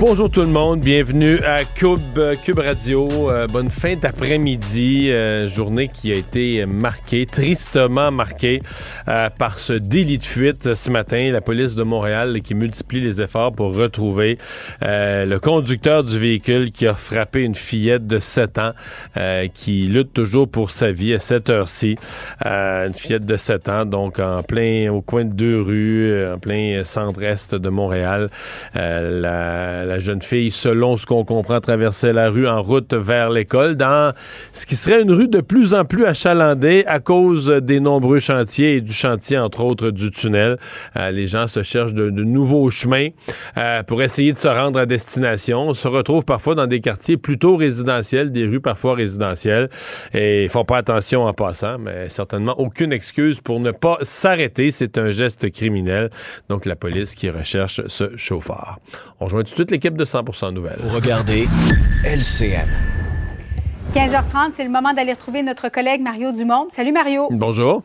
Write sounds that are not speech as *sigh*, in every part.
Bonjour tout le monde, bienvenue à Cube, Cube Radio. Euh, bonne fin d'après-midi, euh, journée qui a été marquée, tristement marquée euh, par ce délit de fuite ce matin. La police de Montréal qui multiplie les efforts pour retrouver le conducteur du véhicule qui a frappé une fillette de 7 ans qui lutte toujours pour sa vie à cette heure-ci. une fillette de 7 ans, donc en plein au coin de deux rues, en plein centre-est de Montréal. la la jeune fille, selon ce qu'on comprend, traversait la rue en route vers l'école dans ce qui serait une rue de plus en plus achalandée à cause des nombreux chantiers et du chantier, entre autres, du tunnel. Euh, les gens se cherchent de, nouveaux chemins euh, pour essayer de se rendre à destination. On se retrouve parfois dans des quartiers plutôt résidentiels, des rues parfois résidentielles, et ils font pas attention en passant, mais certainement aucune excuse pour ne pas s'arrêter. C'est un geste criminel. Donc la police qui recherche ce chauffeur. On rejoint tout de suite l'équipe de 100% Nouvelles. Vous regardez LCN. 15h30, c'est le moment d'aller retrouver notre collègue Mario Dumont. Salut Mario. Bonjour.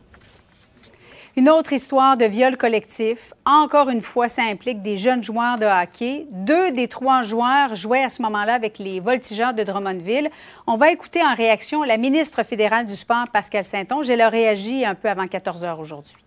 Une autre histoire de viol collectif. Encore une fois, ça implique des jeunes joueurs de hockey. Deux des trois joueurs jouaient à ce moment-là avec les voltigeurs de Drummondville. On va écouter en réaction la ministre fédérale du Sport, Pascal Saint-Onge. Elle a réagi un peu avant 14 heures aujourd'hui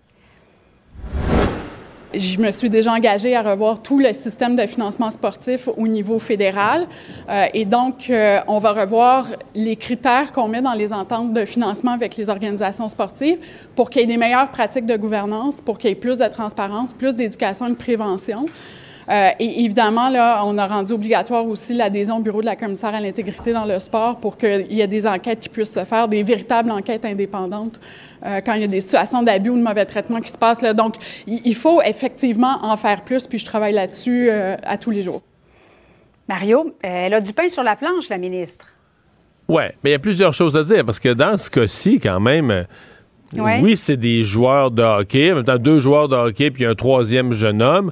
je me suis déjà engagée à revoir tout le système de financement sportif au niveau fédéral. Euh, et donc, euh, on va revoir les critères qu'on met dans les ententes de financement avec les organisations sportives pour qu'il y ait des meilleures pratiques de gouvernance, pour qu'il y ait plus de transparence, plus d'éducation et de prévention. Euh, et évidemment, là, on a rendu obligatoire aussi l'adhésion au bureau de la commissaire à l'intégrité dans le sport pour qu'il y ait des enquêtes qui puissent se faire, des véritables enquêtes indépendantes euh, quand il y a des situations d'abus ou de mauvais traitement qui se passent. Là. Donc, il faut effectivement en faire plus, puis je travaille là-dessus euh, à tous les jours. Mario, elle a du pain sur la planche, la ministre. Oui, mais il y a plusieurs choses à dire parce que dans ce cas-ci, quand même, oui, c'est des joueurs de hockey, en même temps, deux joueurs de hockey puis un troisième jeune homme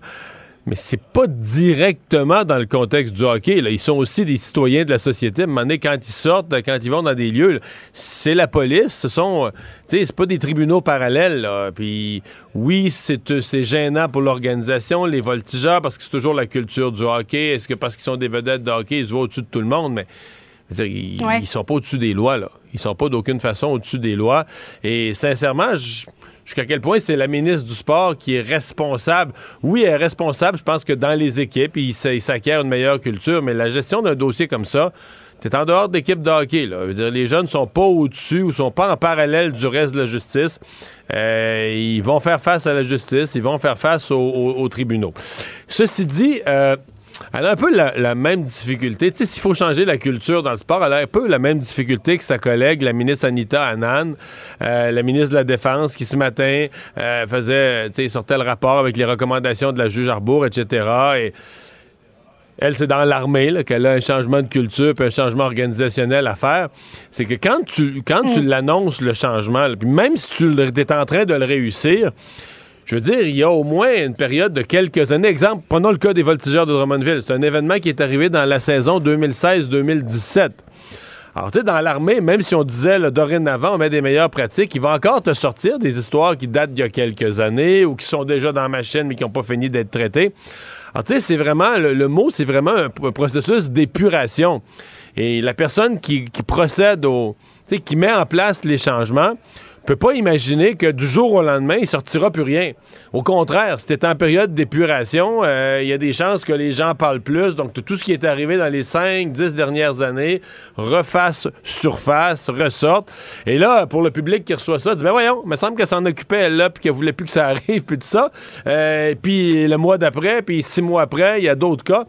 mais c'est pas directement dans le contexte du hockey. Là. Ils sont aussi des citoyens de la société. À un moment donné, quand ils sortent, quand ils vont dans des lieux, c'est la police. Ce sont, euh, tu sais, c'est pas des tribunaux parallèles. Là. Puis oui, c'est, c'est gênant pour l'organisation, les voltigeurs, parce que c'est toujours la culture du hockey. Est-ce que parce qu'ils sont des vedettes de hockey, ils se voient au-dessus de tout le monde? Mais ils, ils sont pas au-dessus des lois. Là. Ils sont pas d'aucune façon au-dessus des lois. Et sincèrement, je jusqu'à quel point c'est la ministre du Sport qui est responsable. Oui, elle est responsable, je pense que dans les équipes, il, s'acquiert une meilleure culture, mais la gestion d'un dossier comme ça, T'es en dehors d'équipe de hockey. Là. dire, les jeunes sont pas au-dessus ou sont pas en parallèle du reste de la justice. Euh, ils vont faire face à la justice, ils vont faire face aux, tribunaux. Ceci dit, euh, elle a un peu la, même difficulté. Tu sais, s'il faut changer la culture dans le sport, elle a un peu la même difficulté que sa collègue, la ministre Anita Annan, euh, la ministre de la Défense, qui ce matin euh, faisait, tu sais, sortait le rapport avec les recommandations de la juge Arbour, etc. Et elle, c'est dans l'armée qu'elle a un changement de culture puis un changement organisationnel à faire. C'est que quand tu, quand tu mm. l'annonces, le changement, puis même si tu es en train de le réussir, je veux dire, il y a au moins une période de quelques années. Exemple, prenons le cas des voltigeurs de Drummondville. C'est un événement qui est arrivé dans la saison 2016-2017. Alors, tu sais, dans l'armée, même si on disait là, dorénavant, on met des meilleures pratiques, il va encore te sortir des histoires qui datent d'il y a quelques années ou qui sont déjà dans ma chaîne mais qui n'ont pas fini d'être traitées. Alors, tu sais, c'est vraiment, le, mot, c'est vraiment un, processus d'épuration. Et la personne qui, qui procède au. Tu sais, qui met en place les changements, peut pas imaginer que du jour au lendemain, il sortira plus rien. Au contraire, c'était en période d'épuration, euh, il y a des chances que les gens parlent plus. Donc, tout ce qui est arrivé dans les 5, 10 dernières années refasse surface, ressorte. Et là, pour le public qui reçoit ça, dit Ben voyons, il me semble qu'elle s'en occupait, là, puis qu'elle voulait plus que ça arrive, puis tout ça. Euh, puis le mois d'après, puis six mois après, il y a d'autres cas.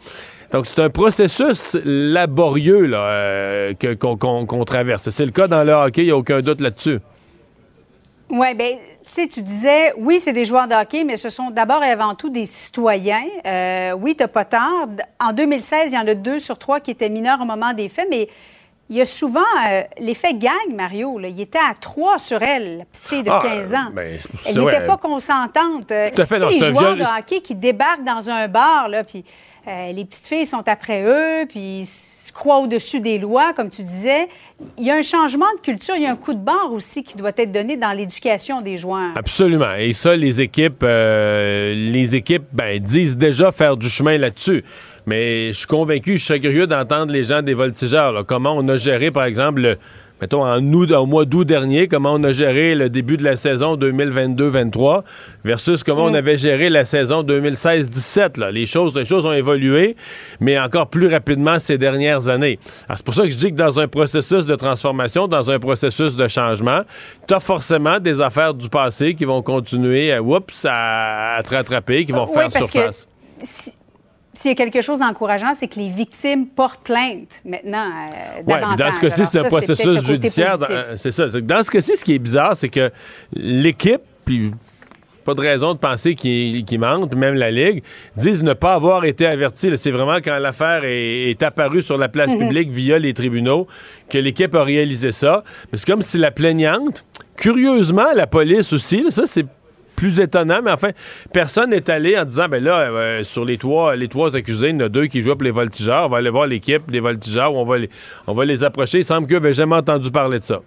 Donc, c'est un processus laborieux là, euh, qu'on traverse. C'est le cas dans le hockey, il n'y a aucun doute là-dessus. Oui, bien, tu sais, tu disais, oui, c'est des joueurs de hockey, mais ce sont d'abord et avant tout des citoyens. Euh, oui, tu pas tard. En 2016, il y en a deux sur trois qui étaient mineurs au moment des faits, mais il y a souvent euh, l'effet gang, Mario. Là. Il était à trois sur elle, la petite fille de 15 ah, ans. Ben, elle n'était pas consentante. Euh, Tout à fait. les joueurs de hockey qui débarquent dans un bar, là, puis les petites filles sont après eux, puis croit au-dessus des lois, comme tu disais. Il y a un changement de culture, il y a un coup de barre aussi qui doit être donné dans l'éducation des joueurs. Absolument. Et ça, les équipes, euh, les équipes ben, disent déjà faire du chemin là-dessus. Mais je suis convaincu, je serais curieux d'entendre les gens des voltigeurs. comment on a géré, par exemple, le, mettons, en août, au mois d'août dernier, comment on a géré le début de la saison 2022-23 versus comment on mm. avait géré la saison 2016-17. Les choses, les choses ont évolué, mais encore plus rapidement ces dernières années. C'est pour ça que je dis que dans un processus de transformation, dans un processus de changement, tu as forcément des affaires du passé qui vont continuer à, oups, à, te rattraper, qui vont faire surface. S'il y a quelque chose d'encourageant, c'est que les victimes portent plainte maintenant. Euh, davantage. dans ce cas-ci, c'est un processus judiciaire. Euh, c'est ça. Dans ce cas-ci, ce qui est bizarre, c'est que l'équipe, puis pas de raison de penser qu'ils qu mentent, même la Ligue, disent ne pas avoir été avertis. C'est vraiment quand l'affaire est, apparue sur la place mhm. publique via les tribunaux que l'équipe a réalisé ça. Mais c'est comme si la plaignante, curieusement, la police aussi, ça c'est plus étonnant, mais enfin, personne n'est allé en disant, ben là, euh, sur les trois, les trois accusés, il y en a deux qui jouent pour les voltigeurs, on va aller voir l'équipe des voltigeurs, on va les, on va les approcher. Il semble qu'eux n'avaient jamais entendu parler de ça.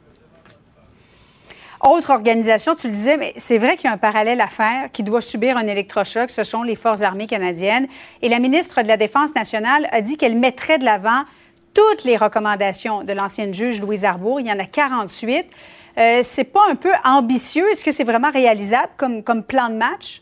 Autre organisation, tu le disais, mais c'est vrai qu'il y a un parallèle à faire qui doit subir un électrochoc, ce sont les Forces armées canadiennes. Et la ministre de la Défense nationale a dit qu'elle mettrait de l'avant toutes les recommandations de l'ancienne juge Louise Arbour. Il y en a 48. Euh, c'est pas un peu ambitieux? Est-ce que c'est vraiment réalisable comme, comme plan de match?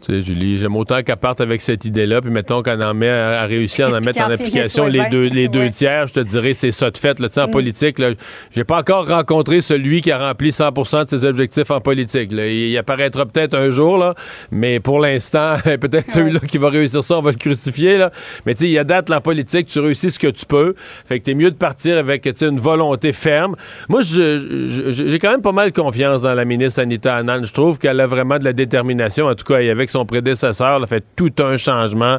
Tu sais, Julie, j'aime autant qu'elle parte avec cette idée-là, puis mettons qu'elle en met à, réussir à en *laughs* mettre en, application les deux, les deux tiers, je te dirais, c'est ça de fait. Là, en mm. politique, là, j'ai pas encore rencontré celui qui a rempli 100% de ses objectifs en politique. Il, apparaîtra peut-être un jour, là, mais pour l'instant, *laughs* peut-être celui-là qui va réussir ça, on va le crucifier. Là. Mais tu sais, il y a date en politique, tu réussis ce que tu peux. Fait que t'es mieux de partir avec une volonté ferme. Moi, j'ai quand même pas mal confiance dans la ministre Anita Anand. Je trouve qu'elle a vraiment de la détermination, en tout cas, avec son prédécesseur a fait tout un changement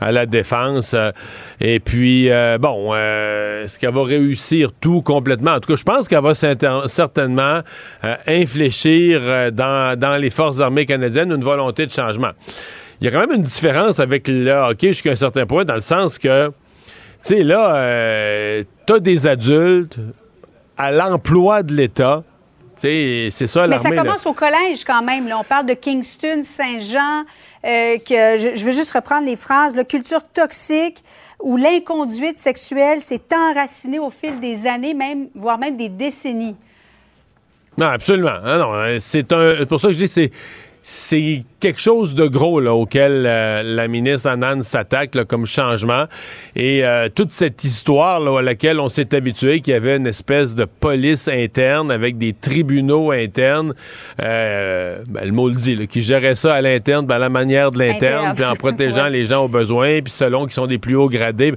à la défense. Euh, et puis, euh, bon, euh, est-ce qu'elle va réussir tout complètement? En tout cas, je pense qu'elle va certainement infléchir dans, dans les forces armées canadiennes une volonté de changement. Il y a quand même une différence avec le hockey jusqu'à un certain point, dans le sens que, tu sais, là, tu as des adultes à l'emploi de l'État c'est ça Mais ça commence au collège quand même. On parle de Kingston, Saint-Jean, euh, que je, veux juste reprendre les phrases. La culture toxique où l'inconduite sexuelle s'est enracinée au fil des années, même, voire même des décennies. Non, absolument. Ah non, hein, c'est un. Pour ça que je dis, c'est c'est quelque chose de gros là, auquel euh, la ministre Anand s'attaque comme changement. Et euh, toute cette histoire là, à laquelle on s'est habitué, qu'il y avait une espèce de police interne avec des tribunaux internes, euh, ben, le mot le dit, qui gérait ça à l'interne, ben, à la manière de l'interne, puis en protégeant *laughs* les gens aux besoins, puis selon qui sont des plus hauts gradés.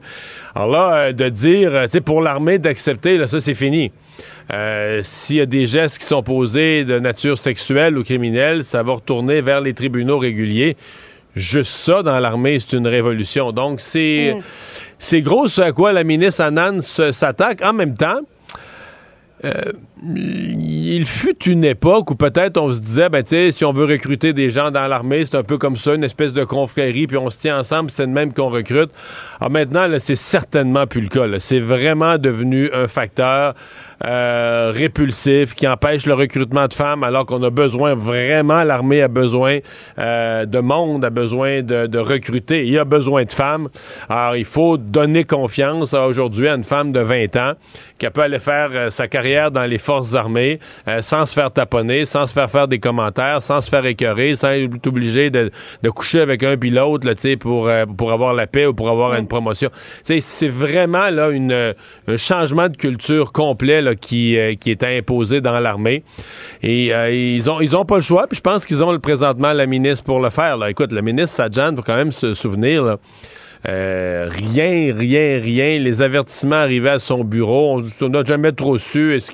Alors là, de dire, tu sais, pour l'armée d'accepter, là, ça c'est fini. Euh, s'il y a des gestes qui sont posés de nature sexuelle ou criminelle, ça va retourner vers les tribunaux réguliers. Juste ça, dans l'armée, c'est une révolution. Donc, c'est, mm. gros ce à quoi la ministre Annan s'attaque. En même temps, euh, il fut une époque où peut-être on se disait, ben, tu sais, si on veut recruter des gens dans l'armée, c'est un peu comme ça, une espèce de confrérie, puis on se tient ensemble, c'est de même qu'on recrute. Alors maintenant, c'est certainement plus le cas. C'est vraiment devenu un facteur euh, répulsif qui empêche le recrutement de femmes alors qu'on a besoin, vraiment, l'armée a besoin euh, de monde, a besoin de, recruter. Il a besoin de femmes. Alors, il faut donner confiance aujourd'hui à une femme de 20 ans qui peut aller faire euh, sa carrière dans les forces armées euh, sans se faire taponner, sans se faire faire des commentaires, sans se faire écœurer, sans être obligé de, de coucher avec un pilote là, pour, euh, pour avoir la paix ou pour avoir une promotion. C'est vraiment là une, un changement de culture complet là, qui, qui est imposé dans l'armée. Et ils ont ils ont pas le choix. Puis je pense qu'ils ont présentement la ministre pour le faire. Là. Écoute, la ministre Sajjan, faut quand même se souvenir. Là, euh, rien, rien, rien. Les avertissements arrivaient à son bureau. On n'a jamais trop su. Est-ce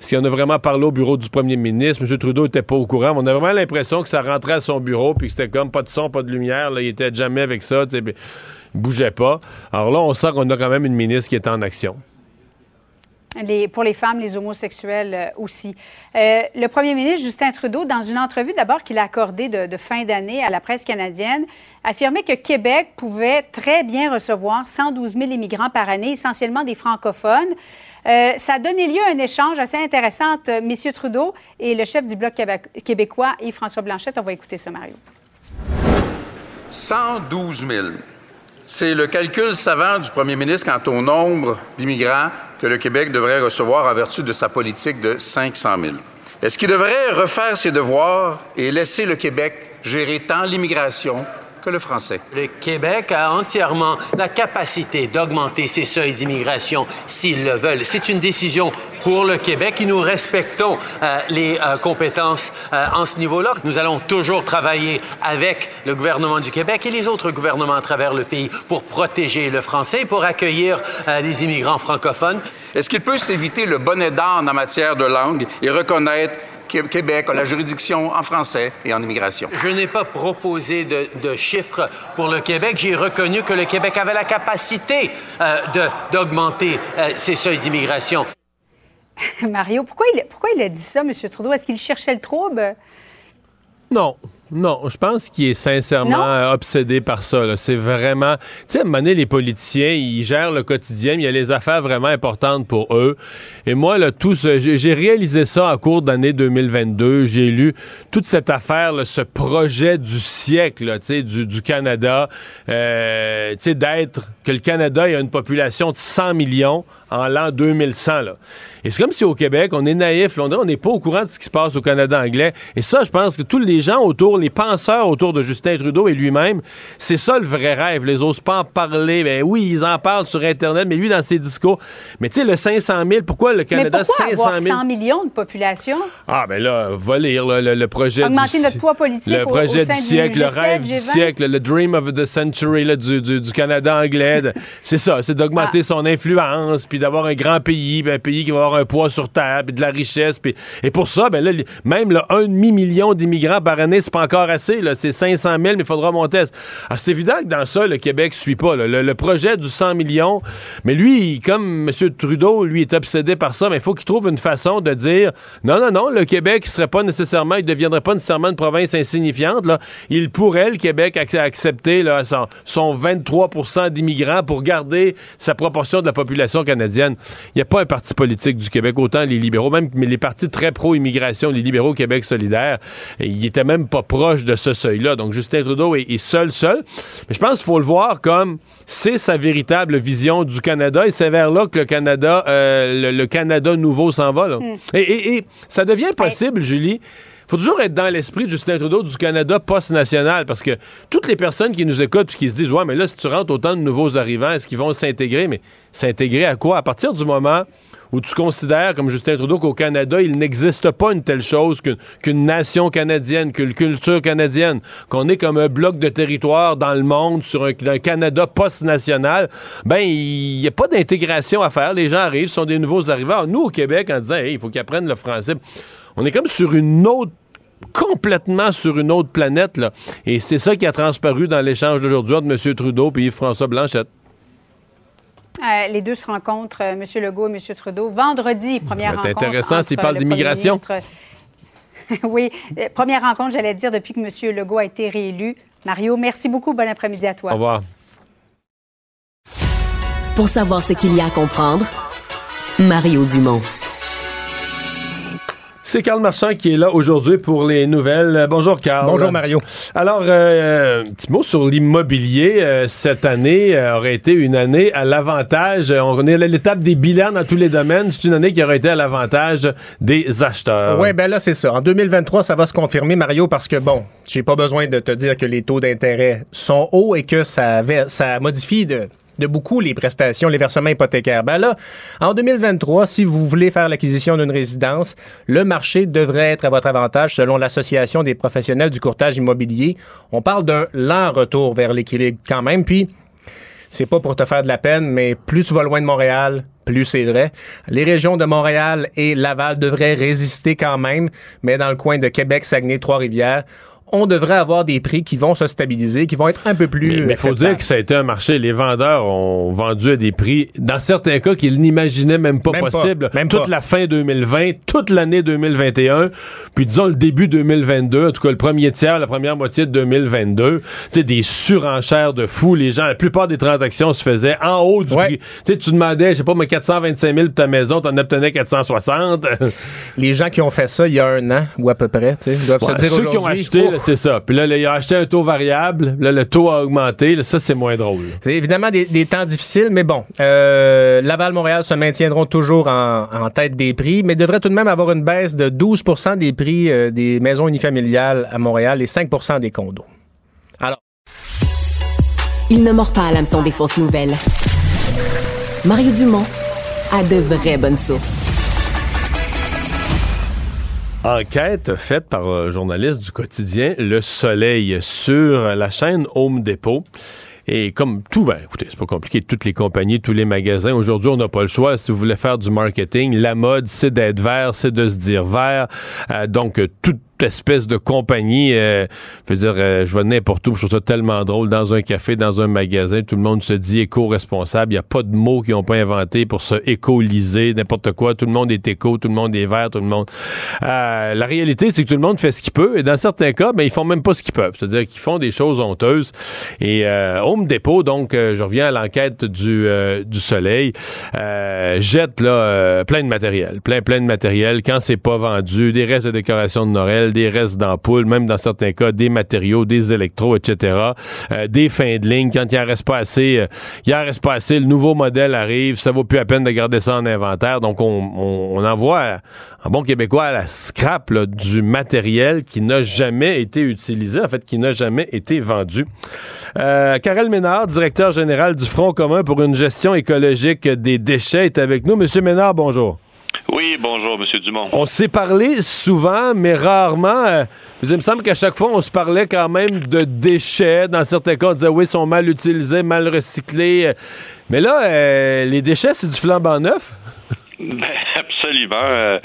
qu'il en a vraiment parlé au bureau du premier ministre? M. Trudeau n'était pas au courant. On a vraiment l'impression que ça rentrait à son bureau puis que c'était comme pas de son, pas de lumière. Il était jamais avec ça. Il bougeait pas. Alors là, on sent qu'on a quand même une ministre qui est en action pour les femmes, les homosexuels euh, aussi. Euh, le premier ministre Justin Trudeau, dans une entrevue d'abord qu'il a accordée de, fin d'année à la presse canadienne, affirmait que Québec pouvait très bien recevoir 112 000 immigrants par année, essentiellement des francophones. Euh, ça a donné lieu à un échange assez intéressant entre M. Trudeau et le chef du Bloc québécois, Yves-François Blanchette. On va écouter ça, Mario. 112 000. C'est le calcul savant du premier ministre quant au nombre d'immigrants que le Québec devrait recevoir en vertu de sa politique de 500 000. Est-ce qu'il devrait refaire ses devoirs et laisser le Québec gérer tant l'immigration le français. Le Québec a entièrement la capacité d'augmenter ses seuils d'immigration s'ils le veulent. C'est une décision pour le Québec et nous respectons euh, les euh, compétences euh, en ce niveau-là. Nous allons toujours travailler avec le gouvernement du Québec et les autres gouvernements à travers le pays pour protéger le français et pour accueillir des immigrants francophones. Est-ce qu'il peut s'éviter le bonnet d'âne en matière de langue et reconnaître Québec a la juridiction en français et en immigration. Je n'ai pas proposé de, chiffres pour le Québec. J'ai reconnu que le Québec avait la capacité euh, d'augmenter euh, ses seuils d'immigration. *laughs* Mario, pourquoi il, pourquoi il a dit ça, M. Trudeau? Est-ce qu'il cherchait le trouble? Non. Non, je pense qu'il est sincèrement euh, obsédé par ça. C'est vraiment... Tu sais, à un moment donné, les politiciens, ils gèrent le quotidien, mais il y a les affaires vraiment importantes pour eux. Et moi, tout j'ai réalisé ça en cours d'année 2022. J'ai lu toute cette affaire, ce projet du siècle, du, du, Canada, euh, d'être... que le Canada ait une population de 100 millions en l'an 2100. Là. Et c'est comme si au Québec, on est naïf, on n'est pas au courant de ce qui se passe au Canada anglais. Et ça, je pense que tous les gens autour, les penseurs autour de Justin Trudeau et lui-même, c'est ça le vrai rêve. Les osent pas en parler. Ben oui, ils en parlent sur Internet, mais lui, dans ses discours. Mais tu sais, le 500 000, pourquoi le Canada, mais pourquoi 500 000? avoir 100 millions de population? Ah, ben là, va lire le, projet Augmenter notre poids politique Le projet du siècle, le rêve du siècle, le dream of the century du, du, Canada anglais. *laughs* c'est ça, c'est d'augmenter ah. son influence, puis d'avoir un grand pays, un pays qui va avoir un poids sur terre, puis de la richesse. Puis, et pour ça, ben là, même le 1,5 million d'immigrants par année, c'est pas encore assez. C'est 500 000, mais il faudra monter. Ah, c'est évident que dans ça, le Québec suit pas. Le, projet du 100 millions, mais lui, comme M. Trudeau, lui, est obsédé par ça, mais il faut qu'il trouve une façon de dire non, non, non, le Québec serait pas nécessairement, il deviendrait pas nécessairement une province insignifiante. Là. Il pourrait, le Québec, accepter son, son 23% d'immigrants pour garder sa proportion de la population canadienne. Il n'y a pas un parti politique du Québec, autant les libéraux, même les partis très pro-immigration, les libéraux Québec solidaire, ils n'étaient même pas proches de ce seuil-là. Donc Justin Trudeau est, seul, seul. Mais je pense qu'il faut le voir comme c'est sa véritable vision du Canada et c'est vers là que le Canada, euh, le, Canada nouveau s'en va. Hmm. Et, ça devient possible, Julie faut toujours être dans l'esprit de Justin Trudeau du Canada post-national parce que toutes les personnes qui nous écoutent et qui se disent Ouais, mais là, si tu rentres autant de nouveaux arrivants, est-ce qu'ils vont s'intégrer? Mais s'intégrer à quoi? À partir du moment où tu considères, comme Justin Trudeau, qu'au Canada, il n'existe pas une telle chose qu'une nation canadienne, qu'une culture canadienne, qu'on est comme un bloc de territoire dans le monde, sur un, Canada post-national, ben, il n'y a pas d'intégration à faire. Les gens arrivent, sont des nouveaux arrivants. Nous, au Québec, en disant, il faut qu'ils apprennent le français, on est comme sur une autre complètement sur une autre planète. Là. Et c'est ça qui a transparu dans l'échange d'aujourd'hui entre M. Trudeau et François Blanchette. Euh, les deux se rencontrent, euh, M. Legault et M. Trudeau, vendredi, première rencontre. C'est intéressant s'ils parlent d'immigration. *laughs* oui, euh, première rencontre, j'allais dire, depuis que M. Legault a été réélu. Mario, merci beaucoup. Bon après-midi à toi. Au revoir. Pour savoir ce qu'il y a à comprendre, Mario Dumont. C'est Carl Marchand qui est là aujourd'hui pour les nouvelles. Euh, bonjour Carl. Bonjour Mario. Alors, euh, un petit mot sur l'immobilier. Euh, cette année aurait été une année à l'avantage. On est à l'étape des bilans dans tous les domaines. C'est une année qui aurait été à l'avantage des acheteurs. Oui, ben là, c'est ça. En 2023, ça va se confirmer, Mario, parce que, bon, j'ai pas besoin de te dire que les taux d'intérêt sont hauts et que ça, ça modifie de de beaucoup les prestations, les versements hypothécaires. Ben là, en 2023, si vous voulez faire l'acquisition d'une résidence, le marché devrait être à votre avantage selon l'Association des professionnels du courtage immobilier. On parle d'un lent retour vers l'équilibre quand même. Puis, c'est pas pour te faire de la peine, mais plus tu vas loin de Montréal, plus c'est vrai. Les régions de Montréal et Laval devraient résister quand même, mais dans le coin de Québec, Saguenay, Trois-Rivières, on devrait avoir des prix qui vont se stabiliser, qui vont être un peu plus. Mais il faut dire que ça a été un marché. Les vendeurs ont vendu à des prix, dans certains cas, qu'ils n'imaginaient même pas possible. même toute la fin 2020, toute l'année 2021, puis disons le début 2022, en tout cas le premier tiers, la première moitié de 2022. Tu sais, des surenchères de fous. Les gens, la plupart des transactions se faisaient en haut du prix. Tu sais, tu demandais, je sais pas, mais 425 000 pour ta maison, t'en obtenais 460. les gens qui ont fait ça il y a un an, ou à peu près, tu sais, doivent se dire Ceux ont c'est ça. Puis là, il a acheté un taux variable. Là, le taux a augmenté. ça, c'est moins drôle. C'est évidemment des, temps difficiles, mais bon. Euh, Laval-Montréal se maintiendront toujours en, tête des prix, mais devrait tout de même avoir une baisse de 12% des prix euh, des maisons unifamiliales à Montréal et 5% des condos. Alors. Il ne mord pas à l'hameçon des fausses nouvelles. Mario Dumont a de vraies bonnes sources. Enquête faite par un journaliste du quotidien Le Soleil sur la chaîne Home Depot. Et comme tout, ben, écoutez, c'est pas compliqué. Toutes les compagnies, tous les magasins, aujourd'hui, on n'a pas le choix. Si vous voulez faire du marketing, la mode, c'est d'être vert, c'est de se dire vert. Euh, donc, tout espèce de compagnie. Euh, je veux dire, euh, je vais n'importe où, je trouve ça tellement drôle. Dans un café, dans un magasin, tout le monde se dit éco-responsable. Il n'y a pas de mots qu'ils n'ont pas inventé pour se éco-liser, n'importe quoi. Tout le monde est éco, tout le monde est vert, tout le monde. Euh, la réalité, c'est que tout le monde fait ce qu'il peut. Et dans certains cas, ben, ils font même pas ce qu'ils peuvent. C'est-à-dire qu'ils font des choses honteuses. Et euh, Home Depot, donc, euh, je reviens à l'enquête du, du Soleil, jette là, plein de matériel. Plein, plein de matériel. Quand c'est pas vendu, des restes de décoration de Noël, des restes d'ampoules, même dans certains cas, des matériaux, des électros, etc. Euh, des fins de ligne. Quand il en reste pas assez, euh, il en reste pas assez, le nouveau modèle arrive, ça vaut plus la peine de garder ça en inventaire. Donc, on, envoie en bon québécois à la scrap du matériel qui n'a jamais été utilisé, en fait, qui n'a jamais été vendu. Euh, Karel Ménard, directeur général du Front commun pour une gestion écologique des déchets, est avec nous. Monsieur Ménard, bonjour. Oui, bonjour, M. Dumont. On s'est parlé souvent, mais rarement. Euh, il me semble qu'à chaque fois, on se parlait quand même de déchets. Dans certains cas, on disait oui, ils sont mal utilisés, mal recyclés. Mais là, euh, les déchets, c'est du flambant neuf? *laughs* Ben, absolument. Euh,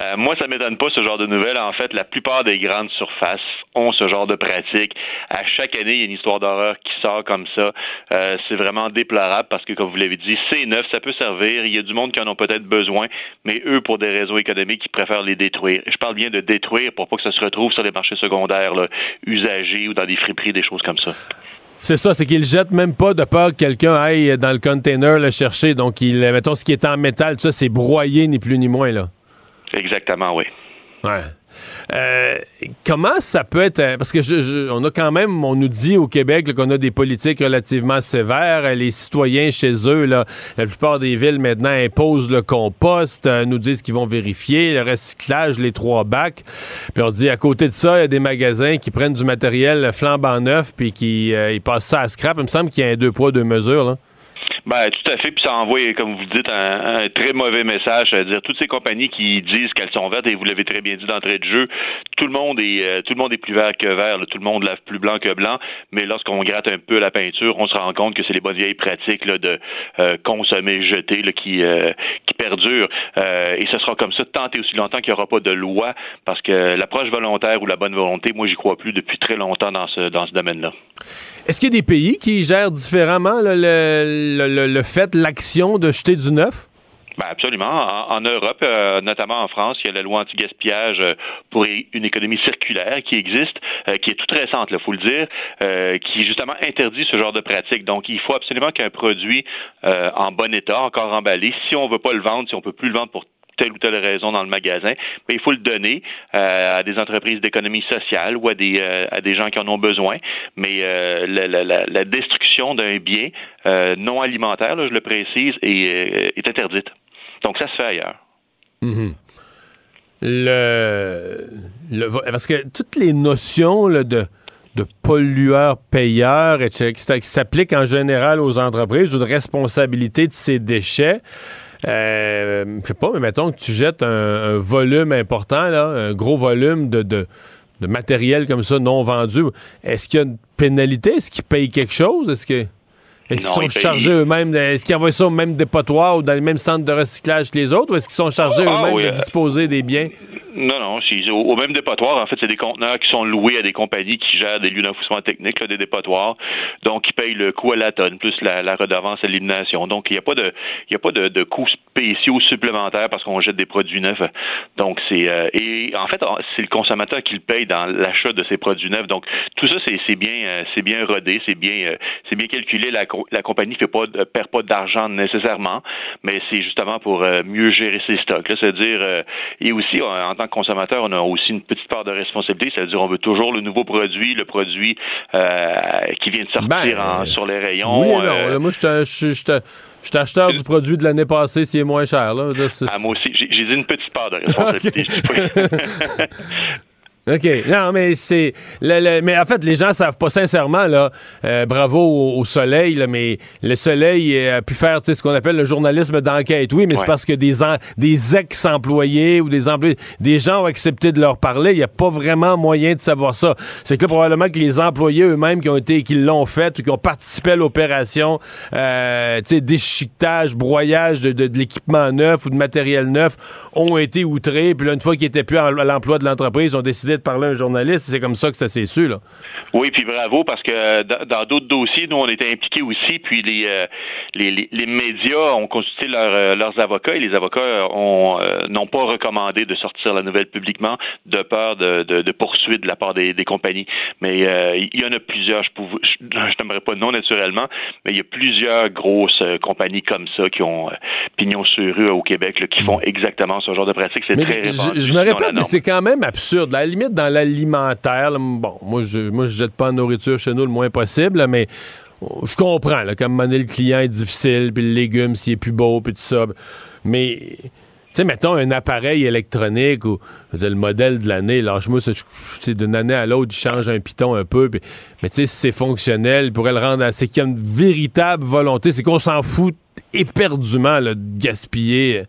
euh, moi, ça m'étonne pas ce genre de nouvelles. En fait, la plupart des grandes surfaces ont ce genre de pratique. À chaque année, il y a une histoire d'horreur qui sort comme ça. Euh, c'est vraiment déplorable parce que, comme vous l'avez dit, c'est neuf, ça peut servir. Il y a du monde qui en ont peut-être besoin, mais eux, pour des réseaux économiques, ils préfèrent les détruire. Je parle bien de détruire pour pas que ça se retrouve sur les marchés secondaires, usagés ou dans des friperies, des choses comme ça. C'est ça, c'est qu'il jette même pas de peur que quelqu'un aille dans le container le chercher. Donc, mettons, ce qui est en métal, tout ça, c'est broyé, ni plus ni moins, là. Exactement, oui. Ouais. Euh, comment ça peut être euh, parce que je, on a quand même on nous dit au Québec qu'on a des politiques relativement sévères les citoyens chez eux là la plupart des villes maintenant imposent le compost euh, nous disent qu'ils vont vérifier le recyclage les trois bacs puis on dit à côté de ça il y a des magasins qui prennent du matériel flambant neuf puis qui ils passent ça à scrap il me semble qu'il y a un deux poids deux mesures là ben, tout à fait. Puis ça envoie, comme vous dites, un, très mauvais message. C'est-à-dire, toutes ces compagnies qui disent qu'elles sont vertes, et vous l'avez très bien dit d'entrée de jeu, tout le monde est euh, tout le monde est plus vert que vert. Tout le monde lave plus blanc que blanc. Mais lorsqu'on gratte un peu la peinture, on se rend compte que c'est les bonnes vieilles pratiques là, de euh, consommer, jeter, là, qui, euh, qui perdure. et ce sera comme ça tant et aussi longtemps qu'il n'y aura pas de loi, parce que l'approche volontaire ou la bonne volonté, moi, j'y crois plus depuis très longtemps dans ce, dans ce domaine-là. Est-ce qu'il y a des pays qui gèrent différemment le, le, le fait, l'action de jeter du neuf? Ben absolument. En, Europe, euh, notamment en France, il y a la loi anti-gaspillage euh, pour une économie circulaire qui existe, euh, qui est toute récente, il faut le dire, qui justement interdit ce genre de pratique. Donc, il faut absolument qu'un produit en bon état, encore emballé, si on veut pas le vendre, si on peut plus le vendre pour telle ou telle raison dans le magasin, mais il faut le donner euh, à des entreprises d'économie sociale ou à des, euh, à des gens qui en ont besoin. Mais euh, la, destruction d'un bien non alimentaire, je le précise, est, interdite. Donc ça se fait ailleurs. Le, parce que toutes les notions de, de pollueur-payeur, qui s'appliquent en général aux entreprises ou de responsabilité de ces déchets, euh, je sais pas, mais mettons que tu jettes un, volume important, là, un gros volume de, de, matériel comme ça non vendu. Est-ce qu'il y a une pénalité? Est-ce qu'ils payent quelque chose? Est-ce que. Est-ce qu'ils sont chargés eux-mêmes? Est-ce qu'ils envoient ça au même dépotoir ou dans les mêmes centres de recyclage que les autres? Ou est-ce qu'ils sont chargés ah, eux-mêmes de euh, disposer des biens? Non, non. Au, au, même dépotoir, en fait, c'est des conteneurs qui sont loués à des compagnies qui gèrent des lieux d'enfouissement technique, des dépotoirs. Donc, ils payent le coût à la tonne, plus la, redevance à l'élimination. Donc, il n'y a pas de il a pas de, de coûts spéciaux supplémentaires parce qu'on jette des produits neufs. Donc, c'est euh, et en fait, c'est le consommateur qui le paye dans l'achat de ces produits neufs. Donc, tout ça, c'est bien euh, c'est bien rodé, c'est bien euh, c'est bien calculé. La, la compagnie fait pas perd pas d'argent nécessairement, mais c'est justement pour mieux gérer ses stocks. C'est-à-dire et aussi en tant consommateur, on a aussi une petite part de responsabilité, c'est-à-dire on veut toujours le nouveau produit, le produit euh, qui vient de sortir ben, sur les rayons. Oui, non. Euh, moi, je suis acheteur du produit de l'année passée s'il est moins cher. Là. Ah, moi aussi, j'ai dit une petite part de *laughs* responsabilité. *laughs* OK. Non, mais c'est. mais en fait, les gens savent pas sincèrement, là. Euh, bravo au, soleil, là, mais le soleil a pu faire ce qu'on appelle le journalisme d'enquête. Oui, mais c'est parce que des, des ex-employés ou des employés, des gens ont accepté de leur parler. Il n'y a pas vraiment moyen de savoir ça. C'est que là, probablement que les employés eux-mêmes qui ont été, qui l'ont fait ou qui ont participé à l'opération, euh, tu sais, déchiquetage, broyage de, de, l'équipement neuf ou de matériel neuf ont été outrés. Puis là, une fois qu'ils étaient plus à l'emploi de l'entreprise, ont décidé de parler à un journaliste. C'est comme ça que ça s'est su, là. Oui, puis bravo, parce que dans d'autres dossiers, nous, on était impliqués aussi, puis les, euh, les, les, médias ont consulté euh, leurs avocats et les avocats euh, n'ont pas recommandé de sortir la nouvelle publiquement de peur de, de, poursuite de la part des, des compagnies. Mais il y en a plusieurs, je ne *laughs* t'aimerais pas non naturellement, mais il y a plusieurs grosses compagnies comme ça qui ont pignon sur rue au Québec, qui font exactement ce genre de pratique. C'est très répandu. Je, me répète, mais c'est quand même absurde. À la limite, dans l'alimentaire, bon, moi je moi je jette pas de nourriture chez nous le moins possible, mais je comprends, là, comme le client est difficile, puis le légume s'il est plus beau, puis tout ça. Mais, tu sais, mettons un appareil électronique ou le modèle de l'année, lâche-moi, c'est d'une année à l'autre, il change un piton un peu. mais tu sais, si c'est fonctionnel, il pourrait le rendre assez. qu'il y a une véritable volonté, c'est qu'on s'en fout éperdument de gaspiller.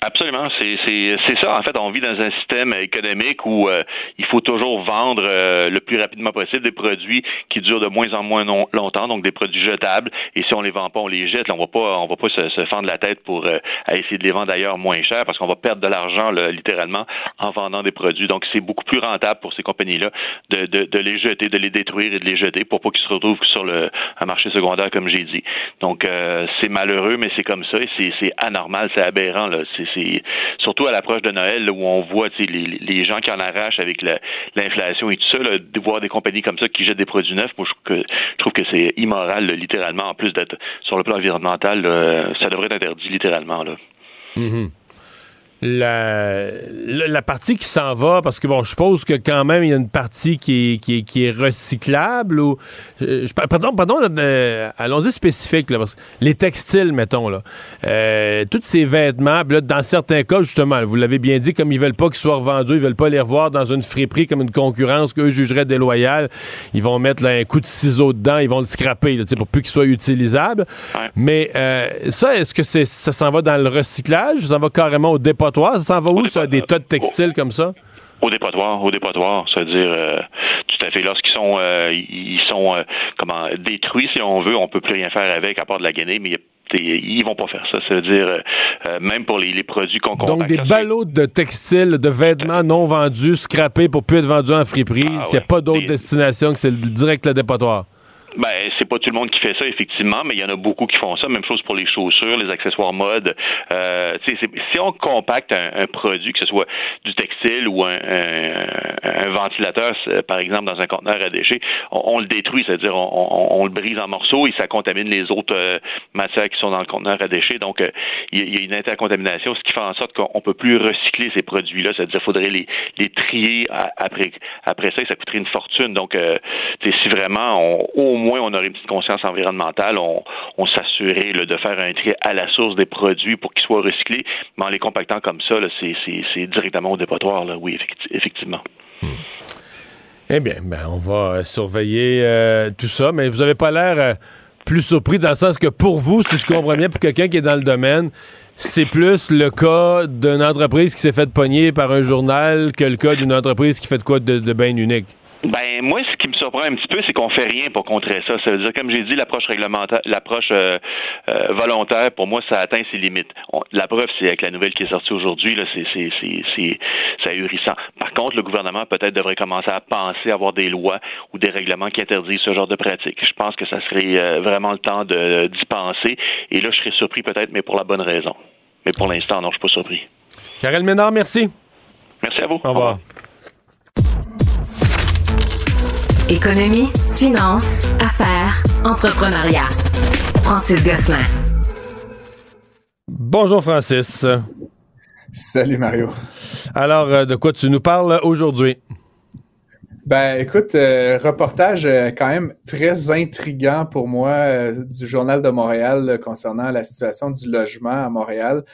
Absolument, c'est ça. En fait, on vit dans un système économique où euh, il faut toujours vendre euh, le plus rapidement possible des produits qui durent de moins en moins longtemps, donc des produits jetables. Et si on les vend pas, on les jette. on va pas, on va pas se, se fendre la tête pour euh, essayer de les vendre ailleurs moins cher parce qu'on va perdre de l'argent littéralement en vendant des produits. Donc c'est beaucoup plus rentable pour ces compagnies-là de, de, les jeter, de les détruire et de les jeter pour pas qu'ils se retrouvent sur le un marché secondaire comme j'ai dit. Donc c'est malheureux, mais c'est comme ça et c'est anormal, c'est aberrant là. C'est surtout à l'approche de Noël où on voit les, gens qui en arrachent avec l'inflation et tout ça, de voir des compagnies comme ça qui jettent des produits neufs, moi je, trouve que c'est immoral littéralement, en plus d'être sur le plan environnemental, ça devrait être interdit littéralement. Là. Mm-hmm la, la, partie qui s'en va, parce que bon, je suppose que quand même il y a une partie qui est, qui est, qui est recyclable ou je, pardon, pardon, allons-y spécifique là, parce que les textiles, mettons là, euh, tous ces vêtements, là, dans certains cas justement, vous l'avez bien dit, comme ils veulent pas qu'ils soient revendus, ils veulent pas les revoir dans une friperie comme une concurrence qu'eux jugeraient déloyale, ils vont mettre là, un coup de ciseau dedans, ils vont le scraper là, pour plus qu'il soit utilisable. Mais euh, ça, est-ce que c'est ça s'en va dans le recyclage, ça va carrément au dépôt ça s'en va où, ça, des tas de textiles comme ça? Au dépotoir, au dépotoir, c'est-à-dire euh, tout à fait lorsqu'ils sont euh, ils sont euh, comment détruits si on veut, on peut plus rien faire avec à part de la gainer, mais ils vont pas faire ça. Ça veut dire, même pour les, produits qu'on Donc, des ballots de textiles, de vêtements non vendus, scrapés pour plus être vendus en friperie. Ah S'il n'y a pas d'autre destination que c'est direct le dépotoir. Ben, c'est pas tout le monde qui fait ça, effectivement, mais il y en a beaucoup qui font ça. Même chose pour les chaussures, les accessoires mode. Euh, si on compacte un, produit, que ce soit du textile ou un, ventilateur, par exemple, dans un conteneur à déchets, on, le détruit, c'est-à-dire on, le brise en morceaux et ça contamine les autres euh, matières qui sont dans le conteneur à déchets. Donc, euh, il y, a une intercontamination, ce qui fait en sorte qu'on peut plus recycler ces produits-là. C'est-à-dire faudrait les, les trier après, après ça et ça coûterait une fortune. Donc, euh, si vraiment on, au moins on aurait une petite conscience environnementale, on, s'assurait de faire un tri à la source des produits pour qu'ils soient recyclés. Mais en les compactant comme ça, c'est directement au dépotoir, oui, effectivement. Hmm. Eh bien, ben, on va surveiller euh, tout ça, mais vous n'avez pas l'air euh, plus surpris dans le sens que pour vous, si je comprends bien, pour quelqu'un qui est dans le domaine, c'est plus le cas d'une entreprise qui s'est fait pogner par un journal que le cas d'une entreprise qui fait de quoi de, de bien unique. Ben moi, ce qui me surprend un petit peu, c'est qu'on fait rien pour contrer ça. Ça veut dire, comme j'ai dit, l'approche réglementaire, l'approche euh, euh, volontaire, pour moi, ça atteint ses limites. la preuve, c'est avec la nouvelle qui est sortie aujourd'hui, là, c'est c'est c'est c'est ahurissant. Par contre, le gouvernement peut-être devrait commencer à penser à avoir des lois ou des règlements qui interdisent ce genre de pratique. Je pense que ça serait euh, vraiment le temps de d'y penser. Et là, je serais surpris peut-être, mais pour la bonne raison. Mais pour l'instant, non, je suis pas surpris. Karel Ménard, merci. Merci à vous. Au revoir. Économie, finance, affaires, entrepreneuriat. Francis Gosselin. Bonjour Francis. Salut Mario. Alors, euh, de quoi tu nous parles aujourd'hui? Ben, écoute, euh, reportage euh, quand même très intriguant pour moi du Journal de Montréal concernant la situation du logement à Montréal.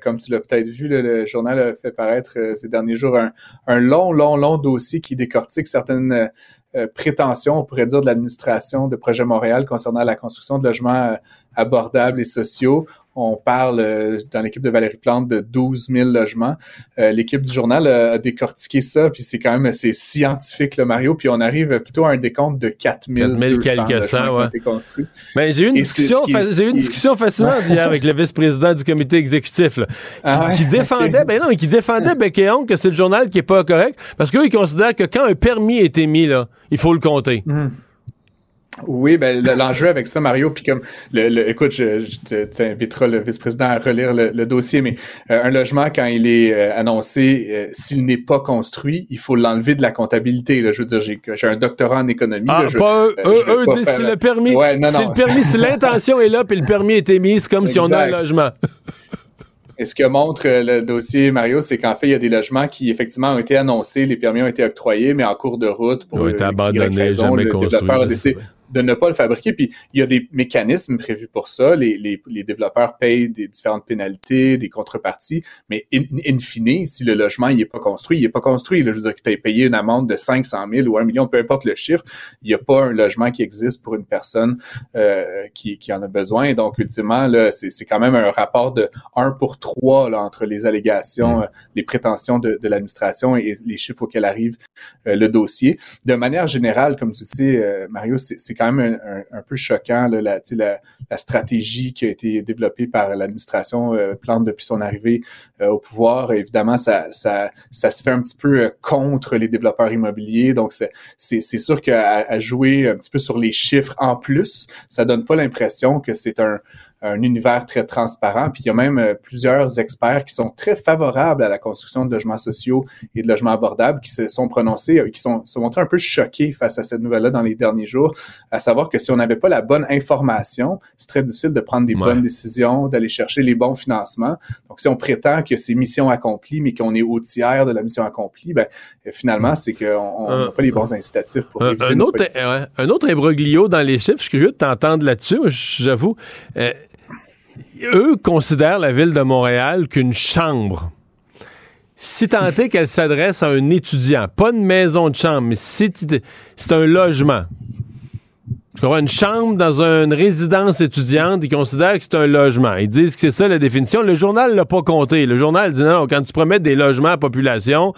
comme tu l'as peut-être vu, le journal a fait paraître ces derniers jours un, un, long, long, long dossier qui décortique certaines euh, prétention, on pourrait dire, de l'administration de Projet Montréal concernant la construction de logements euh, abordables et sociaux. On parle euh, dans l'équipe de Valérie Plante de 12 000 logements. l'équipe du journal a, décortiqué ça, puis c'est quand même assez scientifique, le Mario. Puis on arrive plutôt à un décompte de 4 000 logements qui ont été construits. Mais j'ai eu une discussion, j'ai eu une discussion fascinante hier avec le vice-président du comité exécutif, là, qui, ah défendait, ben non, qui défendait bec que c'est le journal qui est pas correct, parce qu'eux, ils considèrent que quand un permis est émis, là, il faut le compter. Mhm. Oui, ben l'enjeu avec ça, Mario, puis comme le, écoute, je, t'inviterai le vice-président à relire le, dossier, mais euh, un logement, quand il est euh, annoncé, euh, s'il n'est pas construit, il faut l'enlever de la comptabilité. Là. Je veux dire, j'ai, un doctorat en économie. Ah, pas eux, eux, disent si le permis, si le permis, si l'intention est là, puis le permis est émis, c'est comme si on a un logement. *laughs* Et ce que montre le dossier Mario, c'est qu'en fait, il y a des logements qui effectivement ont été annoncés, les permis ont été octroyés, mais en cours de route pour ont été abandonnés, jamais le développeur a décidé de ne pas le fabriquer. Puis il y a des mécanismes prévus pour ça. Les, les, les développeurs payent des différentes pénalités, des contreparties, mais in, in fine, si le logement il est pas construit, il est pas construit. Là, je veux dire que tu as payé une amende de 500 000 ou 1 million, peu importe le chiffre, il n'y a pas un logement qui existe pour une personne euh, qui, qui en a besoin. Donc, ultimement, là, c'est quand même un rapport de 1 pour 3 là, entre les allégations, mm. euh, les prétentions de, de l'administration et les chiffres auxquels arrive euh, le dossier. De manière générale, comme tu sais, euh, Mario, c'est quand même un, peu choquant là, la, la, la, stratégie qui a été développée par l'administration euh, Plante depuis son arrivée euh, au pouvoir. Évidemment, ça, ça, ça se fait un petit peu euh, contre les développeurs immobiliers. Donc, c'est sûr qu'à jouer un petit peu sur les chiffres en plus, ça donne pas l'impression que c'est un, un univers très transparent. Puis il y a même euh, plusieurs experts qui sont très favorables à la construction de logements sociaux et de logements abordables qui se sont prononcés, euh, qui sont se montrés un peu choqués face à cette nouvelle-là dans les derniers jours, à savoir que si on n'avait pas la bonne information, c'est très difficile de prendre des bonnes décisions, d'aller chercher les bons financements. Donc si on prétend que c'est mission accomplie, mais qu'on est au tiers de la mission accomplie, ben finalement c'est qu'on n'a pas les bons incitatifs pour un, un autre, un autre imbroglio dans les chiffres, je suis curieux de t'entendre là-dessus, j'avoue. Euh, eux considèrent la ville de Montréal qu'une chambre. Si tant est qu'elle s'adresse à un étudiant, pas une maison de chambre, mais si c'est un logement. Tu Une chambre dans une résidence étudiante, ils considèrent que c'est un logement. Ils disent que c'est ça la définition. Le journal l'a pas compté. Le journal dit non, quand tu promets des logements à population,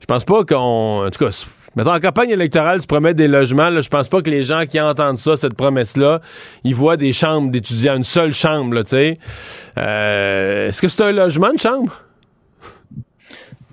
je pense pas qu'on. En tout cas, Mettons, en campagne électorale, tu promets des logements. Je pense pas que les gens qui entendent ça, cette promesse-là, ils voient des chambres d'étudiants, une seule chambre, tu sais. Euh, est-ce que c'est un logement, une chambre?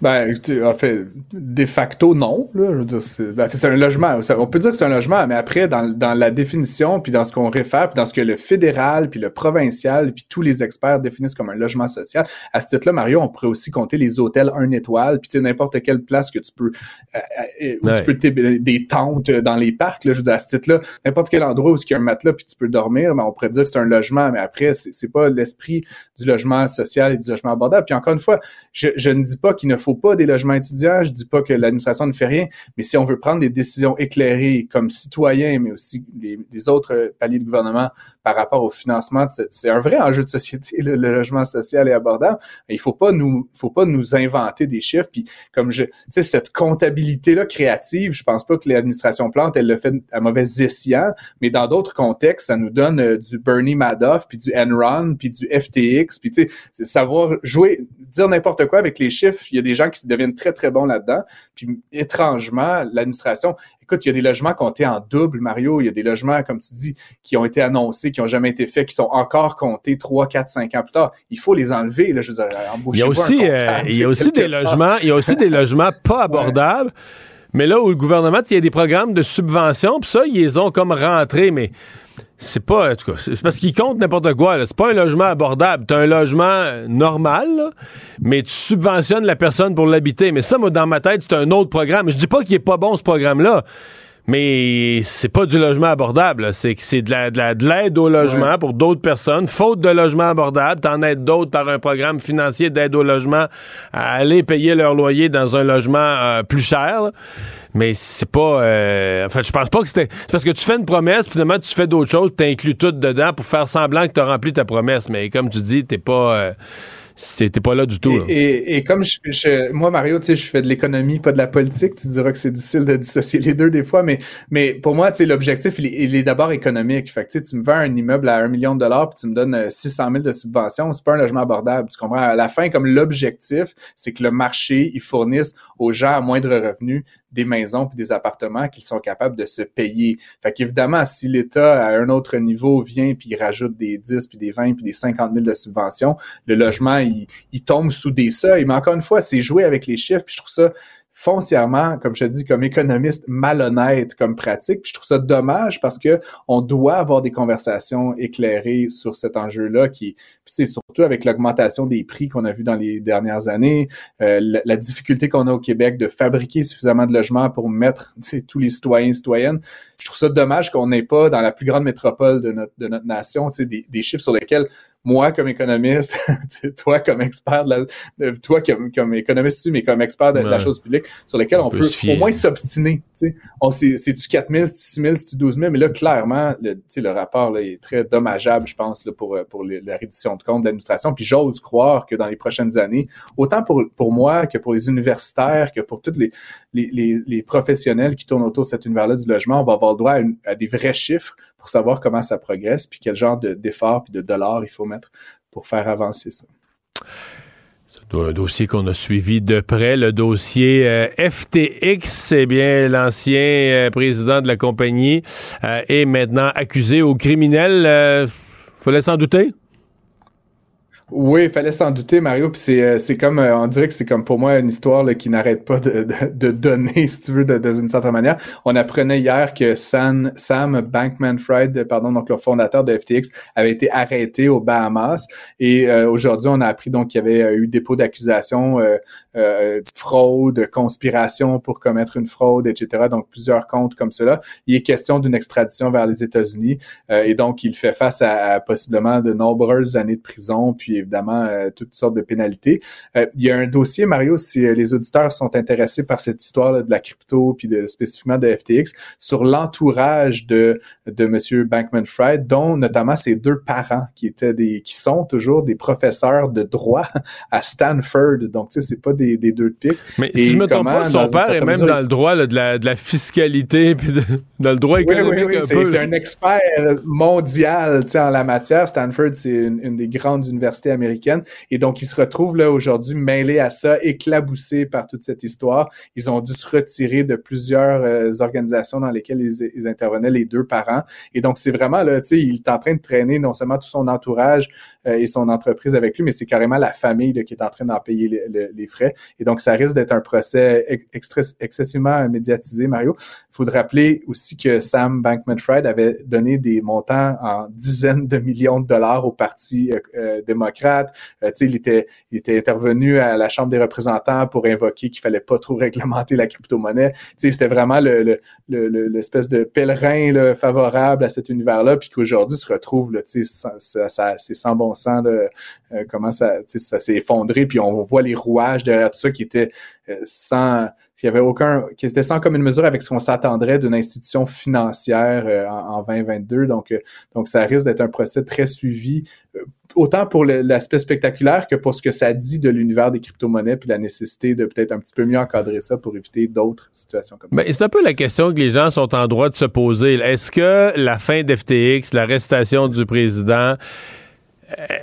Ben, en fait, de facto, non. Là, je veux dire, c'est, ben, c'est un logement. On peut dire que c'est un logement, mais après, dans, dans la définition, puis dans ce qu'on réfère, puis dans ce que le fédéral, puis le provincial, puis tous les experts définissent comme un logement social, à ce titre-là, Mario, on pourrait aussi compter les hôtels un étoile, puis tu sais, n'importe quelle place que tu peux, euh, euh, où tu peux des tentes dans les parcs. Là, je veux dire, à ce titre-là, n'importe quel endroit où il y a un matelas, puis tu peux dormir, ben, on pourrait dire que c'est un logement, mais après, c'est, c'est pas l'esprit du logement social et du logement abordable. Puis encore une fois, je, ne dis pas qu'il ne faut pas des logements étudiants, je dis pas que l'administration ne fait rien, mais si on veut prendre des décisions éclairées comme citoyens, mais aussi les, autres paliers de gouvernement par rapport au financement, c'est un vrai enjeu de société, le, logement social et abordable. Il faut pas nous, faut pas nous inventer des chiffres. Puis comme je, tu sais, cette comptabilité là créative, je pense pas que l'administration Plante elle le fait à mauvais escient, mais dans d'autres contextes, ça nous donne euh, du Bernie Madoff, puis du Enron, puis du FTX, puis tu sais, c'est savoir jouer, dire n'importe quoi avec les chiffres. Il y a des gens qui deviennent très, très bons là-dedans. Puis étrangement, l'administration, écoute, il y a des logements comptés en double, Mario. Il y a des logements, comme tu dis, qui ont été annoncés, qui n'ont jamais été faits, qui sont encore comptés 3, 4, 5 ans plus tard. Il faut les enlever. Là, je veux dire, il y a aussi, euh, il y a aussi des logements, il y a aussi des logements *laughs* pas abordables. Mais là où le gouvernement, il y a des programmes de subvention, puis ça, ils les ont comme rentrés, mais c'est pas, en tout cas, c'est parce qu'ils comptent n'importe quoi. C'est pas un logement abordable. T'as un logement normal, mais tu subventionnes la personne pour l'habiter. Mais ça, moi, dans ma tête, c'est un autre programme. Je dis pas qu'il est pas bon, ce programme-là. Mais c'est pas du logement abordable. C'est que c'est de l'aide au logement pour d'autres personnes. Faute de logement abordable, t'en aides d'autres par un programme financier d'aide au logement à aller payer leur loyer dans un logement euh, plus cher. Mais c'est pas. Euh, en fait, je pense pas que c'était. C'est parce que tu fais une promesse, finalement, tu fais d'autres choses, tu inclus tout dedans pour faire semblant que tu as rempli ta promesse. Mais comme tu dis, t'es pas. Euh, c'était pas là du tout. Et, comme je, moi, Mario, tu sais, je fais de l'économie, pas de la politique. Tu diras que c'est difficile de dissocier les deux des fois, mais, mais pour moi, tu sais, l'objectif, il, est, d'abord économique. Fait que, tu me vends un immeuble à un million de dollars puis tu me donnes 600 euh, 000 de subvention, c'est pas un logement abordable. Tu comprends? À la fin, comme l'objectif, c'est que le marché, il fournisse aux gens à moindre revenu des maisons puis des appartements qu'ils sont capables de se payer. Fait qu'évidemment, si l'État à un autre niveau vient puis il rajoute des 10 puis des 20 puis des 50 000 de subventions, le logement, il, il tombe sous des seuils. Mais encore une fois, c'est jouer avec les chiffres puis je trouve ça foncièrement, comme je te dis, comme économiste, malhonnête comme pratique. Je trouve ça dommage parce que on doit avoir des conversations éclairées sur cet enjeu-là, qui, c'est surtout avec l'augmentation des prix qu'on a vu dans les dernières années, euh, la, difficulté qu'on a au Québec de fabriquer suffisamment de logements pour mettre tous les citoyens et citoyennes. Je trouve ça dommage qu'on n'ait pas dans la plus grande métropole de notre, de notre nation des, des chiffres sur lesquels moi comme économiste, *laughs* toi comme expert, de la, toi comme, comme économiste, mais comme expert de, la chose publique, sur lesquels on, peut, au moins s'obstiner. C'est du 4 000, c'est du 6 000, c'est du 12 000, mais là, clairement, le, le rapport là, est très dommageable, je pense, là, pour, pour la reddition de compte de l'administration. Puis j'ose croire que dans les prochaines années, autant pour, pour moi que pour les universitaires, que pour tous les, les, les, professionnels qui tournent autour de cet univers-là du logement, on va avoir le droit à, à des vrais chiffres pour savoir comment ça progresse, puis quel genre d'efforts puis de dollars il faut mettre pour faire avancer ça. C'est un dossier qu'on a suivi de près, le dossier euh, FTX, eh bien l'ancien euh, président de la compagnie euh, est maintenant accusé au criminel. fallait s'en douter. Oui, il fallait s'en douter, Mario. Puis c'est, euh, c'est comme, euh, on dirait que c'est comme pour moi une histoire là, qui n'arrête pas de, de, donner, *laughs* si tu veux, de, d'une certaine manière. On apprenait hier que Sam, Sam Bankman-Fried, pardon, donc le fondateur de FTX, avait été arrêté aux Bahamas. Et euh, aujourd'hui, on a appris donc qu'il y avait eu dépôt d'accusation, euh, fraude, conspiration pour commettre une fraude, etc. Donc plusieurs comptes comme cela. Il est question d'une extradition vers les États-Unis. et donc, il fait face à, à possiblement de nombreuses années de prison. Puis évidemment euh, toutes sortes de pénalités. Euh, il y a un dossier, Mario, si euh, les auditeurs sont intéressés par cette histoire de la crypto, puis de, spécifiquement de FTX, sur l'entourage de, de M. Bankman-Fried, dont notamment ses deux parents qui étaient des, qui sont toujours des professeurs de droit *laughs* à Stanford. Donc, tu sais, c'est pas des, des deux de pique. Mais si je me trompe pas, son père est même dans le droit de, la, de la fiscalité, *laughs* puis dans le droit économique oui, oui, oui, C'est un expert mondial, tu sais, en la matière. Stanford, c'est une, une des grandes universités américaine. Et donc, ils se retrouvent là aujourd'hui mêlés à ça, éclaboussés par toute cette histoire. Ils ont dû se retirer de plusieurs euh, organisations dans lesquelles ils, intervenaient les deux parents. Et donc, c'est vraiment là, tu sais, il est en train de traîner non seulement tout son entourage et son entreprise avec lui, mais c'est carrément la famille qui est en train d'en payer les, frais. Et donc, ça risque d'être un procès excessivement médiatisé, Mario. Il faut rappeler aussi que Sam Bankman-Fried avait donné des montants en dizaines de millions de dollars au Parti euh, euh, démocrate. sais, il était, il était intervenu à la Chambre des représentants pour invoquer qu'il fallait pas trop réglementer la crypto-monnaie. C'était vraiment le, l'espèce de pèlerin là, favorable à cet univers-là, puis qu'aujourd'hui se retrouve, là, sais, ça, ça, c'est sans bon sens, là, comment ça, s'est effondré, puis on voit les rouages derrière tout ça qui étaient euh, sans, qui avait aucun, qui était sans commune mesure avec ce qu'on s'attendrait d'une institution financière euh, en, 2022. Donc, euh, donc ça risque d'être un procès très suivi autant pour l'aspect spectaculaire que pour ce que ça dit de l'univers des crypto-monnaies puis la nécessité de peut-être un petit peu mieux encadrer ça pour éviter d'autres situations comme ça. Ben, c'est un peu la question que les gens sont en droit de se poser. Est-ce que la fin d'FTX, l'arrestation du président,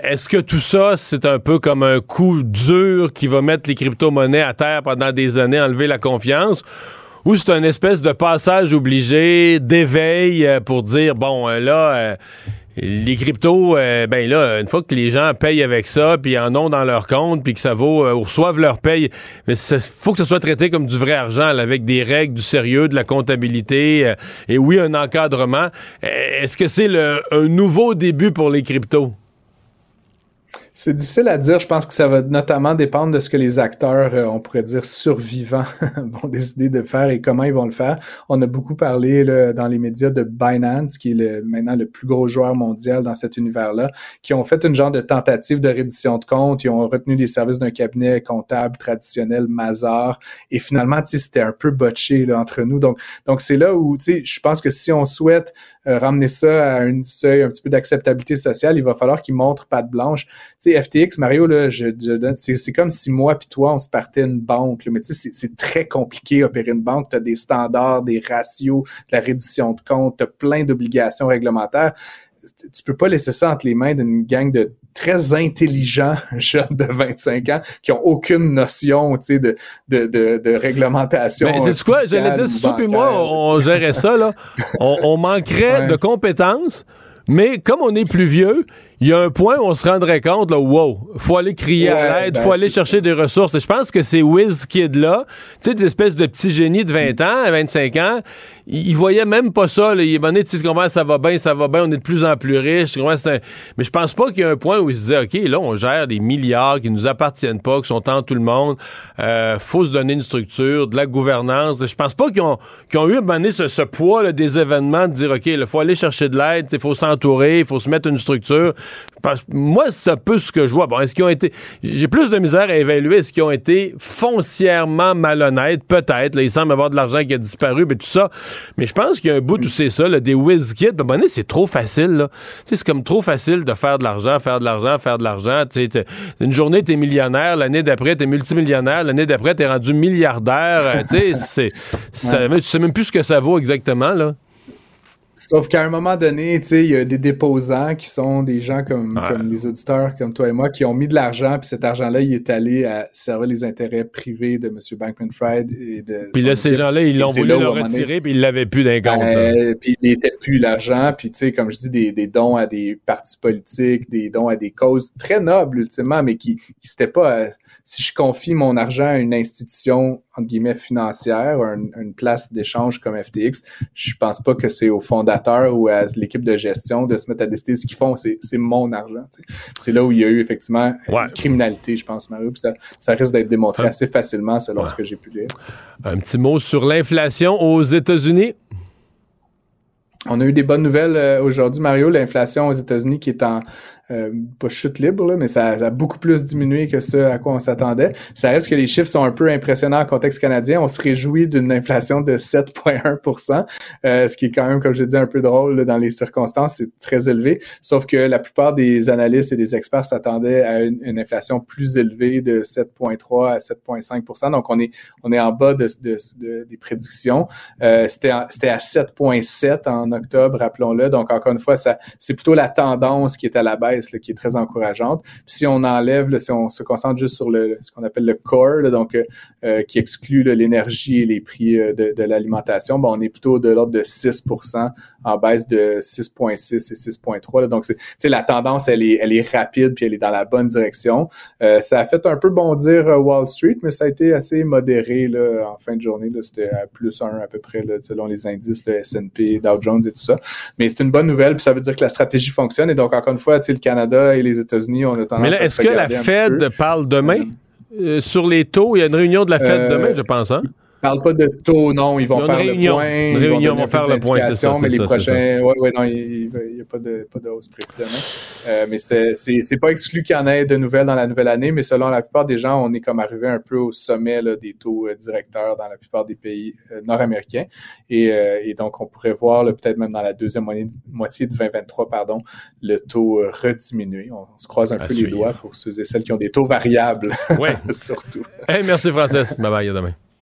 est-ce que tout ça, c'est un peu comme un coup dur qui va mettre les crypto-monnaies à terre pendant des années, enlever la confiance? Ou c'est un espèce de passage obligé, d'éveil euh, pour dire, bon, euh, là, euh, les cryptos, ben là, une fois que les gens payent avec ça, puis en ont dans leur compte, puis que ça vaut, ou reçoivent leur paye, mais il faut que ce soit traité comme du vrai argent, avec des règles, du sérieux, de la comptabilité, et oui, un encadrement. Est-ce que c'est un nouveau début pour les cryptos? C'est difficile à dire. Je pense que ça va notamment dépendre de ce que les acteurs, euh, on pourrait dire survivants, *laughs* vont décider de faire et comment ils vont le faire. On a beaucoup parlé là, dans les médias de Binance, qui est le, maintenant le plus gros joueur mondial dans cet univers-là, qui ont fait une genre de tentative de reddition de compte. Ils ont retenu les services d'un cabinet comptable traditionnel, Mazar, et finalement, c'était un peu botché là, entre nous. Donc, donc c'est là où, tu sais, je pense que si on souhaite euh, ramener ça à un seuil un petit peu d'acceptabilité sociale, il va falloir qu'ils montrent patte blanche sais, FTX, Mario, là, je, c'est comme si moi puis toi, on se partait une banque. mais tu sais, c'est très compliqué opérer une banque. Tu as des standards, des ratios, de la reddition de compte, tu as plein d'obligations réglementaires. Tu peux pas laisser ça entre les mains d'une gang de très intelligents *laughs* jeunes de 25 ans qui ont aucune notion, tu sais, de, de, de, réglementation. Mais c'est quoi? J'allais dire, si toi et moi, on gérait ça, là, *laughs* on, manquerait de compétences, mais comme on est plus vieux, il y a un point où on se rendrait compte, là, wow, faut aller crier à l'aide, faut ben, aller chercher des ressources. Et je pense que ces WizKids-là, tu sais, des espèces de petits génies de 20 ans, 25 ans, ils, voyaient même pas ça. Là. Tu sais, comment ça va bien, ça va bien, on est de plus en plus riches. Mais je pense pas qu'il y ait un point où ils se disaient, OK, là, on gère des milliards qui nous appartiennent pas, qui sont en tout le monde. Euh, faut se donner une structure, de la gouvernance. Je pense pas qu'ils ont, ont eu à ce, ce poids des événements, de dire, OK, il faut aller chercher de l'aide, il faut s'entourer, il faut se mettre une structure moi, c'est un peu ce que je vois. Bon, est-ce qu'ils ont été. J'ai plus de misère à évaluer est-ce qu'ils ont été foncièrement malhonnêtes, peut-être. Là, il semble avoir de l'argent qui a disparu, mais tout ça. Mais je pense qu'il y a un bout où c'est ça, là, des WizKids. Ben, c'est trop facile, là. c'est comme trop facile de faire de l'argent, faire de l'argent, faire de l'argent. Une journée, t'es millionnaire, l'année d'après, t'es multimillionnaire, l'année d'après, t'es rendu milliardaire. Euh, tu sais, tu sais même plus ce que ça vaut exactement, là. Sauf qu'à un moment donné, tu sais, il y a des déposants qui sont des gens comme, comme, les auditeurs, comme toi et moi, qui ont mis de l'argent, puis cet argent-là, il est allé à servir les intérêts privés de M. Bankman-Fried et de. Puis là, ces gens-là, ils l'ont voulu le retirer, puis ils l'avaient plus d'un compte. Puis il n'était plus l'argent, puis tu sais, comme je dis, des, des, dons à des partis politiques, des dons à des causes très nobles ultimement, mais qui, qui c'était pas si je confie mon argent à une institution, entre guillemets, financière, une, place d'échange comme FTX, je pense pas que c'est au fondateur ou à l'équipe de gestion de se mettre à décider ce qu'ils font. C'est mon argent. C'est là où il y a eu effectivement une criminalité, je pense, Mario. ça, ça risque d'être démontré assez facilement selon ce que j'ai pu lire. Un petit mot sur l'inflation aux États-Unis? On a eu des bonnes nouvelles euh, aujourd'hui, Mario. L'inflation aux États-Unis qui est en euh, pas chute libre, là, mais ça, a beaucoup plus diminué que ce à quoi on s'attendait. Ça reste que les chiffres sont un peu impressionnants en contexte canadien. On se réjouit d'une inflation de 7,1% euh, ce qui est quand même, comme je dit, un peu drôle dans les circonstances. C'est très élevé. Sauf que la plupart des analystes et des experts s'attendaient à une, inflation plus élevée de 7,3 à 7,5% Donc, on est, on est en bas de, des prédictions. Euh, C'était à 7,7 en octobre, rappelons-le. Donc, encore une fois, c'est plutôt la tendance qui est à la baisse qui est très encourageante. Puis si on enlève, si on se concentre juste sur ce qu'on appelle le core, donc qui exclut l'énergie et les prix de, de l'alimentation, ben, on est plutôt de l'ordre de 6% en baisse de 6,6 et 6,3. Donc, c'est la tendance, elle est, elle est rapide puis elle est dans la bonne direction. ça a fait un peu bondir Wall Street, mais ça a été assez modéré là, en fin de journée. C'était à plus 1 à peu près là, selon les indices, le S&P, Dow Jones et tout ça. Mais c'est une bonne nouvelle, puis ça veut dire que la stratégie fonctionne. Et donc, encore une fois, le Canada et les États-Unis, on a tendance Mais là, est-ce que la Fed parle demain? Euh, sur les taux? Il y a une réunion de la Fed euh, demain, je pense, hein? Parle pas de taux, non. Ils vont faire le point. Une réunion, ils vont, faire le point, c'est ça. Mais les ça, prochains, ouais, ouais, non, il n'y a pas de, pas de hausse prévue. Euh, mais c'est pas exclu qu'il y en ait de nouvelles dans la nouvelle année, mais selon la plupart des gens, on est comme arrivé un peu au sommet là, des taux euh, directeurs dans la plupart des pays euh, nord-américains. Et, et, donc, on pourrait voir peut-être même dans la deuxième moitié de 2023, pardon, le taux rediminuer. On, se croise un peu les doigts pour ceux et celles qui ont des taux variables. Oui. *laughs* surtout. Hey, merci, Francis. bye bye, à demain.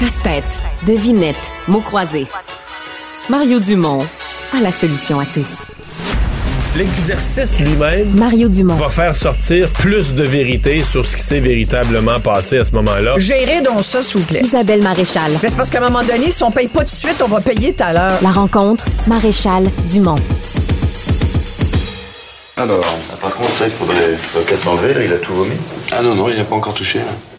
Casse-tête, devinette, mots croisés. Mario Dumont a la solution à tout. L'exercice lui-même Mario Dumont. va faire sortir plus de vérité sur ce qui s'est véritablement passé à ce moment-là. Gérez donc ça, s'il vous plaît. Isabelle Maréchal. Mais c'est parce qu'à un moment donné, si on paye pas tout de suite, on va payer tout à l'heure. La rencontre, Maréchal Dumont. Alors, par contre, ça, il faudrait peut-être l'enlever, là, il a tout vomi. Ah non, non, il n'a pas encore touché, là.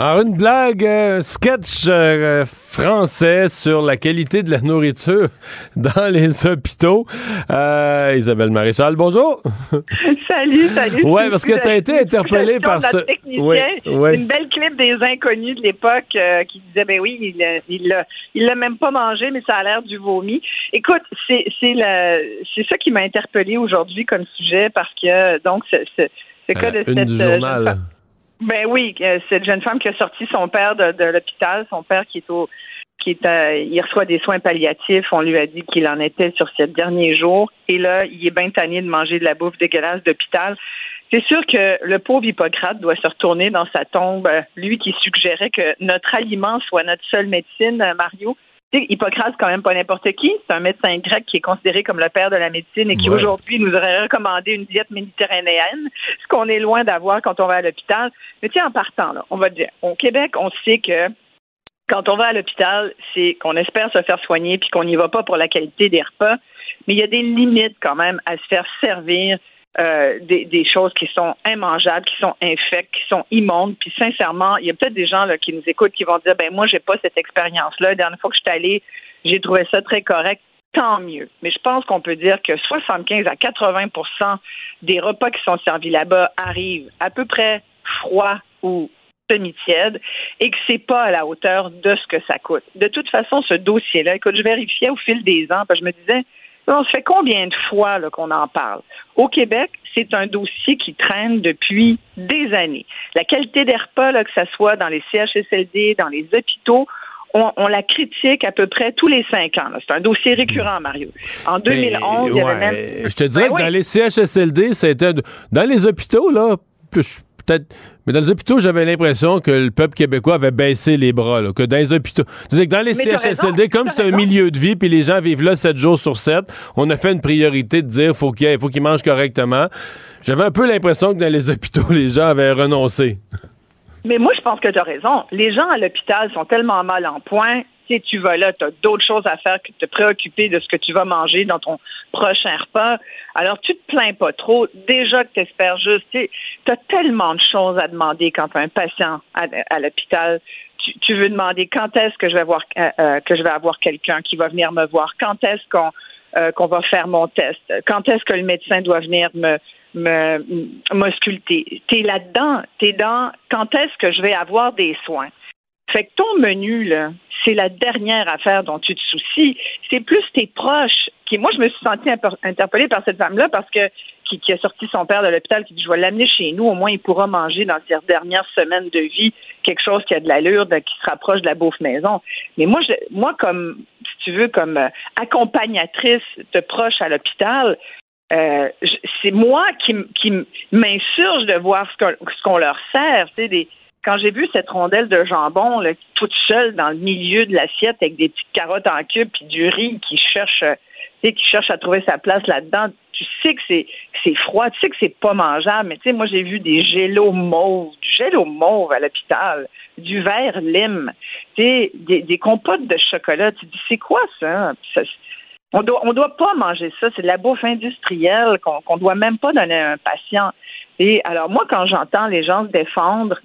Alors, une blague, euh, sketch euh, français sur la qualité de la nourriture *laughs* dans les hôpitaux. Euh, Isabelle Maréchal, bonjour. *laughs* salut, salut. Ouais, parce que tu as été interpellé par ce. Oui, oui. Une belle clip des inconnus de l'époque qui disait ben oui, il l'a il l'a même pas mangé, mais ça a l'air du vomi. Écoute, c'est ça qui m'a interpellé aujourd'hui comme sujet parce que donc c'est c'est cas de une cette du journal. Ben oui, euh, cette jeune femme qui a sorti son père de, de l'hôpital, son père qui est au qui est euh, il reçoit des soins palliatifs, on lui a dit qu'il en était sur ces derniers jours et là, il est bien tanné de manger de la bouffe dégueulasse d'hôpital. C'est sûr que le pauvre Hippocrate doit se retourner dans sa tombe, euh, lui qui suggérait que notre aliment soit notre seule médecine, Mario. Hippocrate, c'est quand même pas n'importe qui. C'est un médecin grec qui est considéré comme le père de la médecine et qui aujourd'hui nous aurait recommandé une diète méditerranéenne, ce qu'on est loin d'avoir quand on va à l'hôpital. Mais tiens, en partant, là, on va dire, au Québec, on sait que quand on va à l'hôpital, c'est qu'on espère se faire soigner puis qu'on n'y va pas pour la qualité des repas. Mais il y a des limites quand même à se faire servir euh, des, choses qui sont immangeables, qui sont infectes, qui sont immondes. Puis sincèrement, il y a peut-être des gens qui nous écoutent qui vont dire ben moi j'ai pas cette expérience-là. La dernière fois que je suis allée, j'ai trouvé ça très correct. Tant mieux. Mais je pense qu'on peut dire que 75 à 80% des repas qui sont servis là-bas arrivent à peu près froids ou semi-tièdes et que c'est pas à la hauteur de ce que ça coûte. De toute façon, ce dossier-là, écoute, je vérifiais au fil des ans, parce que je me disais, on se fait combien de fois qu'on en parle? Au Québec, c'est un dossier qui traîne depuis des années. La qualité des repas, là, que ce soit dans les CHSLD, dans les hôpitaux, on, la critique à peu près tous les cinq ans. C'est un dossier récurrent, Mario. En 2011, il y avait même... Je te dirais Ben que oui. dans les CHSLD, c'était... Dans les hôpitaux, là, plus- peut-être... Mais dans les hôpitaux, j'avais l'impression que le peuple québécois avait baissé les bras, là, que dans les hôpitaux... C'est-à-dire que dans les CHSLD, raison, comme c'est un milieu de vie, puis les gens vivent là 7 jours sur 7, on a fait une priorité de dire faut qu'il faut qu'ils mangent correctement. J'avais un peu l'impression que dans les hôpitaux, les gens avaient renoncé. Mais moi, je pense que tu as raison. Les gens à l'hôpital sont tellement mal en point. tu tu vas là, tu as d'autres choses à faire que de te préoccuper de ce que tu vas manger dans ton prochain repas. Alors, tu te plains pas trop. Déjà que tu espères juste, tu as tellement de choses à demander quand tu as un patient à, l'hôpital. Tu, veux demander quand est-ce que je vais avoir euh, euh, que je vais avoir quelqu'un qui va venir me voir, quand est-ce qu'on euh, qu'on va faire mon test, quand est-ce que le médecin doit venir me me m'ausculter? T'es là-dedans, t'es dans quand est-ce que je vais avoir des soins? Fait que ton menu, là, c'est la dernière affaire dont tu te soucies. C'est plus tes proches. Qui, moi, je me suis sentie interpellée par cette femme-là parce que qui, qui, a sorti son père de l'hôpital, qui dit Je vais l'amener chez nous, au moins il pourra manger dans ses dernières semaines de vie quelque chose qui a de l'allure, qui se rapproche de la bouffe maison. Mais moi, je, moi, comme si tu veux, comme euh, accompagnatrice de proche à l'hôpital, euh, c'est moi qui, qui m'insurge de voir ce qu'on leur sert. Tu des, quand j'ai vu cette rondelle de jambon toute seule dans le milieu de l'assiette avec des petites carottes en cube puis du riz qui cherche, sais, qui cherche à trouver sa place là-dedans, tu sais que c'est c'est froid, tu sais que c'est pas mangeable. Mais tu sais, moi j'ai vu des gélos mauves, du gélo mauve à l'hôpital, du verre lime, tu sais, des, des compotes de chocolat. Tu dis c'est quoi ça? ça on doit, on doit pas manger ça. C'est de la bouffe industrielle qu'on qu'on doit même pas donner à un patient. Et alors, moi, quand j'entends les gens se défendre,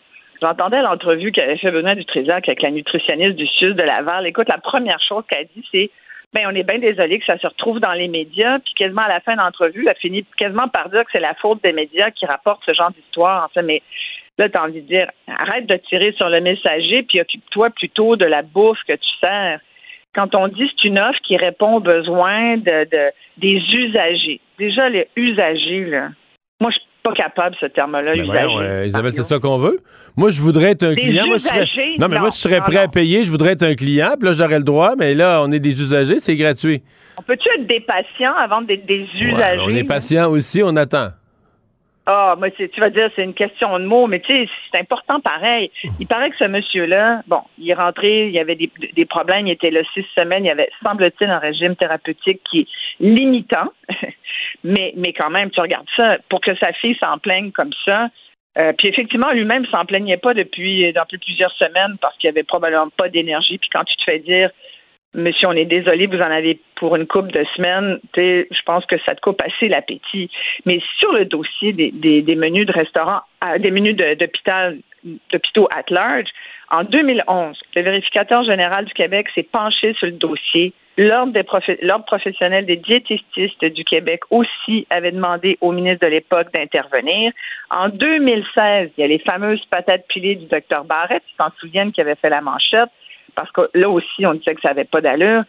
j'entendais l'entrevue qu'avait fait Benoît Dutrisac avec la nutritionniste du Sud de Laval. Écoute, la première chose qu'elle dit, c'est ben, on est bien désolé que ça se retrouve dans les médias, puis quasiment à la fin de l'entrevue, elle finit quasiment par dire que c'est la faute des médias qui rapportent ce genre d'histoire. En mais là, tu as envie de dire, arrête de tirer sur le messager, puis occupe-toi plutôt de la bouffe que tu sers quand on dit c'est une offre qui répond aux besoins de, des usagers. Déjà, les usagers, là, moi, je suis pas capable, ce terme-là, ben usagers. Isabelle, c'est ça qu'on veut? Moi, je voudrais être un client. Moi, je serais... Non, mais moi, je serais prêt à payer. Je voudrais être un client, puis là, j'aurais le droit. Mais là, on est des usagers, c'est gratuit. On peut-tu être des patients avant d'être des usagers? on est patient aussi, on attend. Ah, moi, tu vas dire c'est une question de mots, mais tu sais, c'est important pareil. Il paraît que ce monsieur-là, bon, il est rentré, il y avait des, des problèmes, il était là six semaines, il y avait, semble-t-il, un régime thérapeutique qui est limitant, *laughs* mais, mais quand même, tu regardes ça, pour que sa fille s'en plaigne comme ça, euh, puis effectivement, lui-même s'en plaignait pas depuis, depuis plusieurs semaines parce qu'il avait probablement pas d'énergie. Puis quand tu te fais dire Monsieur, on est désolé, vous en avez pour une coupe de semaines. Je pense que ça te coupe assez l'appétit. Mais sur le dossier des, menus de restaurant, des menus d'hôpital, d'hôpitaux at large, en 2011, le vérificateur général du Québec s'est penché sur le dossier. L'Ordre professionnel des diététistes du Québec aussi avait demandé au ministre de l'époque d'intervenir. En 2016, il y a les fameuses patates pilées du docteur Barrett, tu t'en souviens, qui avait fait la manchette parce que là aussi, on disait que ça n'avait pas d'allure.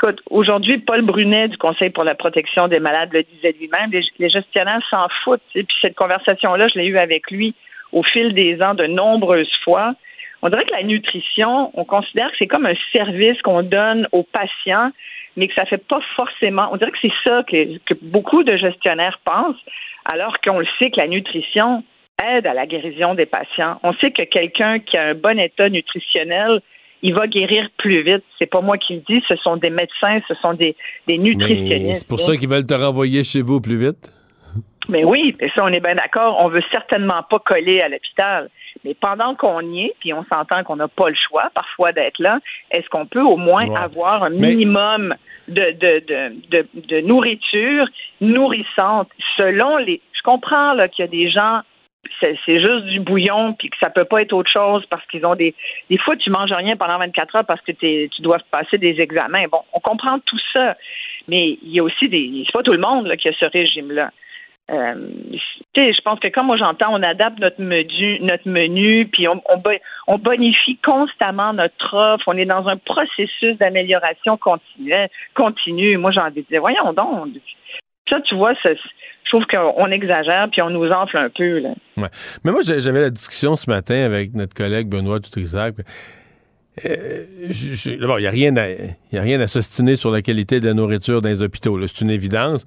Écoute, aujourd'hui, Paul Brunet du Conseil pour la protection des malades le disait lui-même, les, gestionnaires s'en foutent. Puis cette conversation-là, je l'ai eue avec lui au fil des ans de nombreuses fois. On dirait que la nutrition, on considère que c'est comme un service qu'on donne aux patients, mais que ça fait pas forcément. On dirait que c'est ça que, que beaucoup de gestionnaires pensent, alors qu'on le sait que la nutrition aide à la guérison des patients. On sait que quelqu'un qui a un bon état nutritionnel il va guérir plus vite. C'est pas moi qui le dis, ce sont des médecins, ce sont des, des nutritionnistes. C'est pour ça qu'ils veulent te renvoyer chez vous plus vite? Mais oui, et ça, on est bien d'accord. On veut certainement pas coller à l'hôpital. Mais pendant qu'on y est, puis on s'entend qu'on n'a pas le choix parfois d'être là, est-ce qu'on peut au moins avoir un minimum de, de, de, de, nourriture nourrissante? Selon les. Je comprends qu'il y a des gens c'est juste du bouillon puis que ça peut pas être autre chose parce qu'ils ont des des fois tu manges rien pendant 24 heures parce que tu dois passer des examens. Bon, on comprend tout ça, mais il y a aussi des c'est pas tout le monde là, qui a ce régime là. Euh, je pense que comme moi j'entends, on adapte notre menu, notre menu, puis on, on, bonifie constamment notre offre. On est dans un processus d'amélioration continue. continue. Moi, j'ai envie de dire, voyons donc. Ça, tu vois, ça, je trouve qu'on exagère puis on nous enfle un peu. Là. Ouais. Mais moi, j'avais la discussion ce matin avec notre collègue Benoît Dutrisac. Euh, D'abord, il n'y a rien à, y a rien à s'ostiner sur la qualité de la nourriture dans les hôpitaux. C'est une évidence.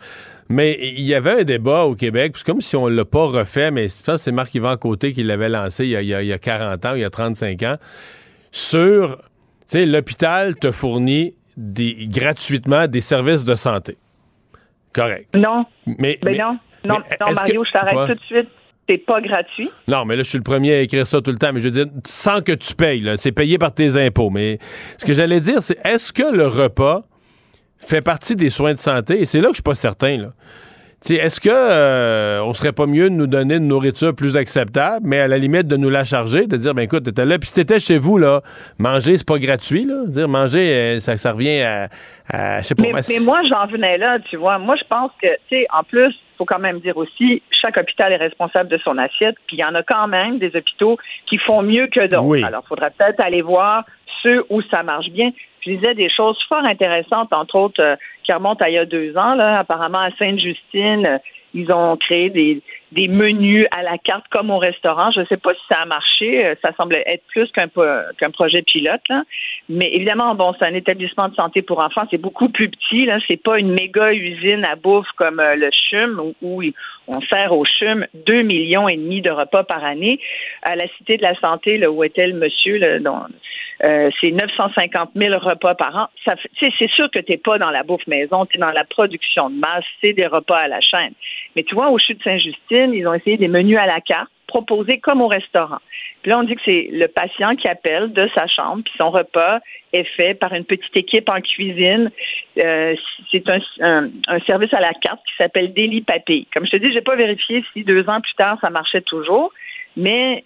Mais il y avait un débat au Québec, c'est comme si on ne l'a pas refait, mais je pense que c'est Marc-Yvan Côté qui l'avait lancé il y, a, il, y a, 40 ans, il y a 35 ans, sur, tu sais, l'hôpital te fournit des, gratuitement des services de santé. Correct. Non. Mais, ben non. Non, non Mario, je t'arrête tout de suite. c'est pas gratuit. Non, mais là, je suis le premier à écrire ça tout le temps, mais je veux dire, sans que tu payes, c'est payé par tes impôts. Mais ce que j'allais dire, c'est est-ce que le repas fait partie des soins de santé? Et c'est là que je suis pas certain, là. Est-ce que euh, on serait pas mieux de nous donner une nourriture plus acceptable, mais à la limite de nous la charger, de dire ben écoute, t'étais là, puis si t'étais chez vous là, manger c'est pas gratuit là, dire manger euh, ça, ça revient à, je sais pas. Mais, mais moi j'en venais là, tu vois, moi je pense que tu sais en plus faut quand même dire aussi, chaque hôpital est responsable de son assiette, puis il y en a quand même des hôpitaux qui font mieux que d'autres. Alors, il faudrait peut-être aller voir ceux où ça marche bien. Je des choses fort intéressantes, entre autres, euh, qui remontent à il y a deux ans. Là, apparemment, à Sainte-Justine, euh, ils ont créé des, menus à la carte comme au restaurant. Je ne sais pas si ça a marché. Euh, ça semble être plus qu'un projet pilote. Là. Mais évidemment, bon, c'est un établissement de santé pour enfants. C'est beaucoup plus petit. Là. C'est pas une méga usine à bouffe comme le CHUM où, on sert au CHUM deux millions et demi de repas par année. À la Cité de la Santé, là, où était le monsieur, là, euh, c'est 950 000 repas par an. C'est sûr que tu n'es pas dans la bouffe maison, tu es dans la production de masse, c'est des repas à la chaîne. Mais tu vois, au CHU de Saint-Justine, ils ont essayé des menus à la carte proposés comme au restaurant. Puis là, on dit que c'est le patient qui appelle de sa chambre, puis son repas est fait par une petite équipe en cuisine. Euh, c'est un, service à la carte qui s'appelle Daily Papy. Comme je te dis, j'ai pas vérifié si deux ans plus tard ça marchait toujours, mais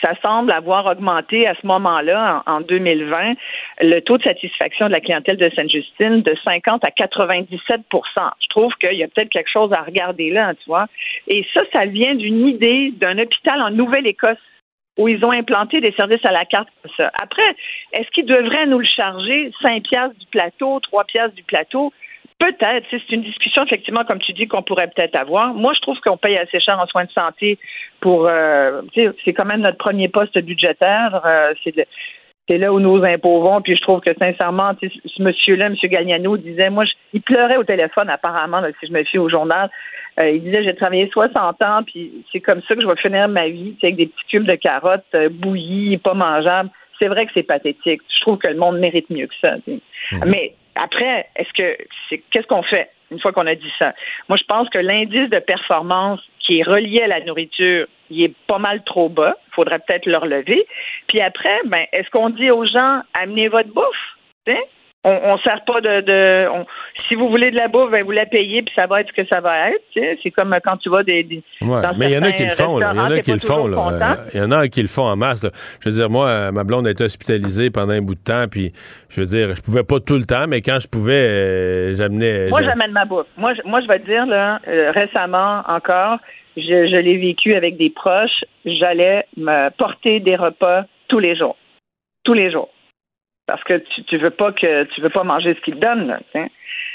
ça semble avoir augmenté à ce moment-là, en, 2020, le taux de satisfaction de la clientèle de Sainte-Justine de 50 à 97% Je trouve qu'il y a peut-être quelque chose à regarder là, tu vois. Et ça, ça vient d'une idée d'un hôpital en Nouvelle-Écosse où ils ont implanté des services à la carte comme ça. Après, est-ce qu'ils devraient nous le charger? 5 piastres du plateau, 3 piastres du plateau? Peut-être. C'est une discussion, effectivement, comme tu dis, qu'on pourrait peut-être avoir. Moi, je trouve qu'on paye assez cher en soins de santé pour. Euh, c'est quand même notre premier poste budgétaire. Euh, c'est là où nos impôts vont. Puis je trouve que sincèrement, ce monsieur-là, M. Gagnano, disait, moi, il pleurait au téléphone apparemment, si je me fie au journal. Euh, il disait, j'ai travaillé 60 ans, puis c'est comme ça que je vais finir ma vie, avec des petits cubes de carottes euh, bouillies, pas mangeables. C'est vrai que c'est pathétique. Je trouve que le monde mérite mieux que ça. Mmh. Mais après, est-ce que c'est qu'est-ce qu'on fait une fois qu'on a dit ça? Moi, je pense que l'indice de performance qui est relié à la nourriture, il est pas mal trop bas. Il faudrait peut-être le relever. Puis après, ben, est-ce qu'on dit aux gens amenez votre bouffe? On, ne sert pas de, si vous voulez de la bouffe, ben vous la payez puis ça va être ce que ça va être. C'est comme quand tu vas des, mais il y en a qui le font. Il y en a qui le font. Il y en a qui le font en masse. Je veux dire, moi, ma blonde a été hospitalisée pendant un bout de temps, puis je veux dire, je pouvais pas tout le temps, mais quand je pouvais, euh, j'amenais. Moi, j'amène ma bouffe. Moi, je, moi, je vais te dire là, euh, récemment encore, je, je l'ai vécu avec des proches. J'allais me porter des repas tous les jours, tous les jours parce que tu, tu veux pas que tu veux pas manger ce qu'ils te donnent. Là,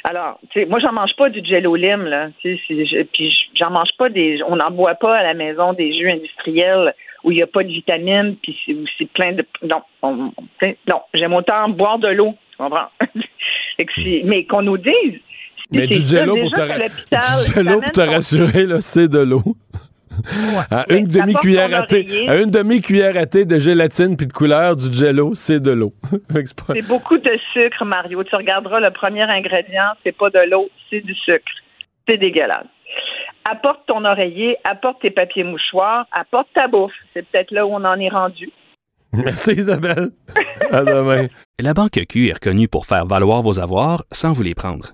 Alors, tu sais, moi j'en mange pas du jello lime là, puis j'en mange pas des, on n'en boit pas à la maison des jus industriels où il n'y a pas de vitamines, puis c'est plein de, non, non, j'aime autant boire de l'eau, tu comprends? *laughs* Mais qu'on nous dise. Mais du jello *laughs* pour te rassurer, là, c'est de l'eau à, une demi-cuillère à thé, à une demi-cuillère à thé de gélatine puis de couleur du jello, c'est de l'eau. *laughs* c'est beaucoup de sucre, Mario. Tu regarderas le premier ingrédient, c'est pas de l'eau, c'est du sucre. C'est dégueulasse. Apporte ton oreiller, apporte tes papiers mouchoirs, apporte ta bouffe. C'est peut-être là où on en est rendu. *laughs* Merci Isabelle. à demain. La Banque Q est reconnue pour faire valoir vos avoirs sans vous les prendre.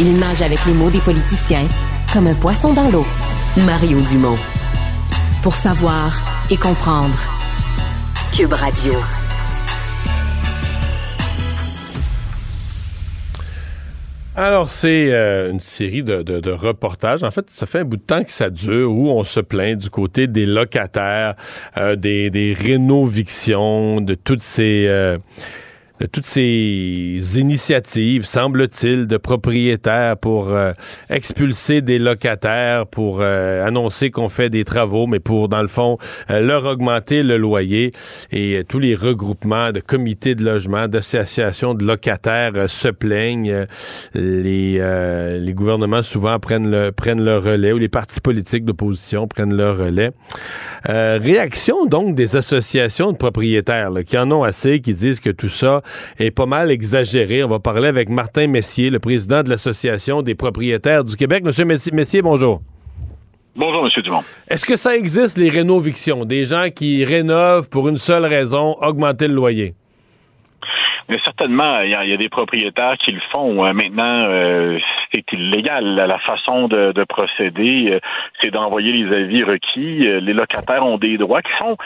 Il nage avec les mots des politiciens comme un poisson dans l'eau. Mario Dumont. Pour savoir et comprendre. Cube Radio. Alors, c'est euh, une série de, reportages. En fait, ça fait un bout de temps que ça dure où on se plaint du côté des locataires, euh, des, des rénovictions, de toutes ces... Euh, toutes ces initiatives, semble-t-il, de propriétaires pour euh, expulser des locataires, pour euh, annoncer qu'on fait des travaux, mais pour, dans le fond, euh, leur augmenter le loyer. Et tous les regroupements de comités de logement, d'associations de locataires se plaignent. Les, les gouvernements souvent prennent le, prennent le relais, ou les partis politiques d'opposition prennent le relais. réaction, donc, des associations de propriétaires qui en ont assez, qui disent que tout ça est pas mal exagéré. On va parler avec Martin Messier, le président de l'Association des propriétaires du Québec. Monsieur Messier, bonjour. Bonjour, Monsieur Dumont. Est-ce que ça existe, les rénovictions? Des gens qui rénovent pour une seule raison, augmenter le loyer? Mais certainement, il y, a, des propriétaires qui le font. Hein. Maintenant, euh, c'est illégal. La façon de, procéder, euh, c'est d'envoyer les avis requis. Euh, les locataires ont des droits qui sont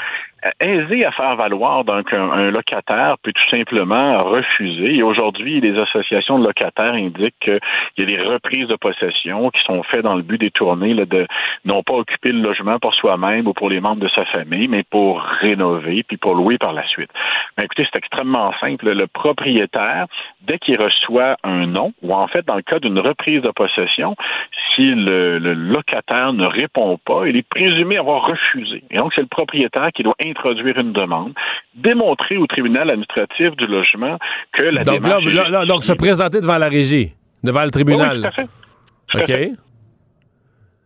aisés à faire valoir. Donc, un, locataire peut tout simplement refuser. Et aujourd'hui, les associations de locataires indiquent qu'il y a des reprises de possession qui sont faites dans le but détourné là, de non pas occuper le logement pour soi-même ou pour les membres de sa famille, mais pour rénover puis pour louer par la suite. Mais écoutez, c'est extrêmement simple. Le propriétaire, dès qu'il reçoit un nom, ou en fait, dans le cas d'une reprise de possession, si le, locataire ne répond pas, il est présumé avoir refusé. Et donc, c'est le propriétaire qui doit introduire une demande, démontrer au tribunal administratif du logement que la donc, Là, donc, se présenter devant la régie, devant le tribunal. Oui, tout à fait. OK.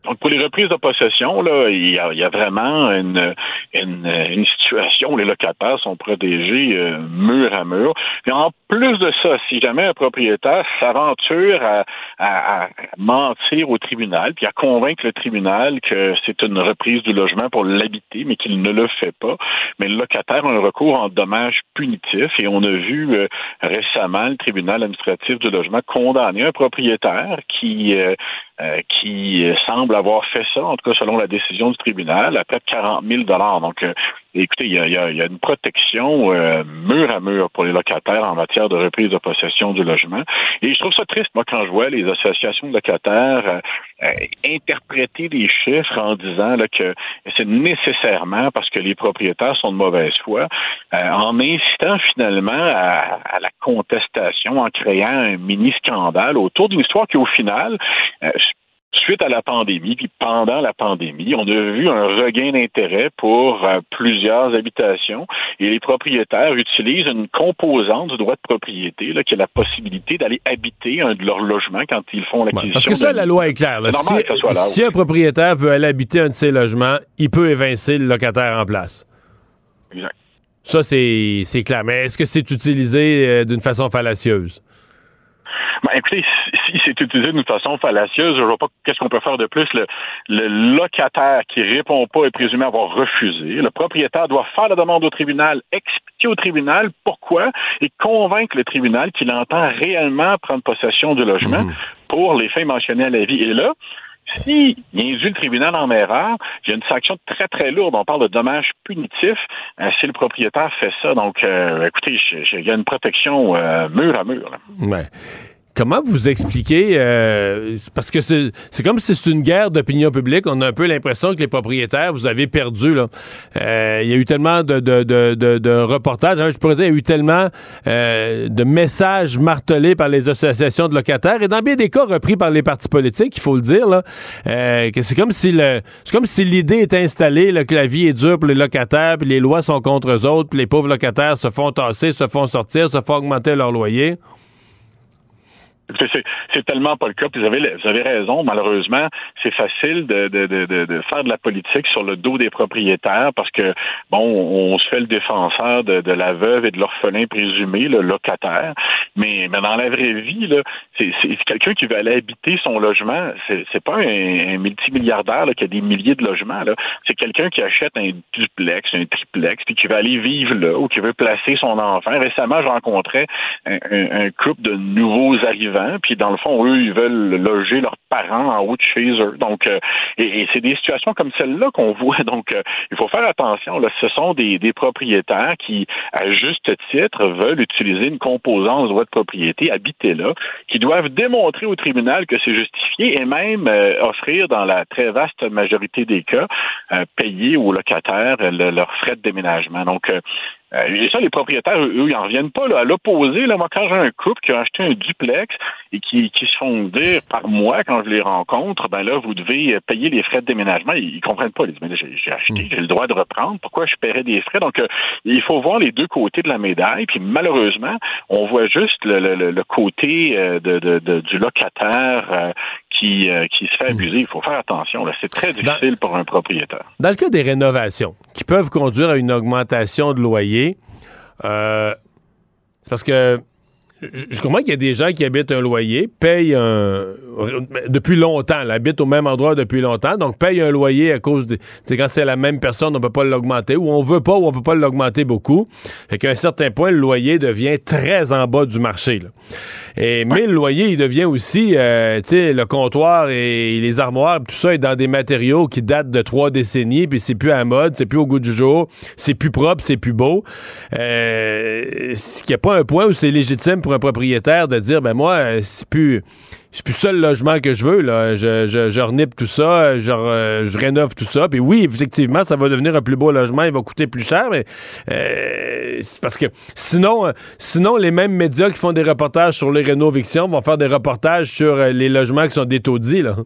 Donc, pour les reprises de possession, là, il y a, vraiment une, une, situation où les locataires sont protégés euh, mur à mur. Et en plus de ça, si jamais un propriétaire s'aventure à, à, mentir au tribunal, puis à convaincre le tribunal que c'est une reprise du logement pour l'habiter, mais qu'il ne le fait pas, mais le locataire a un recours en dommages punitifs. Et on a vu euh, récemment le tribunal administratif du logement condamner un propriétaire qui euh, euh, qui semble avoir fait ça, en tout cas selon la décision du tribunal, à près de 40 000 Donc, euh, écoutez, il y a, une protection euh, mur à mur pour les locataires en matière de reprise de possession du logement. Et je trouve ça triste, moi, quand je vois les associations de locataires interpréter des chiffres en disant là, que c'est nécessairement parce que les propriétaires sont de mauvaise foi, en incitant finalement à, à, la contestation, en créant un mini-scandale autour d'une histoire qui, au final, suite à la pandémie, puis pendant la pandémie, on a vu un regain d'intérêt pour euh, plusieurs habitations et les propriétaires utilisent une composante du droit de propriété, là, qui est la possibilité d'aller habiter un de leurs logements quand ils font l'acquisition. parce que ça, la loi est claire. si, un propriétaire veut aller habiter un de ses logements, il peut évincer le locataire en place. Exact. Ça, c'est clair. Mais est-ce que c'est utilisé euh, d'une façon fallacieuse? Ben, écoutez, si c'est utilisé d'une façon fallacieuse, je vois pas qu'est-ce qu'on peut faire de plus. Le, locataire qui répond pas est présumé avoir refusé. Le propriétaire doit faire la demande au tribunal, expliquer au tribunal pourquoi et convaincre le tribunal qu'il entend réellement prendre possession du logement mmh. pour les fins mentionnées à la vie. Et là, si il induit le tribunal en erreur, il y a une sanction très, très lourde. On parle de dommages punitifs euh, si le propriétaire fait ça. Donc, euh, écoutez, il y a une protection euh, mur à mur. Ouais. Comment vous expliquez, euh, parce que c'est comme si c'est une guerre d'opinion publique, on a un peu l'impression que les propriétaires, vous avez perdu. Là. Euh, il y a eu tellement de, de, de, de, reportages, hein, je pourrais dire, il y a eu tellement euh, de messages martelés par les associations de locataires et dans bien des cas repris par les partis politiques, il faut le dire, là, que c'est comme si le c'est comme si l'idée est installée que la vie est dure pour les locataires, puis les lois sont contre eux autres, puis les pauvres locataires se font tasser, se font sortir, se font augmenter leur loyer. C'est tellement pas le cas. vous avez, raison. Malheureusement, c'est facile de, faire de la politique sur le dos des propriétaires parce que, bon, on se fait le défenseur de, la veuve et de l'orphelin présumé, le locataire. Mais, dans la vraie vie, c'est quelqu'un qui veut aller habiter son logement. C'est pas un, multimilliardaire qui a des milliers de logements. C'est quelqu'un qui achète un duplex, un triplex, puis qui veut aller vivre là ou qui veut placer son enfant. Récemment, je rencontrais un couple de nouveaux arrivants puis dans le fond, eux, ils veulent loger leurs parents en haut de chez eux. Donc, euh, et, c'est des situations comme celle-là qu'on *laughs* voit. Donc, euh, il faut faire attention. Ce sont des, propriétaires qui, à juste titre, veulent utiliser une composante droit de propriété, habiter là, qui doivent démontrer au tribunal que c'est justifié et même offrir, dans la très vaste majorité des cas, payer aux locataires leurs frais de déménagement. Donc, euh, et ça, les propriétaires, eux, ils n'en reviennent pas. Là. À l'opposé, là, moi, quand j'ai un couple qui a acheté un duplex et qui, qui se font dire par mois, quand je les rencontre, ben là, vous devez euh, payer les frais de déménagement. Ils, ne comprennent pas. Ils disent, mais j'ai acheté, hmm. j'ai le droit de reprendre. Pourquoi je paierais des frais? Donc, euh, il faut voir les deux côtés de la médaille. Puis malheureusement, on voit juste le, le, le côté de, de, de, du locataire qui, qui se fait hmm. abuser. Il faut faire attention. C'est très difficile pour un propriétaire. Dans le cas des rénovations, qui peuvent conduire à une augmentation de loyer, euh, parce que je comprends qu'il y a des gens qui habitent un loyer, payent un. depuis longtemps, habitent au même endroit depuis longtemps, donc payent un loyer à cause de. Quand c'est la même personne, on peut pas l'augmenter, ou on veut pas, ou on peut pas l'augmenter beaucoup. Fait qu'à un certain point, le loyer devient très en bas du marché. Et, mais le loyer, il devient aussi, euh, tu sais, le comptoir et les armoires, tout ça est dans des matériaux qui datent de trois décennies, puis c'est plus à mode, c'est plus au goût du jour, c'est plus propre, c'est plus beau. Euh, ce qui a pas un point où c'est légitime pour un propriétaire de dire, ben moi, euh, c'est plus c'est plus ça le logement que je veux. Là. Je, je, renipe tout ça, je, rénove tout ça. Puis oui, effectivement, ça va devenir un plus beau logement, il va coûter plus cher, mais euh, parce que sinon, sinon, les mêmes médias qui font des reportages sur les rénovations vont faire des reportages sur euh, les logements qui sont détaudis. Là.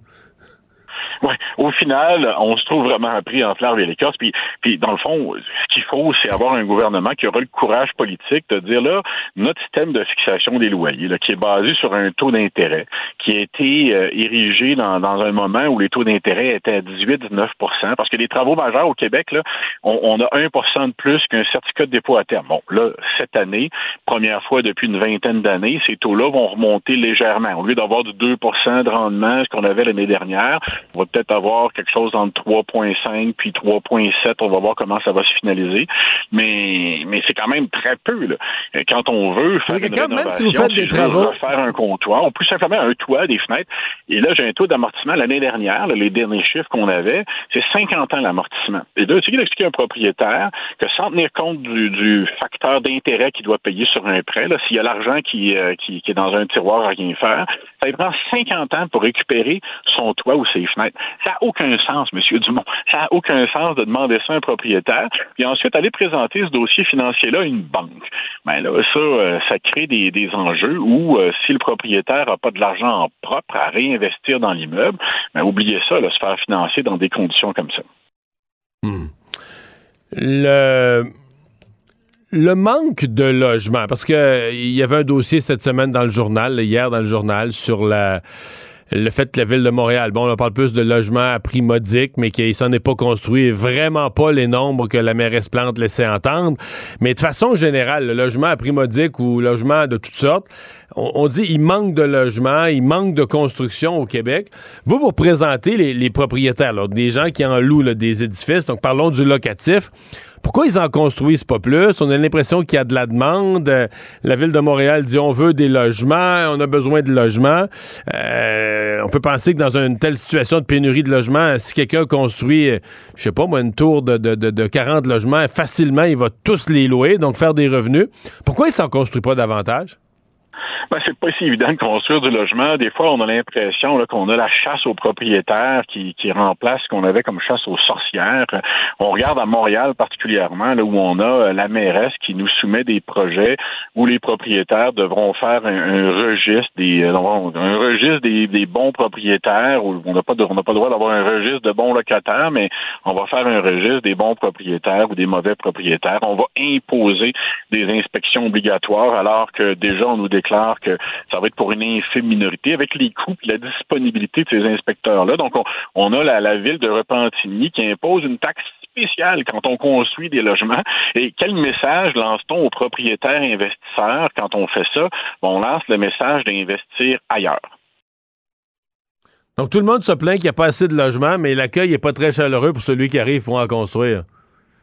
Ouais. Au final, on se trouve vraiment pris en fleurs et l'écorce. Puis, puis, dans le fond, ce qu'il faut, c'est avoir un gouvernement qui aura le courage politique de dire là, notre système de fixation des loyers, là, qui est basé sur un taux d'intérêt, qui a été euh, érigé dans, dans, un moment où les taux d'intérêt étaient à 18-19% parce que les travaux majeurs au Québec, là, on, on a 1% de plus qu'un certificat de dépôt à terme. Bon, là, cette année, première fois depuis une vingtaine d'années, ces taux-là vont remonter légèrement. Au lieu d'avoir du 2% de rendement, ce qu'on avait l'année dernière, on va peut-être avoir quelque chose entre 3,5 puis 3,7. On va voir comment ça va se finaliser. Mais, mais c'est quand même très peu. Là. Quand on veut faire une même si vous faites des travaux, faire un comptoir, on peut simplement un toit, des fenêtres. Et là, j'ai un taux d'amortissement l'année dernière, les derniers chiffres qu'on avait, c'est 50 ans l'amortissement. Et là, tu d'expliquer à un propriétaire que sans tenir compte du, facteur d'intérêt qu'il doit payer sur un prêt, s'il y a l'argent qui, euh, qui, qui, est dans un tiroir à rien faire, ça lui prend 50 ans pour récupérer son toit ou ses fenêtres. Ça n'a aucun sens, M. Dumont. Ça n'a aucun sens de demander ça à un propriétaire, puis ensuite aller présenter ce dossier financier-là à une banque. Ben là, ça, euh, ça crée des, enjeux où euh, si le propriétaire n'a pas de l'argent propre à réinvestir dans l'immeuble, ben oubliez ça, là, se faire financer dans des conditions comme ça. Hmm. Le le manque de logement, parce que il y avait un dossier cette semaine dans le journal, hier dans le journal, sur la le fait que la ville de Montréal, bon, on parle plus de logements à prix modique, mais qu'il s'en est pas construit vraiment pas les nombres que la mairesse Plante laissait entendre. Mais de façon générale, le logement à prix modique ou logement de toutes sortes, on, dit il manque de logements, il manque de construction au Québec. Vous, vous représentez les, propriétaires, des gens qui en louent des édifices. Donc, parlons du locatif. Pourquoi ils en construisent pas plus? On a l'impression qu'il y a de la demande. Euh, la ville de Montréal dit on veut des logements, on a besoin de logements. Euh, on peut penser que dans une telle situation de pénurie de logements, si quelqu'un construit, euh, je sais pas moi, une tour de, de, de, 40 logements, facilement, il va tous les louer, donc faire des revenus. Pourquoi ils s'en construisent pas davantage? Ben, c'est pas si évident de construire du logement. Des fois, on a l'impression qu'on a la chasse aux propriétaires qui, qui remplace ce qu'on avait comme chasse aux sorcières. On regarde à Montréal particulièrement, là, où on a euh, la mairesse qui nous soumet des projets où les propriétaires devront faire un, registre des euh, un registre des, des, bons propriétaires où on n'a pas on n'a pas le droit d'avoir un registre de bons locataires, mais on va faire un registre des bons propriétaires ou des mauvais propriétaires. On va imposer des inspections obligatoires alors que déjà on nous déclare que ça va être pour une infime minorité, avec les coûts et la disponibilité de ces inspecteurs-là. Donc, on, a la, ville de Repentigny qui impose une taxe spéciale quand on construit des logements. Et quel message lance-t-on aux propriétaires investisseurs quand on fait ça? on lance le message d'investir ailleurs. Donc tout le monde se plaint qu'il n'y a pas assez de logements, mais l'accueil n'est pas très chaleureux pour celui qui arrive pour en construire.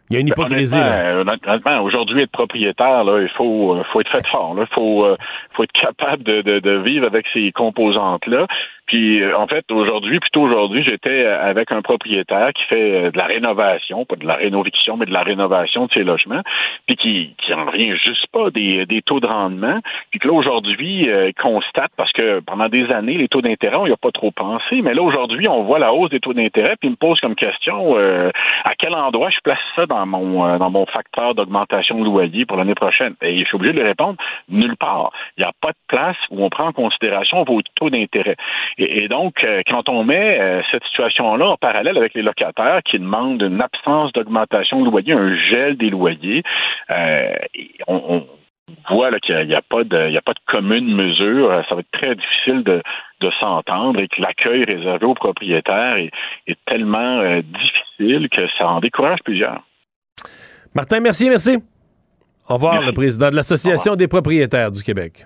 Il y a une hypocrisie. Là. Honnêtement, aujourd'hui, être propriétaire, là, il faut, faut être fait fort. Il faut, faut être capable de, de, de vivre avec ces composantes-là. Puis euh, en fait, aujourd'hui, plutôt aujourd'hui, j'étais avec un propriétaire qui fait euh, de la rénovation, pas de la rénoviction, mais de la rénovation de ses logements, puis qui, qui en revient juste pas des, des taux de rendement. Puis que là, aujourd'hui, euh, constate, parce que pendant des années, les taux d'intérêt, on n'y a pas trop pensé, mais là, aujourd'hui, on voit la hausse des taux d'intérêt, puis il me pose comme question euh, à quel endroit je place ça dans mon dans mon facteur d'augmentation de loyer pour l'année prochaine? Et je suis obligé de lui répondre nulle part. Il n'y a pas de place où on prend en considération vos taux d'intérêt. Et, donc, euh, quand on met euh, cette situation-là en parallèle avec les locataires qui demandent une absence d'augmentation de loyer, un gel des loyers, euh, on, voit qu'il n'y a, pas de, a pas de commune mesure. Ça va être très difficile de, s'entendre et que l'accueil réservé aux propriétaires est, tellement difficile que ça en décourage plusieurs. Martin, merci, merci. Au revoir, le président de l'Association des propriétaires du Québec.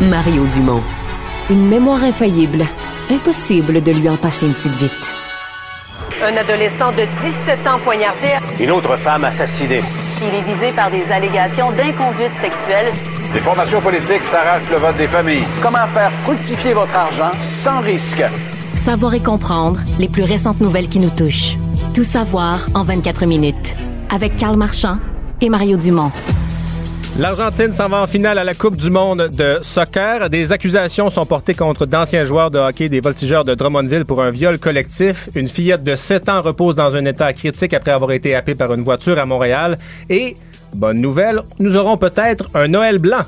Mario Dumont. Une mémoire infaillible. Impossible de lui en passer une petite vite. Un adolescent de 17 ans poignardé. Une autre femme assassinée. Il est visé par des allégations d'inconduite sexuelle. Les formations politiques s'arrachent le vote des familles. Comment faire fructifier votre argent sans risque? Savoir et comprendre les plus récentes nouvelles qui nous touchent. Tout savoir en 24 minutes. Avec Carl Marchand et Mario Dumont. L'Argentine s'en va en finale à la Coupe du monde de soccer. Des accusations sont portées contre d'anciens joueurs de hockey des voltigeurs de Drummondville pour un viol collectif. Une fillette de 7 ans repose dans un état critique après avoir été happée par une voiture à Montréal. Et, bonne nouvelle, nous aurons peut-être un Noël blanc.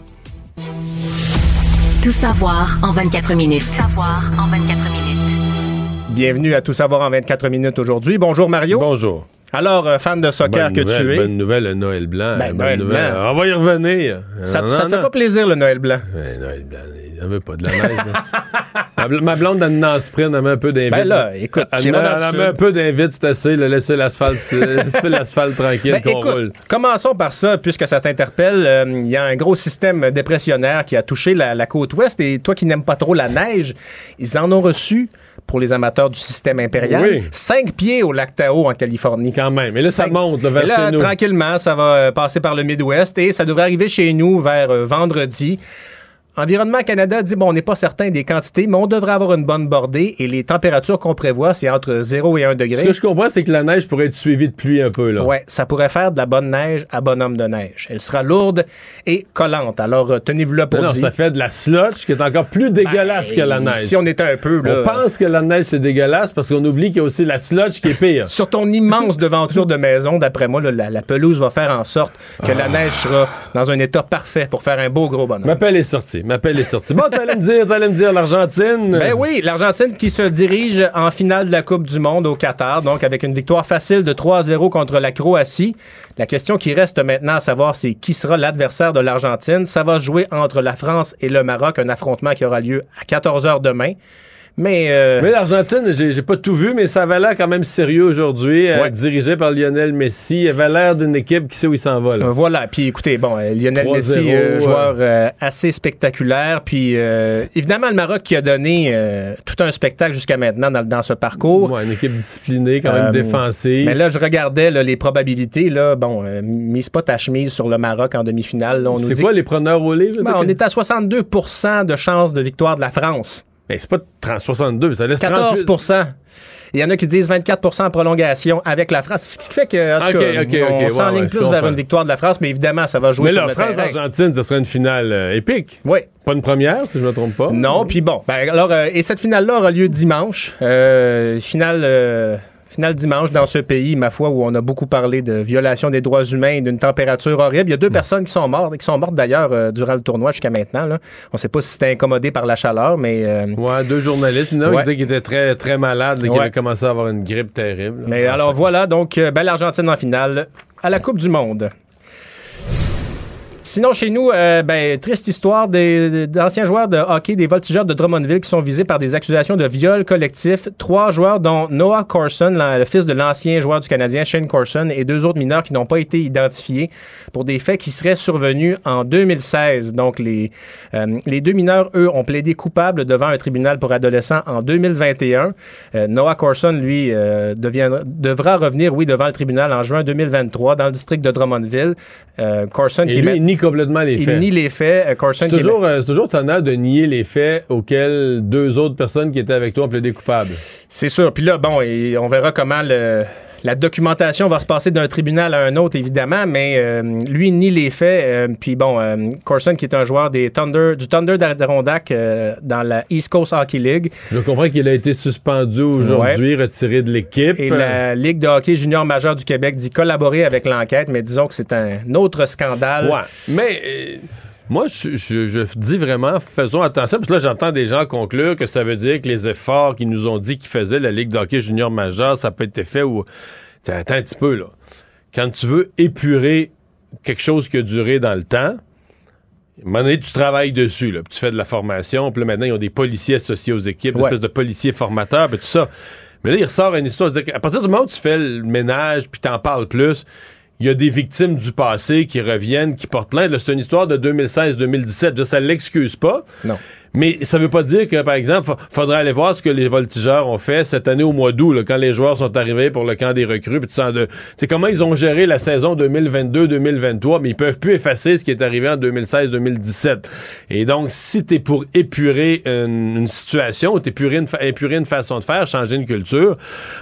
Tout savoir en 24 minutes. Tout savoir en 24 minutes. Bienvenue à Tout savoir en 24 minutes aujourd'hui. Bonjour Mario. Bonjour. Alors, euh, fan de soccer que tu es. Bonne nouvelle, Noël blanc. Ben, Noël nouvelle. blanc. On va y revenir. Ça, ça te fait pas plaisir, le Noël blanc? Ouais, Noël blanc, il n'en veut pas de la neige. *laughs* ma, blonde, elle en sprint, elle met un peu d'invite. Ben là, écoute, elle, met, elle met un peu d'invite, c'est assez, là, laisser l'asphalte, *laughs* l'asphalte tranquille, Ben, qu'on roule. Commençons par ça, puisque ça t'interpelle. Euh, Il y a un gros système dépressionnaire qui a touché la, la côte ouest. Et toi qui n'aimes pas trop la neige, ils en ont reçu, pour les amateurs du système impérial, Oui. cinq pieds au lac Tahoe en Californie. Quand même. Mais là, ça monte là, vers Et là, chez nous. tranquillement, ça va euh, passer par le Midwest et ça devrait arriver chez nous vers euh, vendredi. Environnement Canada dit, bon, on n'est pas certain des quantités, mais on devrait avoir une bonne bordée et les températures qu'on prévoit, c'est entre 0 et 1 degré. Ce que je comprends, c'est que la neige pourrait être suivie de pluie un peu. Là. Ouais, ça pourrait faire de la bonne neige à bonhomme de neige. Elle sera lourde et collante. Alors, euh, tenez-vous là pour Non, non, ça fait de la sludge qui est encore plus dégueulasse Ben, que la neige. Si on était un peu, là. On pense que la neige c'est dégueulasse parce qu'on oublie qu'il y a aussi la sludge qui est pire. Sur ton immense devanture de maison, d'après moi, là, la, la pelouse va faire en sorte que Ah. la neige sera dans un état parfait pour faire un beau gros bonhomme. M'appelle est sorti. Est sorti. Bon, me dire, t'allais me dire l'Argentine. Ben oui, l'Argentine qui se dirige en finale de la Coupe du Monde au Qatar, donc avec une victoire facile de 3-0 contre la Croatie. La question qui reste maintenant à savoir, c'est qui sera l'adversaire de l'Argentine. Ça va jouer entre la France et le Maroc, un affrontement qui aura lieu à 14h demain. Mais, euh, Mais l'Argentine, j'ai pas tout vu, mais ça avait l'air quand même sérieux aujourd'hui, euh, Ouais. dirigé par Lionel Messi. Il avait l'air d'une équipe qui sait où il s'en va. là. Euh, Voilà, puis écoutez, bon, Lionel 3-0, Messi, euh, joueur assez spectaculaire, puis évidemment le Maroc qui a donné tout un spectacle jusqu'à maintenant dans, dans ce parcours. Ouais, une équipe disciplinée, quand même défensive. Mais là, je regardais là, les probabilités. Là, bon, mise pas ta chemise sur le Maroc en demi-finale. C'est quoi les preneurs au livre? Ben, on est à 62% de chances de victoire de la France. Mais c'est pas 30, 62, ça laisse 14 il y en a qui disent 24% en prolongation avec la France. Ce qui fait que, en tout cas, on s'enligne plus vers une victoire de la France, mais évidemment, ça va jouer mais sur la France-Argentine, ce serait une finale euh, épique. Oui. Pas une première, si je ne me trompe pas. Non, puis bon. Ben, alors, euh, et cette finale-là aura lieu dimanche. Euh, finale Finale dimanche dans ce pays, ma foi, où on a beaucoup parlé de violation des droits humains et d'une température horrible. Il y a deux hmm. personnes qui sont mortes, qui sont mortes d'ailleurs euh, durant le tournoi jusqu'à maintenant. Là. On ne sait pas si c'était incommodé par la chaleur, mais... Euh, ouais, deux journalistes. Il y en a qui qu'il était très, très malade et qu'il avait commencé à avoir une grippe terrible. Mais alors voilà, donc, euh, ben, l'Argentine en finale à la Coupe du Monde. Sinon, chez nous, euh, ben, triste histoire d'anciens joueurs de hockey des voltigeurs de Drummondville qui sont visés par des accusations de viol collectif. Trois joueurs, dont Noah Corson, le fils de l'ancien joueur du Canadien Shane Corson, et deux autres mineurs qui n'ont pas été identifiés pour des faits qui seraient survenus en 2016. Donc, les, euh, les deux mineurs, eux, ont plaidé coupables devant un tribunal pour adolescents en 2021. Euh, Noah Corson, lui, devra revenir, oui, devant le tribunal en juin 2023 dans le district de Drummondville. Corson qui nie complètement les faits. Il nie les faits. Euh, c'est toujours, euh, toujours tonnant de nier les faits auxquels deux autres personnes qui étaient avec toi ont plaidé coupables. C'est sûr. Puis là, bon, et on verra comment le la documentation va se passer d'un tribunal à un autre, évidemment, mais euh, lui nie les faits. Euh, puis bon, euh, Corson, qui est un joueur des Thunder, du Thunder d'Adirondack dans la East Coast Hockey League. Je comprends qu'il a été suspendu aujourd'hui, retiré de l'équipe. Et la Ligue de hockey junior majeur du Québec dit collaborer avec l'enquête, mais disons que c'est un autre scandale. Ouais, mais... Moi, je, dis vraiment, faisons attention, parce que là, j'entends des gens conclure que ça veut dire que les efforts qu'ils nous ont dit qu'ils faisaient, la Ligue d'hockey junior majeur, ça peut être fait ou... Attends un petit peu, là. Quand tu veux épurer quelque chose qui a duré dans le temps, à un moment donné, tu travailles dessus, là, puis tu fais de la formation, puis là, maintenant, ils ont des policiers associés aux équipes, des espèces de policiers formateurs, puis tout ça. Mais là, il ressort une histoire, à partir du moment où tu fais le ménage, puis t'en parles plus, il y a des victimes du passé qui reviennent, qui portent plainte. C'est une histoire de 2016-2017. Ça l'excuse pas. Non. Mais ça veut pas dire que, par exemple, faudrait aller voir ce que les voltigeurs ont fait cette année au mois d'août, quand les joueurs sont arrivés pour le camp des recrues. C'est comment ils ont géré la saison 2022-2023, mais ils peuvent plus effacer ce qui est arrivé en 2016-2017. Et donc, si tu es pour épurer une, situation, épurer une, épurer une façon de faire, changer une culture,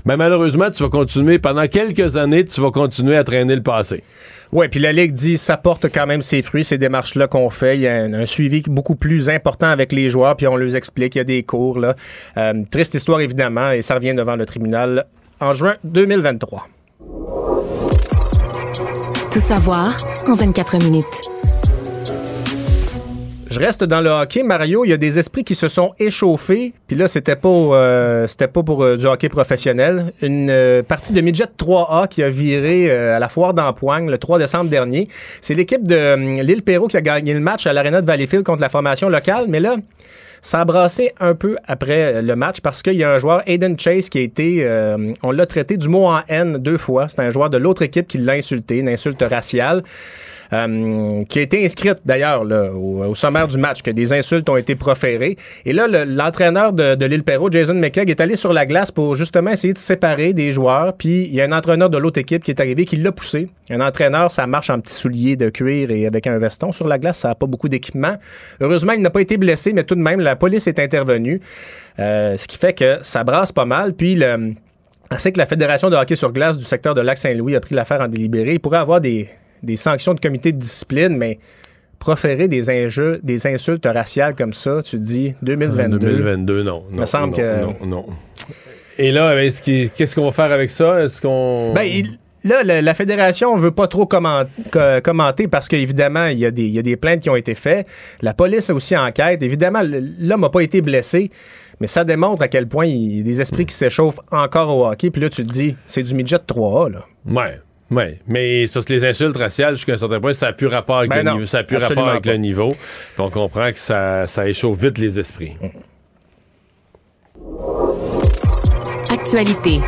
ben malheureusement, tu vas continuer, pendant quelques années, tu vas continuer à traîner le passé. Oui, puis la Ligue dit ça porte quand même ses fruits, ces démarches-là qu'on fait. Il y a un, suivi beaucoup plus important avec les joueurs, puis on leur explique, il y a des cours. Là. Euh, triste histoire, évidemment, et ça revient devant le tribunal en juin 2023. Tout savoir en 24 minutes. Je reste dans le hockey, Mario. Il y a des esprits qui se sont échauffés. Puis là, c'était pas, euh, c'était pas pour euh, du hockey professionnel. Une euh, partie de midget 3A qui a viré à la foire d'Empoigne le 3 décembre dernier. C'est l'équipe de l'île Perrault qui a gagné le match à l'Arena de Valleyfield contre la formation locale. Mais là, ça a brassé un peu après le match parce qu'il y a un joueur, Aiden Chase, qui a été, on l'a traité du mot en haine deux fois. C'est un joueur de l'autre équipe qui l'a insulté, une insulte raciale. Euh, qui a été inscrite d'ailleurs au, sommaire du match, que des insultes ont été proférées. Et là, l'entraîneur de, de l'île Perrault, Jason McKegg, est allé sur la glace pour justement essayer de séparer des joueurs. Puis il y a un entraîneur de l'autre équipe qui est arrivé, qui l'a poussé. Un entraîneur, ça marche en petits souliers de cuir et avec un veston sur la glace. Ça n'a pas beaucoup d'équipement. Heureusement, il n'a pas été blessé, mais tout de même, la police est intervenue. Euh, ce qui fait que ça brasse pas mal. Puis le... On sait que la Fédération de hockey sur glace du secteur de Lac-Saint-Louis a pris l'affaire en délibéré. Il pourrait avoir des, des sanctions de comité de discipline, mais proférer des, injeux, des insultes raciales comme ça, tu dis 2022. 2022, non. Il me semble que. Non, non. Et là, qu'est-ce qu'on va faire avec ça? Est-ce qu'on. Ben, Là, la, fédération veut pas trop commenter parce qu'évidemment, il y, a des, il y a des plaintes qui ont été faites. La police a aussi enquête. Évidemment, l'homme n'a pas été blessé, mais ça démontre à quel point il y a des esprits qui s'échauffent encore au hockey. Puis là, tu te dis, c'est du midget 3A. Là. Ouais. Oui, mais c'est parce que les insultes raciales, jusqu'à un certain point, ça n'a plus rapport avec, ben le, niveau, ça a plus rapport avec le niveau. on comprend que ça, ça échauffe vite les esprits. Actualité.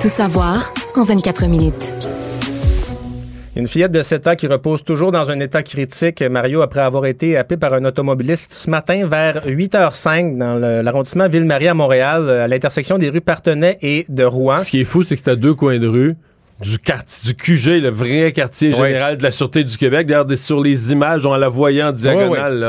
Tout savoir en 24 minutes. Une fillette de 7 ans qui repose toujours dans un état critique, Mario, après avoir été happée par un automobiliste ce matin vers 8h05 dans l'arrondissement Ville-Marie à Montréal, à l'intersection des rues Partenay et de Rouen. Ce qui est fou, c'est que c'est à deux coins de rue du quartier, du QG, le vrai quartier général de la Sûreté du Québec. D'ailleurs, sur les images, on la voyait en diagonale.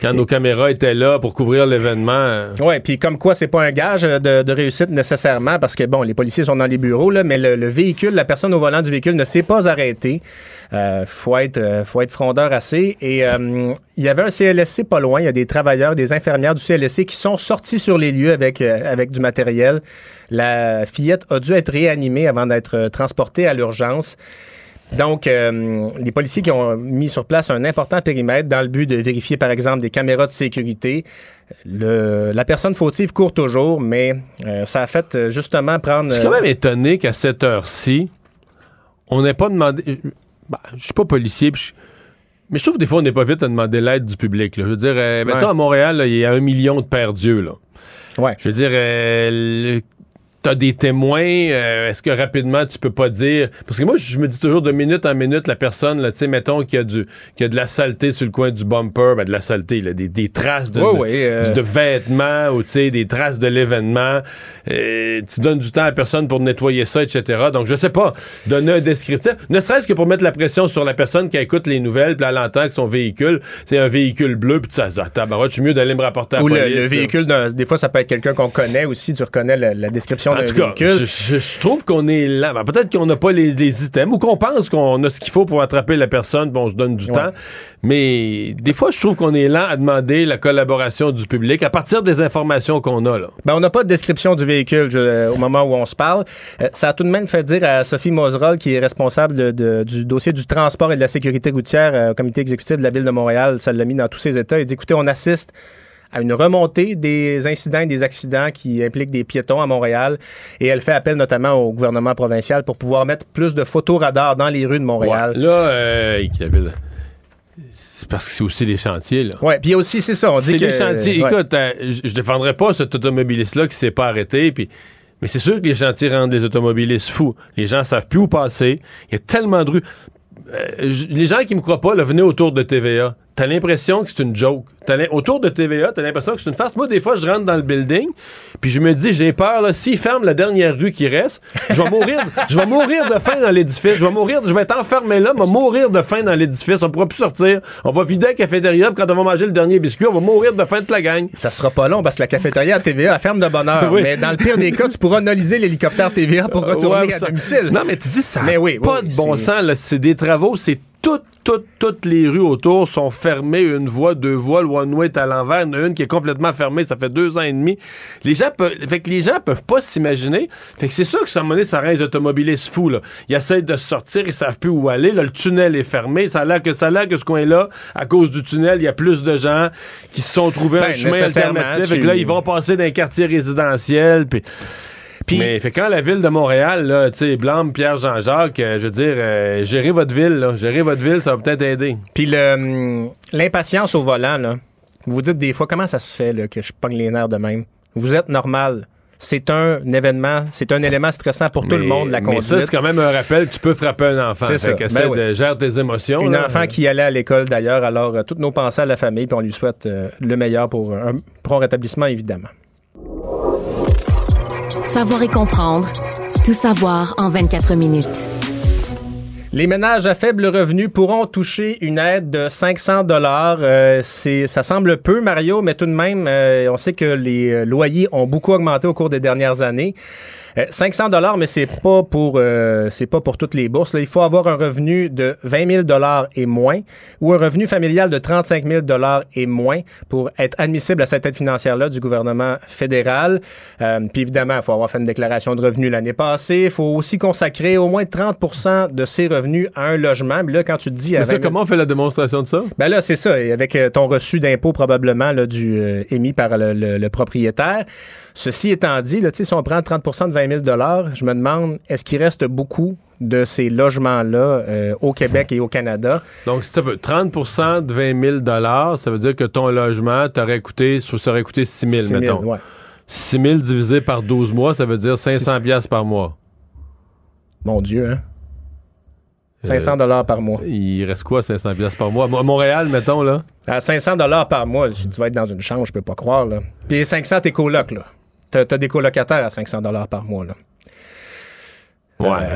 Quand nos caméras étaient là pour couvrir l'événement. euh, Oui, puis comme quoi, c'est pas un gage de, de réussite nécessairement, parce que, bon, les policiers sont dans les bureaux, là, mais le, le véhicule, la personne au volant du véhicule ne s'est pas arrêtée. Euh, faut être, euh, faut être frondeur assez. Et euh, il y avait un CLSC pas loin. Il y a des travailleurs, des infirmières du CLSC qui sont sortis sur les lieux avec, euh, avec du matériel. La fillette a dû être réanimée avant d'être euh, transportée à l'urgence. Donc, euh, les policiers qui ont mis sur place un important périmètre dans le but de vérifier, par exemple, des caméras de sécurité. Le, la personne fautive court toujours, mais euh, ça a fait euh, justement prendre... Je suis quand même étonné qu'à cette heure-ci, on n'ait pas demandé. Ben, je suis pas policier, puis mais je trouve que des fois, on n'est pas vite à demander l'aide du public. là. Je veux dire, euh, mettons à Montréal, il y a un million de perdus. Là. Ouais. Je veux dire, euh, le- t'as des témoins, euh, est-ce que rapidement tu peux pas dire parce que moi je me dis toujours de minute en minute la personne là, tu sais mettons qu'il y a du qu'il y a de la saleté sur le coin du bumper, ben de la saleté là, des, des traces de, Ouais, de, ouais, euh. de vêtements ou tu sais des traces de l'événement, Euh, tu donnes du temps à personne pour nettoyer ça etc. Donc je sais pas, donner un descriptif, ne serait-ce que pour mettre la pression sur la personne qui écoute les nouvelles puis elle entend que son véhicule c'est un véhicule bleu puis tu sais ah, tabarouette, je suis mieux d'aller me rapporter à la Ou le, police. le là. véhicule, des fois, ça peut être quelqu'un qu'on connaît aussi. Tu reconnais la, la description En d'un tout cas, véhicule. je, trouve qu'on est là. Ben, Peut-être qu'on n'a pas les, les items ou qu'on pense qu'on a ce qu'il faut pour attraper la personne, puis on se donne du temps. Mais des fois, je trouve qu'on est lent à demander la collaboration du public à partir des informations qu'on a. Là. Ben, on n'a pas de description du véhicule je- au moment où on se parle. Euh, ça a tout de même fait dire à Sophie Moserol, qui est responsable de- de- du dossier du transport et de la sécurité routière euh, au comité exécutif de la Ville de Montréal, ça l'a mis dans tous ses états. Il dit, écoutez, on assiste à une remontée des incidents et des accidents qui impliquent des piétons à Montréal. Et elle fait appel notamment au gouvernement provincial pour pouvoir mettre plus de photos radars dans les rues de Montréal. Ouais. Là, euh, c'est parce que c'est aussi les chantiers. Ouais, puis aussi, c'est ça, on dit C'est que... les chantiers. ouais. Écoute, euh, je défendrais pas cet automobiliste-là qui s'est pas arrêté. Puis, mais c'est sûr que les chantiers rendent les automobilistes fous. Les gens savent plus où passer. Il y a tellement de rues. Euh, les gens qui me croient pas, là, venez autour de TVA. T'as l'impression que c'est une joke. Autour de TVA, t'as l'impression que c'est une farce. Moi, des fois, je rentre dans le building, puis je me dis, j'ai peur, là, s'ils ferment la dernière rue qui reste, je vais mourir, je vais mourir de faim dans l'édifice. Je vais mourir, je vais être enfermé là, je vais mourir de faim dans l'édifice. On pourra plus sortir. On va vider la cafétéria, puis quand on va manger le dernier biscuit, on va mourir de faim de la gang. Ça sera pas long parce que la cafétéria à TVA elle ferme de bonne heure. *laughs* Oui. Mais dans le pire des cas, tu pourras analyser l'hélicoptère TVA pour retourner Ouais, à domicile. Non, mais tu dis ça. Mais oui, pas oui, de bon sens, là. C'est des travaux, c'est toutes, toutes, toutes les rues autour sont fermées, une voie, deux voies, le one-way est à l'envers, il y en a une qui est complètement fermée, ça fait deux ans et demi. Les gens peuvent, fait que les gens peuvent pas s'imaginer. Fait que c'est sûr que ça, donné, ça rend les automobilistes fous, là. Ils essayent de sortir, ils savent plus où aller, là, le tunnel est fermé, ça a l'air que, ça a l'air que ce coin-là, à cause du tunnel, il y a plus de gens qui se sont trouvés Ben, un chemin nécessairement, alternatif, tu- et que là, ils vont passer dans les quartiers résidentiels, Mais fait quand la ville de Montréal, là, tu sais, Blâme, Pierre Jean-Jacques, euh, je veux dire, euh, gérez votre ville, là, gérez votre ville, ça va peut-être aider. Puis hum, l'impatience au volant, là. Vous vous dites des fois, comment ça se fait là, que je pogne les nerfs de même? Vous êtes normal. C'est un événement, c'est un élément stressant pour tout le Mais- monde, la Mais conduite. ça, c'est quand même un rappel que tu peux frapper un enfant. C'est ça. Ben de gérer tes émotions. Une là. enfant qui allait à l'école d'ailleurs, alors euh, toutes nos pensées à la famille, puis on lui souhaite euh, le meilleur pour un prompt rétablissement, évidemment. Savoir et comprendre. Tout savoir en 24 minutes. Les ménages à faible revenu pourront toucher une aide de 500 dollars. c'est, ça semble peu, Mario, mais tout de même, euh, on sait que les euh, loyers ont beaucoup augmenté au cours des dernières années. Euh, 500 dollars, mais c'est pas pour euh, c'est pas pour toutes les bourses. Là. Il faut avoir un revenu de 20 000 dollars et moins, ou un revenu familial de 35 000 dollars et moins pour être admissible à cette aide financière-là du gouvernement fédéral. Euh, puis évidemment, il faut avoir fait une déclaration de revenus l'année passée. Il faut aussi consacrer au moins 30% de ses revenus à un logement. Mais là, quand tu te dis... à Mais ça, 20 000 comment on fait la démonstration de ça? ben là, c'est ça. Avec euh, ton reçu d'impôt probablement là, du, euh, émis par le, le- le propriétaire. Ceci étant dit, là, si on prend 30% de 20 000 je me demande, est-ce qu'il reste beaucoup de ces logements-là euh, au Québec et au Canada? Donc, si tu veux 30% de 20 000 ça veut dire que ton logement t'aurait coûté, ça aurait coûté 6 000, 6 000, mettons. ouais. 6 000 divisé par 12 mois, ça veut dire 500 piastres par mois. Mon Dieu, hein? 500 dollars par mois. Il reste quoi, 500 piastres par mois? À Montréal, mettons, là? À 500 dollars par mois, tu vas être dans une chambre, je peux pas croire. Là. Puis 500, t'es coloc, là. T'as, t'as des colocataires à 500 dollars par mois, là. Ouais. Euh,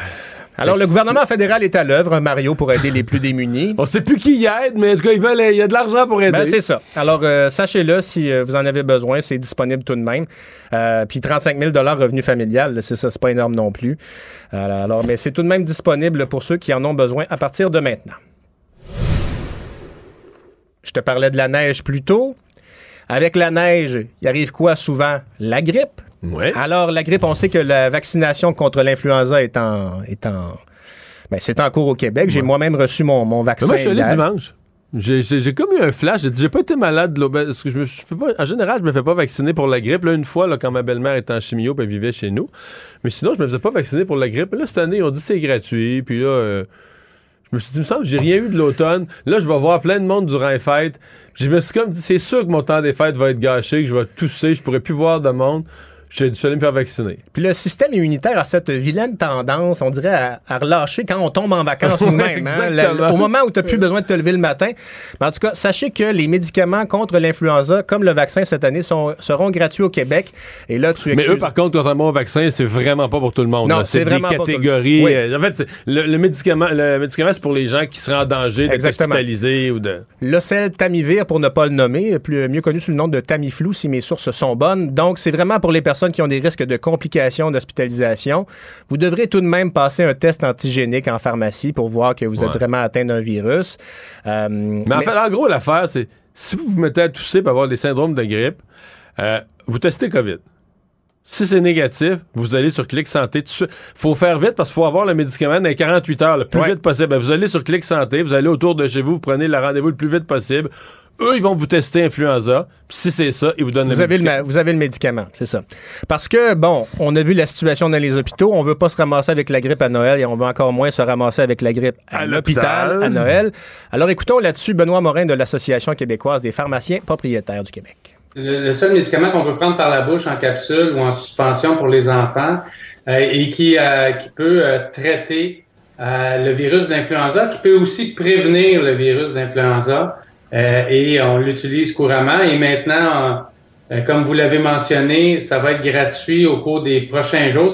Alors, le gouvernement fédéral est à l'œuvre, Mario, pour aider les plus *laughs* démunis. On sait plus qui y aide, mais en tout cas, ils veulent, il y a de l'argent pour aider. Ben, c'est ça. Alors, euh, sachez-le, si euh, vous en avez besoin, c'est disponible tout de même. Euh, puis 35 000 revenu familial, c'est ça, c'est pas énorme non plus. Alors, mais c'est tout de même disponible pour ceux qui en ont besoin à partir de maintenant. Je te parlais de la neige plus tôt. Avec la neige, il arrive quoi souvent? La grippe? Alors, la grippe, on sait que la vaccination contre l'influenza est en. Est en ben, c'est en cours au Québec. J'ai moi-même reçu mon, mon vaccin. Mais moi, je suis allé dimanche. J'ai- comme eu un flash. J'ai dit, j'ai pas été malade. là, ben, parce que je me suis- fais pas, en général, je me fais pas vacciner pour la grippe. Là, une fois, là, quand ma belle-mère était en chimio puis elle vivait chez nous. Mais sinon, je me faisais pas vacciner pour la grippe. Là, cette année, ont dit c'est gratuit. Puis là, euh, je me suis dit, me semble j'ai rien eu de l'automne. Là, je vais voir plein de monde durant les fêtes. Je me suis comme dit, c'est sûr que mon temps des fêtes va être gâché, que je vais tousser, je pourrai plus voir de monde. Je suis allé me faire vacciner. Puis le système immunitaire a cette vilaine tendance, on dirait, à, à relâcher quand on tombe en vacances *laughs* nous-mêmes. hein. au moment où tu n'as plus besoin de te lever le matin. Mais en tout cas, sachez que les médicaments contre l'influenza, comme le vaccin cette année, sont, seront gratuits au Québec. Et là, tu Mais excuses- eux, par contre, contrairement au vaccin, c'est vraiment pas pour tout le monde. Non, c'est des vraiment pas pour- catégories. Oui. euh, en fait, le, le médicament, le médicament, c'est pour les gens qui seraient en danger d'être hospitalisés ou de. L'ocel-tamivir, pour ne pas le nommer, plus, mieux connu sous le nom de Tamiflu, si mes sources sont bonnes. Donc, c'est vraiment pour les personnes qui ont des risques de complications d'hospitalisation. Vous devrez tout de même passer un test antigénique en pharmacie pour voir que vous êtes Ouais. vraiment atteint d'un virus. Euh, Mais en fait, en gros, l'affaire, c'est si vous vous mettez à tousser pour avoir des syndromes de grippe, euh, vous testez COVID. Si c'est négatif, vous allez sur Clic Santé suite. faut faire vite parce qu'il faut avoir le médicament dans les 48 heures, le plus Ouais. vite possible. Vous allez sur Clic Santé, vous allez autour de chez vous, vous prenez le rendez-vous le plus vite possible. Eux, ils vont vous tester influenza. Puis si c'est ça, ils vous donnent Vous le avez, le, médicament. ma- vous avez le médicament, c'est ça. Parce que, bon, on a vu la situation dans les hôpitaux. On veut pas se ramasser avec la grippe à Noël et on veut encore moins se ramasser avec la grippe à, À l'hôpital à Noël. Alors, écoutons là-dessus Benoît Morin de l'Association québécoise des pharmaciens propriétaires du Québec. Le, le seul médicament qu'on peut prendre par la bouche en capsule ou en suspension pour les enfants euh, et qui, euh, qui peut euh, traiter euh, le virus d'influenza, qui peut aussi prévenir le virus d'influenza et on l'utilise couramment. Et maintenant, euh, comme vous l'avez mentionné, ça va être gratuit au cours des prochains jours.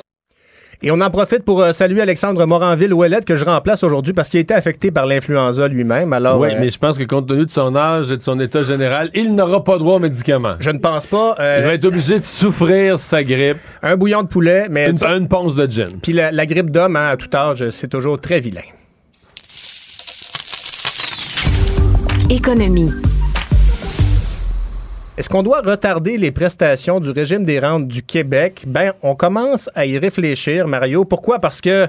Et on en profite pour euh, saluer Alexandre Moranville-Ouellette que je remplace aujourd'hui parce qu'il a été affecté par l'influenza lui-même. Alors, oui, euh, mais je pense que compte tenu de son âge et de son état général, il n'aura pas droit aux médicaments. je ne pense pas. euh, Il va être obligé de souffrir sa grippe. un bouillon de poulet, mais Une, une ponce de gin. Puis la, la grippe d'homme, hein, à tout âge, c'est toujours très vilain. Est-ce qu'on doit retarder les prestations du régime des rentes du Québec? Ben, on commence à y réfléchir, Mario. Pourquoi? Parce que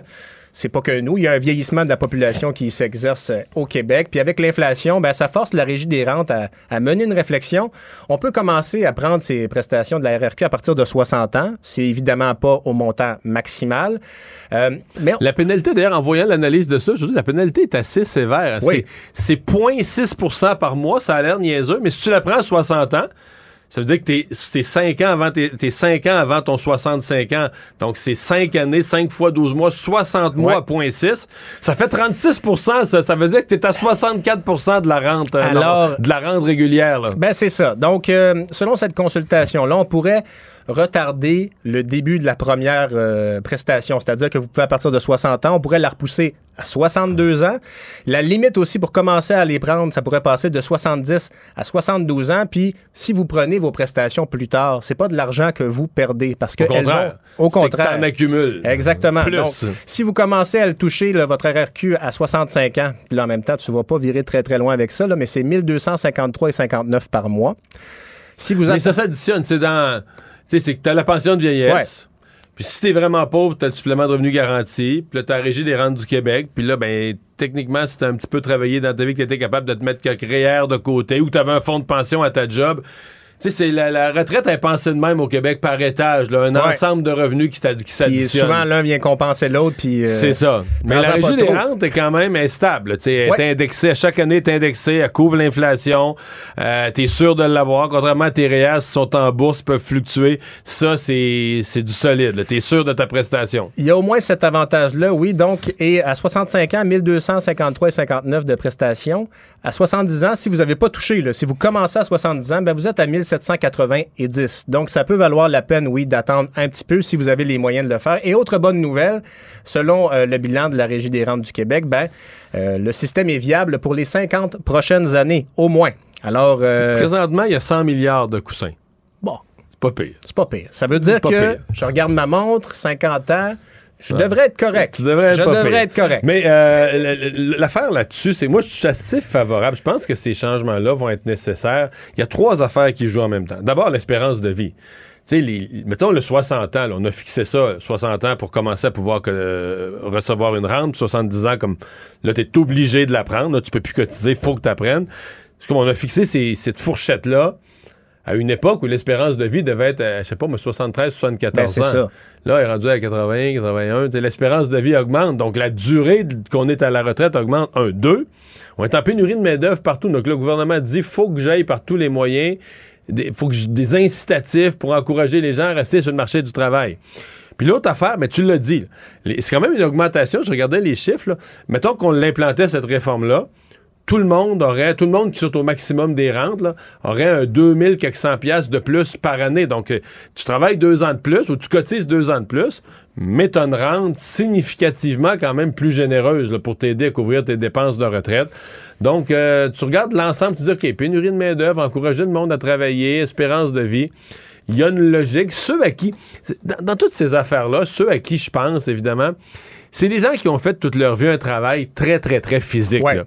c'est pas que nous, il y a un vieillissement de la population qui s'exerce euh, au Québec. Puis avec l'inflation, ben, ça force la régie des rentes à, à mener une réflexion. On peut commencer à prendre ces prestations de la RRQ à partir de 60 ans. C'est évidemment pas au montant maximal. Euh, mais La pénalité, d'ailleurs, en voyant l'analyse de ça, je veux dire, la pénalité est assez sévère. Oui. C'est 0,6% par mois, ça a l'air niaiseux, mais si tu la prends à 60 ans, ça veut dire que t'es t'es 5 ans avant tes, t'es 5 ans avant ton 65 ans. Donc c'est 5 années, 5 fois 12 mois, 60 mois à 0,6. Ça fait 36 ça. Ça veut dire que t'es à 64% de la rente euh, non, de la rente régulière. Là. Ben, c'est ça. Donc, euh, selon cette consultation-là, on pourrait retarder le début de la première euh, prestation. C'est-à-dire que vous pouvez, à partir de 60 ans, on pourrait la repousser à 62 ans. La limite aussi pour commencer à les prendre, ça pourrait passer de 70 à 72 ans. Puis, si vous prenez vos prestations plus tard, c'est pas de l'argent que vous perdez parce que Au contraire. vont- au que accumules. Exactement. Plus. Donc, si vous commencez à le toucher, là, votre RRQ à 65 ans, puis là, en même temps, tu vas pas virer très, très loin avec ça, là, mais c'est 1253,59 par mois. Si vous Mais ça s'additionne. C'est dans. Tu sais, c'est que t'as la pension de vieillesse. Ouais. Puis si t'es vraiment pauvre, t'as le supplément de revenu garanti. Puis là, t'as régie des rentes du Québec. Puis là, ben, techniquement, si t'as un petit peu travaillé dans ta vie, que t'étais capable de te mettre quelques REER de côté ou t'avais un fonds de pension à ta job. Tu sais, c'est la, la retraite est pensée de même au Québec par étage. Là, un Ouais. ensemble de revenus qui, qui s'additionnent. souvent, l'un vient compenser l'autre. puis, euh, C'est ça. Mais la régie des rentes est quand même stable. Tu sais, Elle Ouais. est indexée, chaque année, elle est indexée, elle couvre l'inflation. Euh, tu es sûr de l'avoir. Contrairement à tes réas qui sont en bourse, peuvent fluctuer. Ça, c'est c'est du solide. Tu es sûr de ta prestation. Il y a au moins cet avantage-là, oui. Donc, et à 65 ans, 1253,59 de prestations. À 70 ans, si vous n'avez pas touché, là, si vous commencez à 70 ans, ben vous êtes à 1790. Donc, ça peut valoir la peine, oui, d'attendre un petit peu si vous avez les moyens de le faire. Et autre bonne nouvelle, selon euh, le bilan de la Régie des rentes du Québec, ben, euh, le système est viable pour les 50 prochaines années, au moins. Alors, euh, Présentement, il y a 100 milliards de coussins. Bon. C'est pas pire. C'est pas pire. Ça veut dire que pire. je regarde ma montre, 50 ans, je Ouais. devrais être correct. Tu devrais être je devrais pire. être correct. Mais euh, l'affaire là-dessus, c'est moi, je suis assez favorable. Je pense que ces changements-là vont être nécessaires. Il y a trois affaires qui jouent en même temps. D'abord, l'espérance de vie. Tu sais, mettons le 60 ans, là, on a fixé ça, 60 ans pour commencer à pouvoir que- euh, recevoir une rente, 70 ans, comme là, tu es obligé de la prendre, là, tu peux plus cotiser, faut que tu apprennes. C'est comme on a fixé ces- cette fourchette-là à une époque où l'espérance de vie devait être, euh, je sais pas, moi, 73, 74 Ben, ans. ça. Là, elle est rendu à 80, 81. Tu sais, L'espérance de vie augmente. Donc, la durée qu'on est à la retraite augmente. Un, deux. On est en pénurie de main-d'œuvre partout. Donc, le gouvernement dit faut que j'aille par tous les moyens. Il faut que j- des incitatifs pour encourager les gens à rester sur le marché du travail. Puis l'autre affaire, mais tu l'as dit, c'est quand même une augmentation. Je regardais les chiffres. là. Mettons qu'on l'implantait, cette réforme-là tout le monde aurait, tout le monde qui sont au maximum des rentes, là, aurait un 2000 quelques cent piastres de plus par année. Donc, euh, tu travailles deux ans de plus ou tu cotises deux ans de plus, mais tu as une rente significativement quand même plus généreuse là, pour t'aider à couvrir tes dépenses de retraite. Donc, euh, tu regardes l'ensemble, tu dis, OK, pénurie de main-d'œuvre, encourager le monde à travailler, espérance de vie. Il y a une logique. Ceux à qui, dans, dans toutes ces affaires-là, ceux à qui je pense, évidemment, c'est des gens qui ont fait toute leur vie un travail très, très, très physique. là.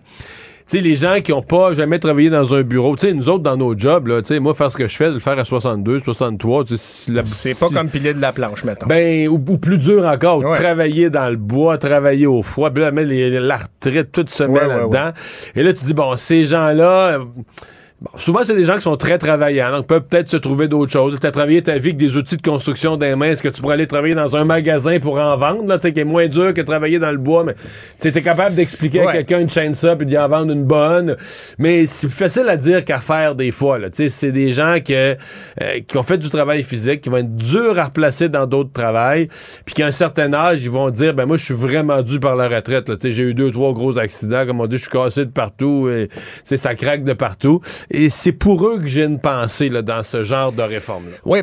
Tu sais, les gens qui n'ont pas jamais travaillé dans un bureau, tu sais, nous autres, dans nos jobs, là, tu sais, moi, faire ce que je fais, le faire à 62, 63, tu sais, la- C'est pas comme piler de la planche, mettons. ben, ou, ou plus dur encore, Ouais. travailler dans le bois, travailler au froid, puis là, mais les- la retraite, tout se met Ouais, ouais, là-dedans. Et là, tu dis, bon, ces gens-là, euh, bon, souvent, c'est des gens qui sont très travaillants, donc peuvent peut-être se trouver d'autres choses. Tu as travaillé ta vie avec des outils de construction des mains, est-ce que tu pourrais aller travailler dans un magasin pour en vendre, là, qui est moins dur que travailler dans le bois, mais tu es capable d'expliquer à quelqu'un une chaîne ça, puis d'y en vendre une bonne. Mais c'est plus facile à dire qu'à faire des fois, c'est des gens que, euh, qui ont fait du travail physique, qui vont être durs à replacer dans d'autres travails, puis qu'à un certain âge, ils vont dire, ben moi, je suis vraiment dû par la retraite, j'ai eu deux, trois gros accidents, comme on dit, je suis cassé de partout, et, ça craque de partout. Et c'est pour eux que j'ai une pensée, là, dans ce genre de réforme-là. Oui.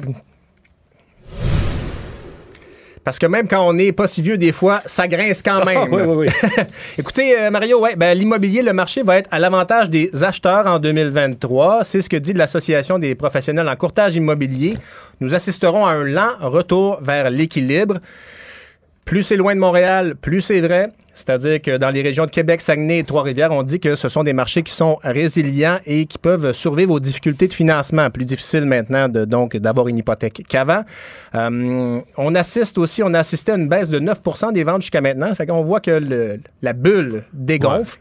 Parce que même quand on n'est pas si vieux, des fois, ça grince quand même. Oui, oui, oui. *laughs* Écoutez, euh, Mario, ouais, ben, l'immobilier, le marché va être à l'avantage des acheteurs en 2023. C'est ce que dit l'Association des professionnels en courtage immobilier. Nous assisterons à un lent retour vers l'équilibre. Plus c'est loin de Montréal, plus c'est vrai. C'est-à-dire que dans les régions de Québec, Saguenay et Trois-Rivières, on dit que ce sont des marchés qui sont résilients et qui peuvent survivre aux difficultés de financement. Plus difficile maintenant de, donc d'avoir une hypothèque qu'avant. Euh, on assiste aussi, on a assisté à une baisse de 9% des ventes jusqu'à maintenant. Fait qu'on voit que la bulle dégonfle.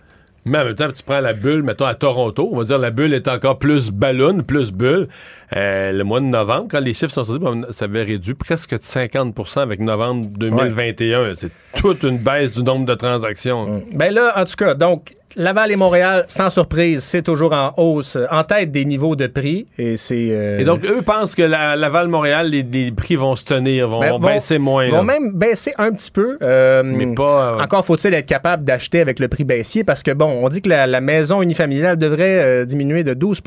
Mais en même temps, tu prends la bulle, mettons à Toronto, on va dire la bulle est encore plus ballon, plus bulle. Euh, le mois de novembre, quand les chiffres sont sortis, ben, ça avait réduit presque de 50% avec novembre 2021. C'est toute une baisse du nombre de transactions. Ben là, en tout cas, donc, Laval et Montréal, sans surprise, c'est toujours en hausse, en tête des niveaux de prix. Et c'est. euh, Et donc, eux pensent que la, Laval-Montréal, les, les prix vont se tenir, vont, Ben, vont vont- baisser moins. vont là. même baisser un petit peu. euh, Mais pas, euh, Encore faut-il être capable d'acheter avec le prix baissier parce que, bon, on dit que la, la maison unifamiliale devrait diminuer de 12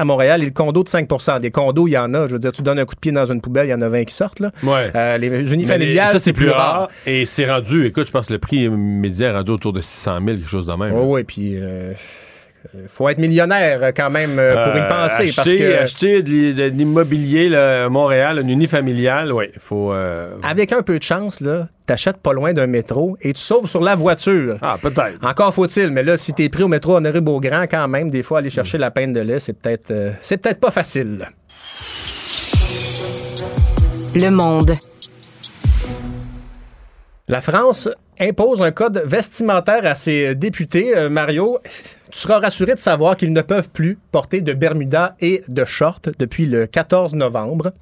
à Montréal et le condo de 5% Des condos, il y en a. Je veux dire, tu donnes un coup de pied dans une poubelle, il y en a 20 qui sortent. Là. Ouais. Euh, les Mais unifamiliales, ça, c'est plus rare. Et c'est rendu, écoute, je pense que le prix médian est rendu autour de 600 000, quelque chose de même. Oui, oui, puis euh, euh, faut être millionnaire euh, quand même euh, pour y Euh, penser. acheter, parce que acheter de l'i- de l'immobilier à Montréal, une unifamiliale, oui, il faut... euh, avec un peu de chance, là, t'achètes pas loin d'un métro et tu sauves sur la voiture. Ah, peut-être. Encore faut-il, mais là, si t'es pris au métro Honoré Beaugrand, quand même, des fois, aller chercher la peine de lait, c'est peut-être euh, c'est peut-être pas facile. Le monde. La France impose un code vestimentaire à ses députés. Euh, Mario, tu seras rassuré de savoir qu'ils ne peuvent plus porter de Bermuda et de shorts depuis le 14 novembre.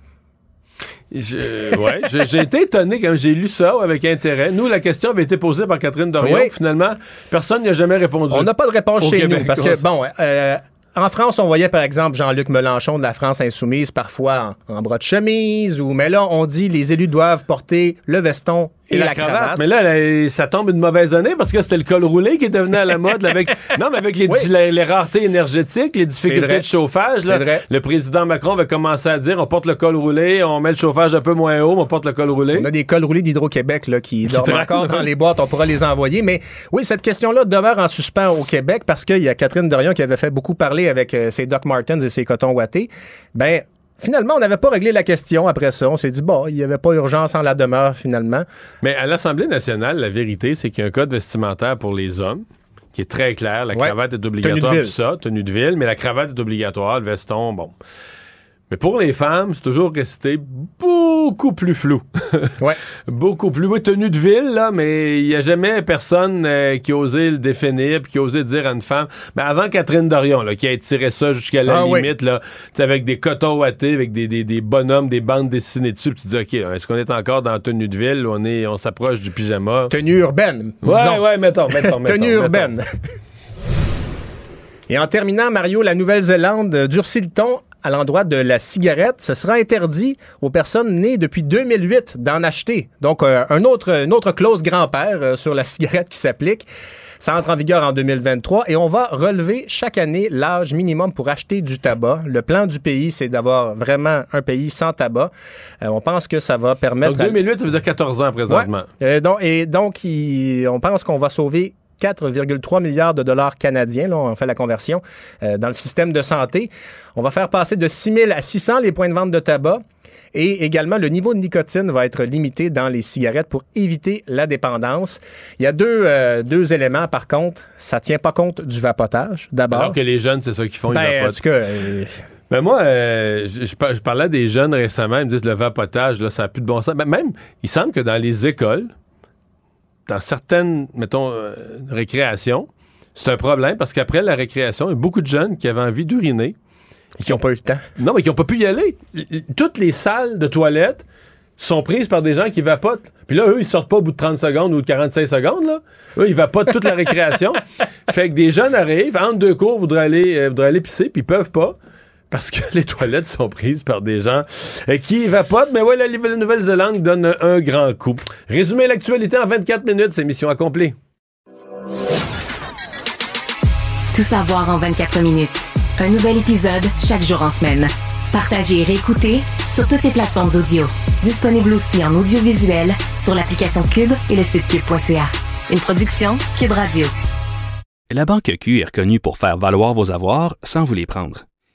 Je- ouais, j'ai été étonné quand j'ai lu ça avec intérêt. Nous, la question avait été posée par Catherine Dorion. Oui. Finalement, personne n'y a jamais répondu. On n'a pas de réponse chez Québec. nous parce que, bon, euh, en France, on voyait par exemple Jean-Luc Mélenchon de la France insoumise parfois en, en bras de chemise, ou mais là, on dit les élus doivent porter le veston et, la, cravate. Mais là, ça tombe une mauvaise année parce que c'était le col roulé qui est devenu à la *laughs* mode avec non mais avec les, les, raretés énergétiques, les difficultés de chauffage. le président Macron va commencer à dire on porte le col roulé, on met le chauffage un peu moins haut, on porte le col roulé. On a des cols roulés d'Hydro-Québec là qui, dorment encore dans *laughs* les boîtes, on pourra les envoyer. Mais oui, cette question-là demeure en suspens au Québec parce qu'il y a Catherine Dorion qui avait fait beaucoup parler avec euh, ses Doc Martens et ses cotons ouatés. Ben Finalement, on n'avait pas réglé la question après ça. On s'est dit, bon, il n'y avait pas urgence en la demeure, finalement. Mais à l'Assemblée nationale, la vérité, c'est qu'il y a un code vestimentaire pour les hommes qui est très clair. La cravate est obligatoire, tout ça, tenue de ville, mais la cravate est obligatoire, le veston, bon. Mais pour les femmes, c'est toujours resté beaucoup plus flou. *laughs* ouais. Beaucoup plus. Oui, tenue de ville, là, mais il n'y a jamais personne euh, qui a osé le définir puis qui a osé dire à une femme. Mais avant Catherine Dorion, là, qui a tiré ça jusqu'à la ah limite, là, avec des cotons ouatés, avec des, des, des, bonhommes, des bandes dessinées dessus, puis tu dis, OK, est-ce qu'on est encore dans tenue de ville ou on, est, on s'approche du pyjama? Tenue urbaine. Ouais, ouais, mettons, mettons, *laughs* mettons Tenue urbaine. Et en terminant, Mario, la Nouvelle-Zélande durcit le ton à l'endroit de la cigarette. Ce sera interdit aux personnes nées depuis 2008 d'en acheter. Donc, euh, un autre, une autre clause grand-père euh, sur la *laughs* cigarette qui s'applique. Ça entre en vigueur en 2023 et on va relever chaque année l'âge minimum pour acheter du tabac. Le plan du pays, c'est d'avoir vraiment un pays sans tabac. Euh, on pense que ça va permettre... Donc 2008, ça veut dire 14 ans présentement. donc, et donc, on pense qu'on va sauver 4,3 milliards de dollars canadiens, là, on fait la conversion, euh, dans le système de santé. On va faire passer de 6 000 à 600 les points de vente de tabac. Et également, le niveau de nicotine va être limité dans les cigarettes pour éviter la dépendance. Il y a deux, euh, deux éléments, par contre. Ça tient pas compte du vapotage, d'abord. Alors que les jeunes, c'est ça qu'ils font, ben, ils En tout cas... Euh, ben moi, je, je, parlais des jeunes récemment, ils me disent le vapotage, là, ça n'a plus de bon sens. Ben même, il semble que dans les écoles, dans certaines, mettons, euh, récréations, c'est un problème parce qu'après la récréation, il y a beaucoup de jeunes qui avaient envie d'uriner. Et qui n'ont pas eu le temps. Non, mais qui n'ont pas pu y aller. Toutes les salles de toilettes sont prises par des gens qui vapotent. Puis là, eux, ils sortent pas au bout de 30 secondes ou de 45 secondes. Là. Eux, ils vapotent toute la récréation. *laughs* fait que des jeunes arrivent, entre deux cours, voudraient aller, euh, voudraient aller pisser, puis ils peuvent pas parce que *laughs* les toilettes sont prises par des gens euh, qui vapotent. Mais ouais, la Nouvelle-Zélande donne un grand coup. Résumer l'actualité en 24 minutes, c'est mission accomplie. Tout savoir en 24 minutes. Un nouvel épisode chaque jour en semaine. Partagez et réécoutez sur toutes les plateformes audio. Disponible aussi en audiovisuel sur l'application Cube et le site cube.ca. Une production Cube Radio. La Banque Q est reconnue pour faire valoir vos avoirs sans vous les prendre.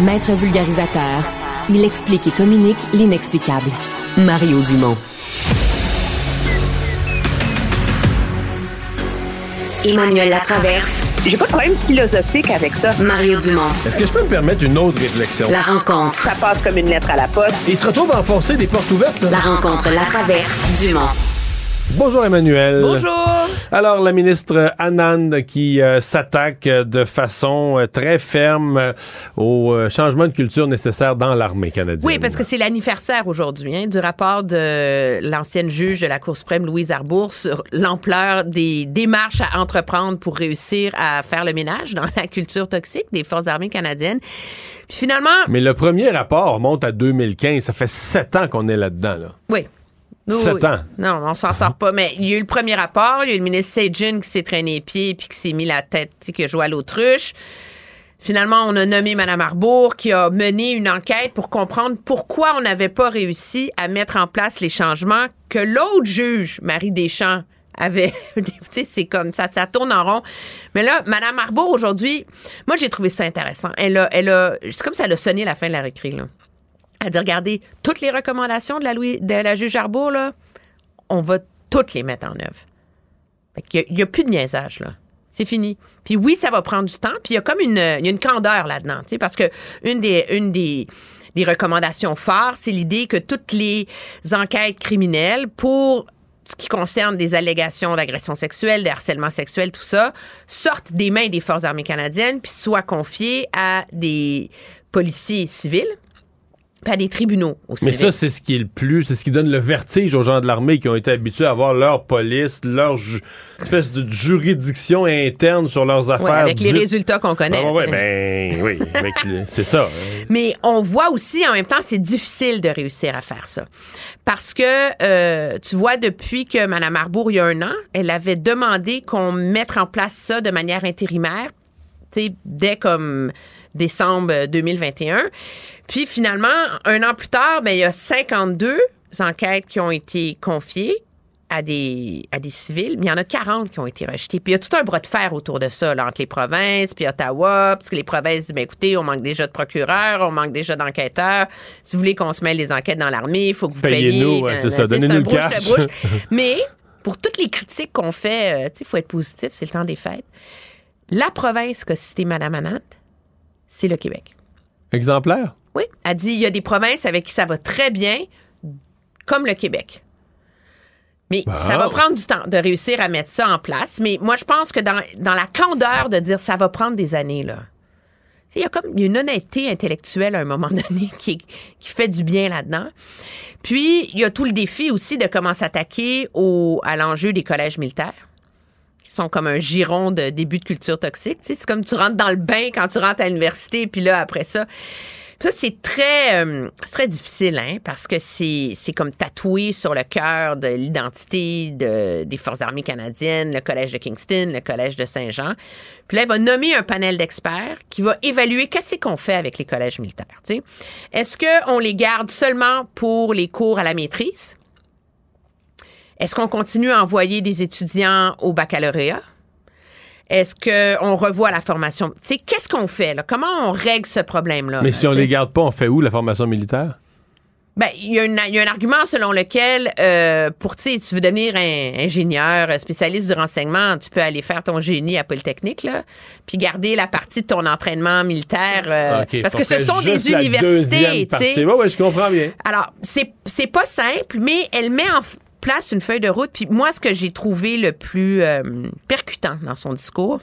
Maître vulgarisateur, il explique et communique l'inexplicable. Mario Dumont. Emmanuel Latraverse. J'ai pas de problème philosophique avec ça. Mario Dumont. Est-ce que je peux me permettre une autre réflexion? La rencontre. Ça passe comme une lettre à la poste. il se retrouve à enfoncer des portes ouvertes. Là. La rencontre, la traverse, Dumont. Bonjour Emmanuel. Bonjour. Alors la ministre Anand qui euh, s'attaque de façon euh, très ferme euh, au changement de culture nécessaire dans l'armée canadienne. Oui, parce que c'est l'anniversaire aujourd'hui hein, du rapport de l'ancienne juge de la Cour suprême Louise Arbour sur l'ampleur des démarches à entreprendre pour réussir à faire le ménage dans la culture toxique des forces armées canadiennes. Puis finalement. Mais le premier rapport remonte à 2015. Ça fait sept ans qu'on est là-dedans. Là. Oui. Sept ans. Non, on s'en sort pas. Mais il y a eu le premier rapport. Il y a eu le ministre Sajin qui s'est traîné les pieds puis qui s'est mis la tête, qui a joué à l'autruche. Finalement, on a nommé Mme Arbour qui a mené une enquête pour comprendre pourquoi on n'avait pas réussi à mettre en place les changements que l'autre juge, Marie Deschamps, avait, *laughs* tu sais, c'est comme ça, ça tourne en rond. Mais là, Mme Arbour, aujourd'hui, moi, j'ai trouvé ça intéressant. Elle a, elle a, c'est comme ça, elle a sonné la fin de la récré, là. Elle dit, regardez, toutes les recommandations de la, de la juge Arbour, là, on va toutes les mettre en œuvre. Il n'y a, plus de niaisage, là. C'est fini. Puis oui, ça va prendre du temps. Puis il y a comme une, candeur là-dedans, tu parce que une des, une des, des recommandations phares, c'est l'idée que toutes les enquêtes criminelles pour ce qui concerne des allégations d'agression sexuelle, de harcèlement sexuel, tout ça, sortent des mains des Forces armées canadiennes puis soient confiées à des policiers civils pas des tribunaux aussi. Mais ça, c'est ce qui est le plus, c'est ce qui donne le vertige aux gens de l'armée qui ont été habitués à avoir leur police, leur espèce de juridiction interne sur leurs affaires. avec les résultats qu'on connaît. Ah, ben oui, *laughs* c'est ça. Mais on voit aussi, en même temps, c'est difficile de réussir à faire ça. Parce que, euh, tu vois, depuis que Mme Arbour, il y a un an, elle avait demandé qu'on mette en place ça de manière intérimaire, tu sais, dès comme décembre 2021. Puis finalement, un an plus tard, ben, il y a 52 enquêtes qui ont été confiées à des, à des civils, mais il y en a 40 qui ont été rejetées. Puis il y a tout un bras de fer autour de ça, entre les provinces, puis Ottawa, parce que les provinces disent, ben, écoutez, on manque déjà de procureurs, on manque déjà d'enquêteurs. Si vous voulez qu'on se mêle les enquêtes dans l'armée, il faut que vous payiez. nous c'est ça, donnez-nous le bouche. *laughs* mais pour toutes les critiques qu'on fait, euh, il faut être positif, c'est le temps des fêtes. La province qu'a cité Mme Anand, c'est le Québec. Exemplaire? Oui. Elle dit il y a des provinces avec qui ça va très bien, comme le Québec. Mais ça va prendre du temps de réussir à mettre ça en place. Mais moi, je pense que dans, la candeur de dire ça va prendre des années, là. Il y a comme une honnêteté intellectuelle à un moment *laughs* donné qui, qui fait du bien là-dedans. Puis, il y a tout le défi aussi de comment s'attaquer à l'enjeu des collèges militaires qui sont comme un giron de début de culture toxique. c'est comme tu rentres dans le bain quand tu rentres à l'université, puis là, après ça. Ça, c'est très, euh, très difficile, hein, parce que c'est, comme tatoué sur le cœur de l'identité des Forces armées canadiennes, le Collège de Kingston, le Collège de Saint-Jean. Puis là, il va nommer un panel d'experts qui va évaluer qu'est-ce qu'on fait avec les collèges militaires. Est-ce qu'on les garde seulement pour les cours à la maîtrise? Est-ce qu'on continue à envoyer des étudiants au baccalauréat? Est-ce qu'on revoit la formation? Tu qu'est-ce qu'on fait? Là? Comment on règle ce problème-là? Mais si on ne les garde pas, on fait où la formation militaire? Ben, il y, a un argument selon lequel, euh, pour, tu tu veux devenir un ingénieur, spécialiste du renseignement, tu peux aller faire ton génie à Polytechnique, là, puis garder la partie de ton entraînement militaire. Euh, parce que ce sont des universités, tu sais. Ouais, je comprends bien. Alors, c'est, c'est pas simple, mais elle met en, place une feuille de route. Puis moi, ce que j'ai trouvé le plus euh, percutant dans son discours,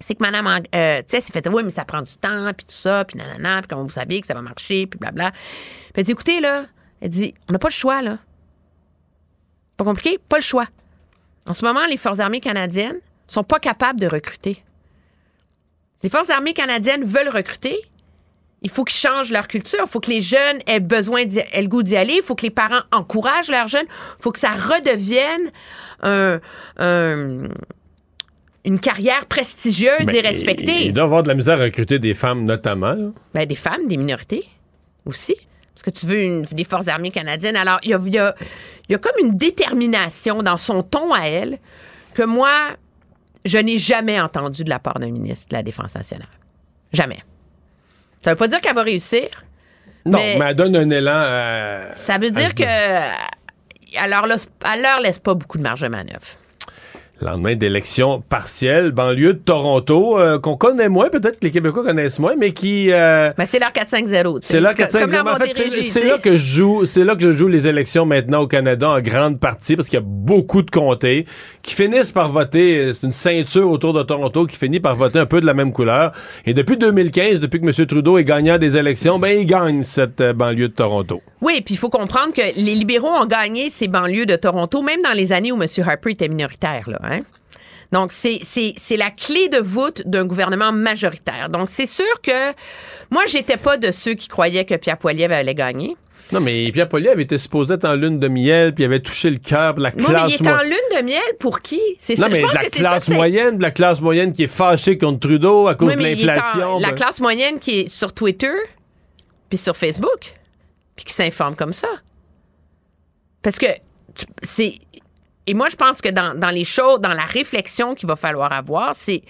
c'est que Madame, euh, tu sais, s'est fait, oui, mais ça prend du temps, puis tout ça, puis nanana, puis comment vous savez que ça va marcher, puis blabla. Puis elle dit, écoutez, là, elle dit, on n'a pas le choix, là. Pas compliqué? Pas le choix. En ce moment, les Forces armées canadiennes sont pas capables de recruter. Les Forces armées canadiennes veulent recruter, il faut qu'ils changent leur culture. Il faut que les jeunes aient besoin, aient le goût d'y aller. Il faut que les parents encouragent leurs jeunes. Il faut que ça redevienne une carrière prestigieuse et respectée. Il doit avoir de la misère à recruter des femmes, notamment. Ben, des femmes, des minorités aussi. Parce que tu veux une, des forces armées canadiennes. Alors, il y a, y, a, y a comme une détermination dans son ton à elle que moi, je n'ai jamais entendu de la part d'un ministre de la Défense nationale. Jamais. Ça veut pas dire qu'elle va réussir. Non, mais, elle donne un élan Ça veut dire que. Alors, elle leur laisse pas beaucoup de marge de manœuvre lendemain d'élections partielles, banlieue de Toronto, euh, qu'on connaît moins, peut-être que les Québécois connaissent moins, mais qui... Euh, ben, c'est leur 4-5-0. C'est leur 4-5-0. En fait, c'est là que je joue, c'est là que je joue les élections maintenant au Canada en grande partie, parce qu'il y a beaucoup de comtés qui finissent par voter, c'est une ceinture autour de Toronto qui finit par voter un peu de la même couleur. Et depuis 2015, depuis que M. Trudeau est gagnant des élections, ben, il gagne cette euh, banlieue de Toronto. Oui, puis il faut comprendre que les libéraux ont gagné ces banlieues de Toronto, même dans les années où M. Harper était minoritaire, là, hein? Donc, c'est la clé de voûte d'un gouvernement majoritaire. Donc, c'est sûr que moi, j'étais pas de ceux qui croyaient que Pierre Poilievre allait gagner. Non, mais Pierre Poilievre était supposé être en lune de miel, puis il avait touché le cœur de la classe moyenne. mais il est en lune de miel pour qui? C'est ça. Non, mais je pense la classe moyenne, la classe moyenne qui est fâchée contre Trudeau à cause de l'inflation. La ben. classe moyenne qui est sur Twitter, puis sur Facebook, puis qui s'informe comme ça. Parce que c'est et moi, je pense que dans, dans les choses, dans la réflexion qu'il va falloir avoir, c'est,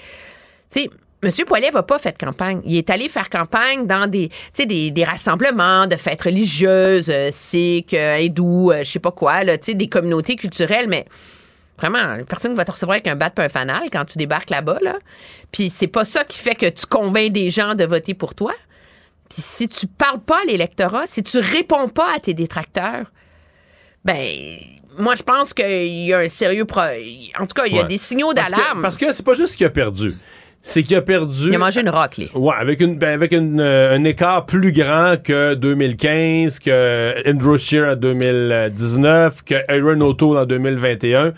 tu sais, M. Poiliev n'a pas fait campagne. Il est allé faire campagne dans des, des, des rassemblements de fêtes religieuses, euh, sikh, euh, hindous, euh, je sais pas quoi, là, des communautés culturelles, mais vraiment, personne ne va te recevoir avec un bat et un fanal quand tu débarques là-bas. Là. Puis c'est pas ça qui fait que tu convaincs des gens de voter pour toi. Puis si tu parles pas à l'électorat, si tu réponds pas à tes détracteurs, ben moi je pense qu'il y a un sérieux pro... en tout cas il y a Ouais. des signaux d'alarme. Parce que, c'est pas juste qu'il a perdu. C'est qu'il a perdu. Il a mangé une raclée. Ouais, avec, une, ben, avec une, euh, un écart plus grand que 2015, que Andrew Scheer en 2019, que Aaron O'Toole en 2021.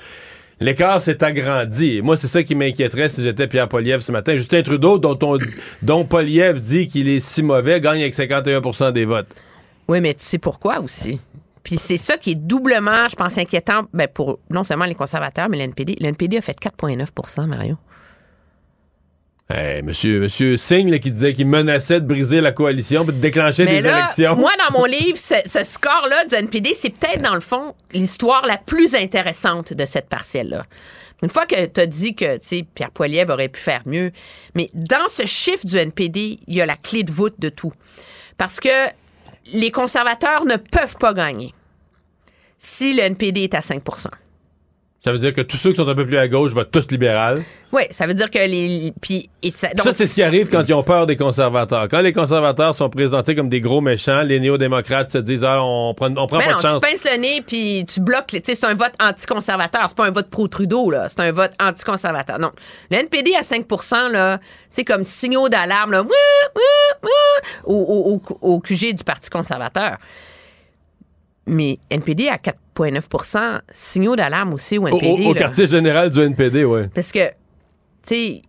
L'écart s'est agrandi. Et Moi, c'est ça qui m'inquiéterait si j'étais Pierre Poliev ce matin. Justin Trudeau, dont, on, dont Poliev dit qu'il est si mauvais, gagne avec 51% des votes. Oui, mais tu sais pourquoi aussi? Puis c'est ça qui est doublement, je pense, inquiétant ben, pour non seulement les conservateurs, mais l'NPD. L'NPD a fait 4,9 Mario. Hey, monsieur, monsieur Singh, là, qui disait qu'il menaçait de briser la coalition puis de déclencher Mais des là, élections. moi, dans mon livre, ce, ce score-là du NPD, c'est peut-être, dans le fond, l'histoire la plus intéressante de cette partielle-là. Une fois que tu as dit que Pierre Poilievre aurait pu faire mieux, mais dans ce chiffre du NPD, il y a la clé de voûte de tout. Parce que les conservateurs ne peuvent pas gagner si le NPD est à 5 Ça veut dire que tous ceux qui sont un peu plus à gauche votent tous libéral? Oui, ça veut dire que les. Puis, et ça, donc, ça, c'est ce qui arrive quand ils ont peur des conservateurs. Quand les conservateurs sont présentés comme des gros méchants, les néo-démocrates se disent ah, on prend, on prend Ben pas non, de chance. tu pinces le nez puis tu bloques. les- Tu sais, c'est un vote anticonservateur. C'est pas un vote pro-Trudeau, là. C'est un vote anticonservateur. Non. Le NPD à 5 là, c'est comme signaux d'alarme, là, au, au- au- au QG du Parti conservateur. Mais NPD à 4,9% signaux d'alarme aussi au NPD. au- quartier général du NPD, ouais. Parce que, tu sais,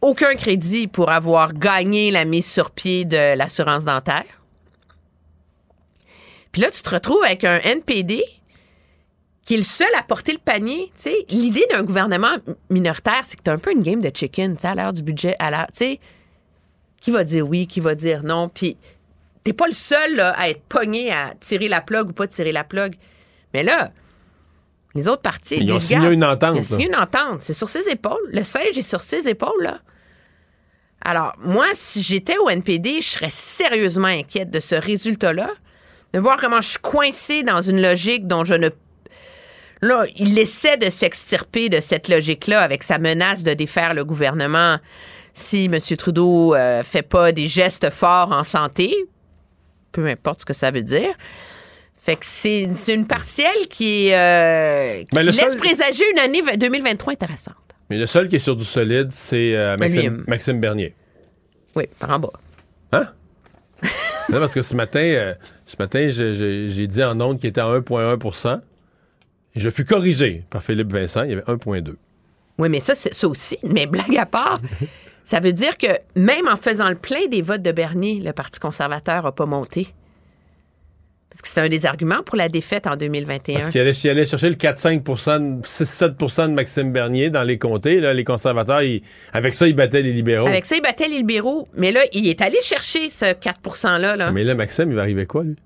aucun crédit pour avoir gagné la mise sur pied de l'assurance dentaire. Puis là, tu te retrouves avec un NPD qui est le seul à porter le panier. Tu sais, l'idée d'un gouvernement minoritaire, c'est que tu un peu une game de chicken, tu sais, à l'heure du budget, à l'heure, tu sais, qui va dire oui, qui va dire non, puis t'es pas le seul là, à être pogné à tirer la plug ou pas tirer la plug. Mais là, les autres partis Ils ont signé une entente, Ils ont signé une entente. C'est sur ses épaules. Le singe est sur ses épaules, là. Alors, moi, si j'étais au NPD, je serais sérieusement inquiète de ce résultat-là, de voir comment je suis coincée dans une logique dont je ne. Là, il essaie de s'extirper de cette logique-là avec sa menace de défaire le gouvernement si M. Trudeau euh, fait pas des gestes forts en santé, peu importe ce que ça veut dire. Fait que c'est une partielle qui, euh, qui Ben, laisse seul- présager une année 2023 intéressante. Mais le seul qui est sur du solide, c'est euh, Maxime, Bernier. Oui, par en bas. Hein? *laughs* non, parce que ce matin, euh, ce matin, j'ai dit en ondes qu'il était à 1,1 et je fus corrigé par Philippe Vincent, il y avait 1,2 Oui, mais ça, ça aussi. Mais blague à part, *laughs* ça veut dire que même en faisant le plein des votes de Bernier, le Parti conservateur n'a pas monté. Parce que c'est un des arguments pour la défaite en 2021. Parce qu'il allait, chercher le 4-5 6-7 de Maxime Bernier dans les comtés. Là, les conservateurs, ils- avec ça, ils battaient les libéraux. Avec ça, il battait les libéraux. Mais là, il est allé chercher ce 4 %-là. Là. Mais là, Maxime, il va arriver quoi, lui?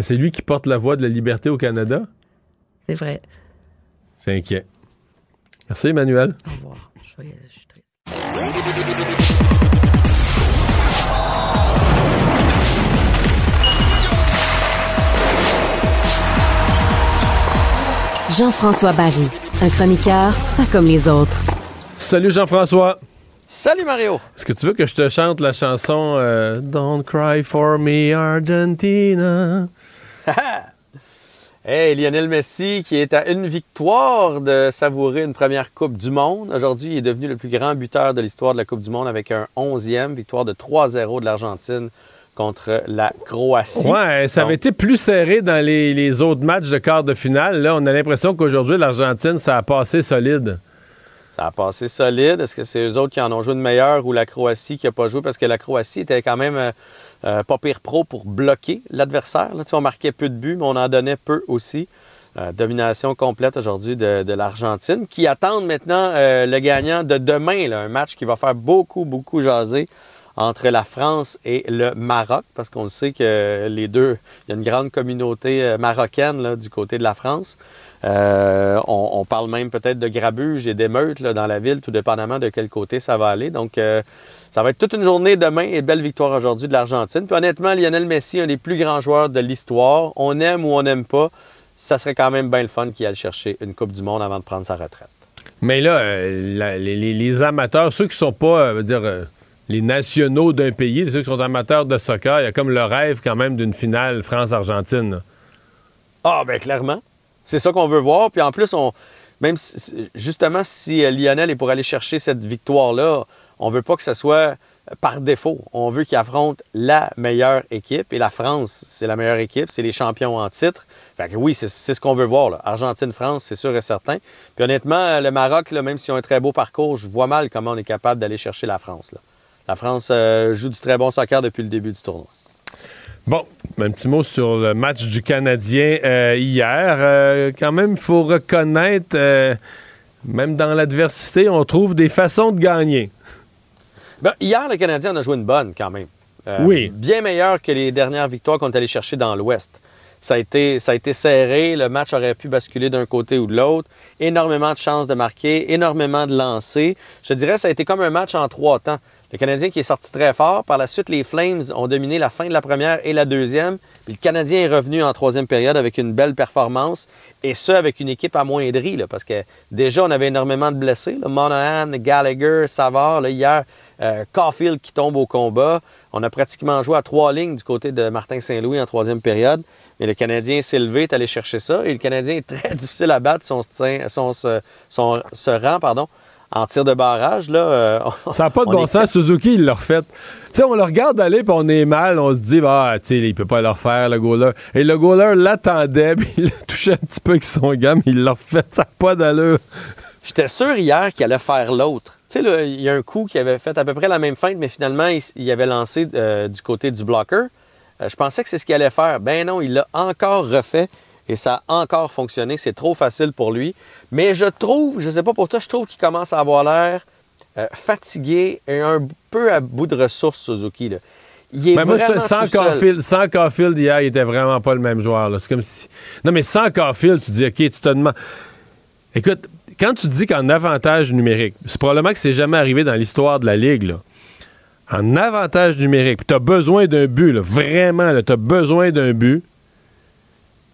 C'est lui qui porte la voix de la liberté au Canada? C'est vrai. C'est inquiet. Merci, Emmanuel. Au revoir. Je vais- je suis triste. Jean-François Barry, un chroniqueur pas comme les autres. Salut, Jean-François. Salut, Mario. Est-ce que tu veux que je te chante la chanson euh, Don't Cry for Me, Argentina? *laughs* Hey, Lionel Messi, qui est à une victoire de savourer une première Coupe du Monde. Aujourd'hui, il est devenu le plus grand buteur de l'histoire de la Coupe du Monde avec un 11e, victoire de 3-0 de l'Argentine contre la Croatie. Ouais, ça avait été plus serré dans les, les autres matchs de quart de finale. Là, on a l'impression qu'aujourd'hui, l'Argentine, ça a passé solide. Ça a passé solide. Est-ce que c'est eux autres qui en ont joué de meilleur ou la Croatie qui n'a pas joué? Parce que la Croatie était quand même euh, pas pire pro pour bloquer l'adversaire. là. On marquait peu de buts, mais on en donnait peu aussi. Euh, domination complète aujourd'hui de, l'Argentine, qui attendent maintenant euh, le gagnant de demain, un match qui va faire beaucoup, beaucoup jaser entre la France et le Maroc, parce qu'on sait que les deux, il y a une grande communauté euh, marocaine du côté de la France. On, parle même peut-être de grabuge et d'émeutes dans la ville, tout dépendamment de quel côté ça va aller. Donc, ça va être toute une journée demain et belle victoire aujourd'hui de l'Argentine. Puis honnêtement, Lionel Messi, un des plus grands joueurs de l'histoire, on aime ou on n'aime pas, ça serait quand même bien le fun qu'il aille chercher une Coupe du Monde avant de prendre sa retraite. Mais là, les, amateurs, ceux qui sont pas, dire, les nationaux d'un pays, ceux qui sont amateurs de soccer, il y a comme le rêve quand même d'une finale France-Argentine. Ah, ben clairement. C'est ça qu'on veut voir. Puis en plus, on, même justement, si euh, Lionel est pour aller chercher cette victoire-là, on veut pas que ce soit euh, par défaut. On veut qu'il affronte la meilleure équipe. Et la France, c'est la meilleure équipe. C'est les champions en titre. Fait oui, c'est ce qu'on veut voir. Argentine-France, c'est sûr et certain. Puis honnêtement, le Maroc, même s'ils ont un très beau parcours, je vois mal comment on est capable d'aller chercher la France. La France euh, joue du très bon soccer depuis le début du tournoi. Bon, un petit mot sur le match du Canadien euh, hier. Euh, quand même, il faut reconnaître, même dans l'adversité, on trouve des façons de gagner. Ben, hier, le Canadien en a joué une bonne quand même. oui. Bien meilleure que les dernières victoires qu'on est allé chercher dans l'Ouest. Ça a, été, ça a été serré, le match aurait pu basculer d'un côté ou de l'autre. Énormément de chances de marquer, énormément de lancers. Je dirais ça a été comme un match en trois temps. Le Canadien qui est sorti très fort. Par la suite, les Flames ont dominé la fin de la première et la deuxième. Puis le Canadien est revenu en troisième période avec une belle performance. Et ce, avec une équipe amoindrie, là, parce que déjà, on avait énormément de blessés. Là. Monahan, Gallagher, Savard, là, hier, euh, Caulfield qui tombe au combat. On a pratiquement joué à trois lignes du côté de Martin Saint-Louis en troisième période. Mais le Canadien s'est levé, est allé chercher ça. Et le Canadien est très *laughs* difficile à battre son, son, son, son, se rend pardon, en tir de barrage. Là, euh, ça n'a pas de bon sens. Suzuki, il l'a refait. Tu sais, on le regarde aller, puis on est mal. On se dit, bah, tu il peut pas le refaire, le goaler. Et le goaler l'attendait, *laughs* puis il l'a touché un petit peu avec son gamme, il l'a refait. Ça n'a pas d'allure. J'étais sûr hier qu'il allait faire l'autre. Tu sais, il y a un coup qui avait fait à peu près la même feinte, mais finalement, il, avait lancé euh, du côté du blocker. Euh, je pensais que c'est ce qu'il allait faire. Ben non, il l'a encore refait et ça a encore fonctionné. C'est trop facile pour lui. Mais je trouve, je sais pas pour toi, je trouve qu'il commence à avoir l'air euh, fatigué et un peu à bout de ressources, Suzuki. Là. Il est mais moi, sans Caulfield, sans Caulfield, hier, il était vraiment pas le même joueur. C'est comme si. Non, mais sans Caulfield, tu dis, OK, tu te demandes. Écoute, quand tu dis qu'en avantage numérique, c'est probablement que c'est jamais arrivé dans l'histoire de la Ligue, là. En avantage numérique, tu as besoin d'un but, vraiment, tu as besoin d'un but,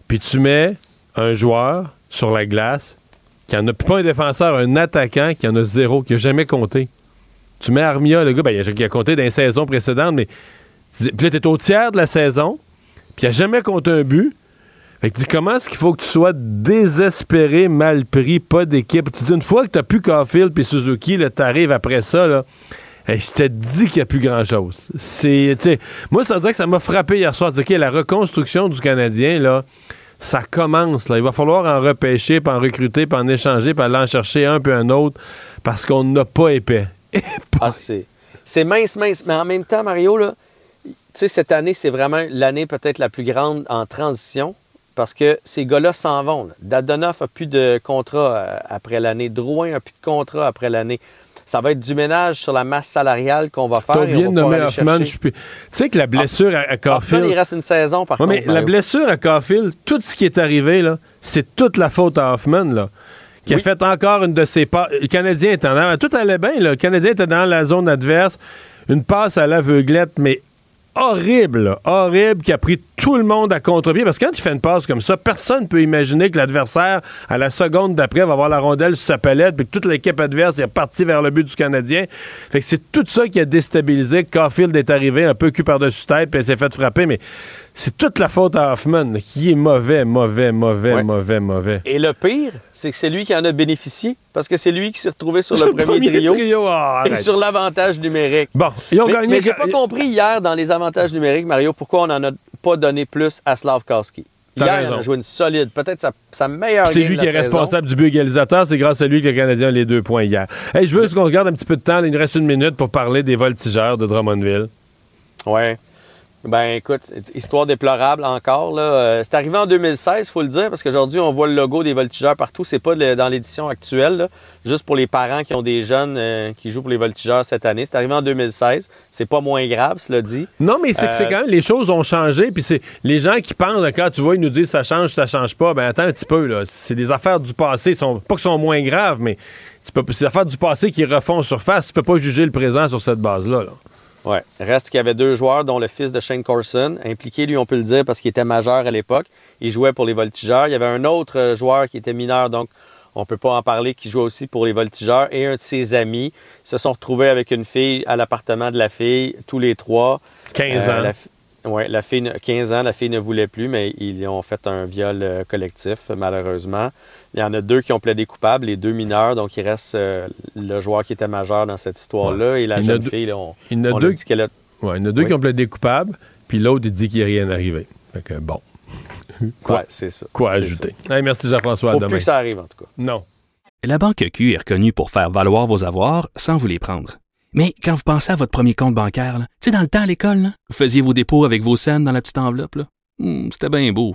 puis tu mets un joueur sur la glace qui en a pas un défenseur, un attaquant qui en a zéro, qui a jamais compté. Tu mets Armia, le gars, ben, il, a, compté dans les saisons précédentes, mais puis là, t'es au tiers de la saison, puis il a jamais compté un but. Fait que tu dis, comment est-ce qu'il faut que tu sois désespéré, mal pris, pas d'équipe? Tu dis, une fois que t'as plus Caulfield puis Suzuki, là, t'arrives après ça, là. je te dis qu'il n'y a plus grand-chose. C'est, moi, ça veut dire que ça m'a frappé hier soir. OK, la reconstruction du Canadien, là, ça commence. Là. Il va falloir en repêcher, puis en recruter, puis en échanger, puis aller en chercher un puis un autre, parce qu'on n'a pas épais. *laughs* ah, c'est, mince, mince. Mais en même temps, Mario, là, cette année, c'est vraiment l'année peut-être la plus grande en transition, parce que ces gars-là s'en vont. Dadonoff n'a plus de contrat euh, après l'année. Drouin n'a plus de contrat après l'année ça va être du ménage sur la masse salariale qu'on va faire. bien nommé Hoffman. Tu sais que la blessure à, Caulfield... il reste une saison, par contre. Mais la blessure à Caulfield, tout ce qui est arrivé, là, c'est toute la faute à Hoffman, là qui a fait encore une de ses passes. Le Canadien était en... Tout allait bien, Le Canadien était dans la zone adverse. Une passe à l'aveuglette, mais horrible, horrible, qui a pris tout le monde à contre-pied. Parce que quand il fait une passe comme ça, personne ne peut imaginer que l'adversaire, à la seconde d'après, va avoir la rondelle sur sa palette, puis toute l'équipe adverse est partie vers le but du Canadien. Fait que c'est tout ça qui a déstabilisé. Caulfield est arrivé un peu cul par-dessus tête, puis il s'est fait frapper, mais c'est toute la faute à Hoffman, qui est mauvais, mauvais, mauvais, mauvais, mauvais. Et le pire, c'est que c'est lui qui en a bénéficié, parce que c'est lui qui s'est retrouvé sur, le, premier, trio, ah, et sur l'avantage numérique. Bon, ils ont mais, gagné. Mais j'ai pas compris hier dans les avantages numériques, Mario, pourquoi on n'en a pas donné plus à Slavkowski. Hier, il a joué une solide, peut-être sa, meilleure C'est lui qui est responsable du but égalisateur. C'est grâce à lui que le Canadien a les deux points hier. Hey, je veux qu'on regarde un petit peu de temps. Il nous reste une minute pour parler des voltigeurs de Drummondville. Ouais. Ben écoute, histoire déplorable encore. Là. Euh, c'est arrivé en 2016, faut le dire, parce qu'aujourd'hui, on voit le logo des voltigeurs partout. C'est pas dans l'édition actuelle, là, juste pour les parents qui ont des jeunes euh, qui jouent pour les voltigeurs cette année. C'est arrivé en 2016. C'est pas moins grave, cela dit. Non, mais c'est que c'est Euh, quand même, les choses ont changé, puis c'est les gens qui pensent, quand tu vois, ils nous disent ça change, ça change pas, ben attends un petit peu, là. C'est des affaires du passé, sont, pas qu'elles sont moins graves, mais tu peux- c'est des affaires du passé qui refont surface. Tu peux pas juger le présent sur cette base-là. là. Ouais. Reste qu'il y avait deux joueurs, dont le fils de Shane Corson, impliqué, lui, on peut le dire, parce qu'il était majeur à l'époque. Il jouait pour les voltigeurs. Il y avait un autre euh, joueur qui était mineur, donc on peut pas en parler, qui jouait aussi pour les voltigeurs. Et un de ses amis se sont retrouvés avec une fille à l'appartement de la fille, tous les trois. 15 ans. la fi- ouais, la fille, ne- 15 ans, la fille ne voulait plus, mais ils ont fait un viol euh, collectif, malheureusement. Il y en a deux qui ont plaidé coupables, les deux mineurs, donc il reste euh, le joueur qui était majeur dans cette histoire-là et la Il jeune deux- fille, là, on, Il y en a deux, a ouais, il y en a deux Oui. qui ont plaidé coupable, puis l'autre, il dit qu'il n'y a rien arrivé. Fait que bon. Quoi, *laughs* Ouais, c'est ça. quoi ajouter? Hey, merci Jean-François, à Faut demain. plus que ça arrive, en tout cas. Non. La Banque Q est reconnue pour faire valoir vos avoirs sans vous les prendre. Mais quand vous pensez à votre premier compte bancaire, là, tu sais, dans le temps à l'école, là, vous faisiez vos dépôts avec vos scènes dans la petite enveloppe. là. Hmm, C'était bien beau.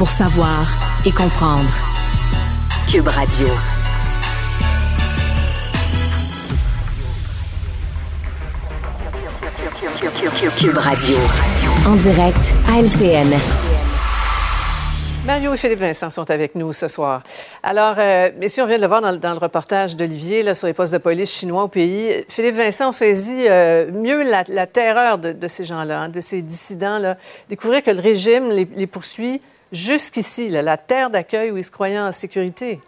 Pour savoir et comprendre. Cube Radio. Cube Radio. En direct à LCN. Mario et Philippe Vincent sont avec nous ce soir. Alors, euh, messieurs, on vient de le voir dans, le- reportage d'Olivier sur les postes de police chinois au pays. Philippe Vincent, on saisit euh, mieux la, terreur de, ces gens-là, hein, de ces dissidents-là. Découvrir que le régime les poursuit jusqu'ici, la terre d'accueil où ils se croyaient en sécurité.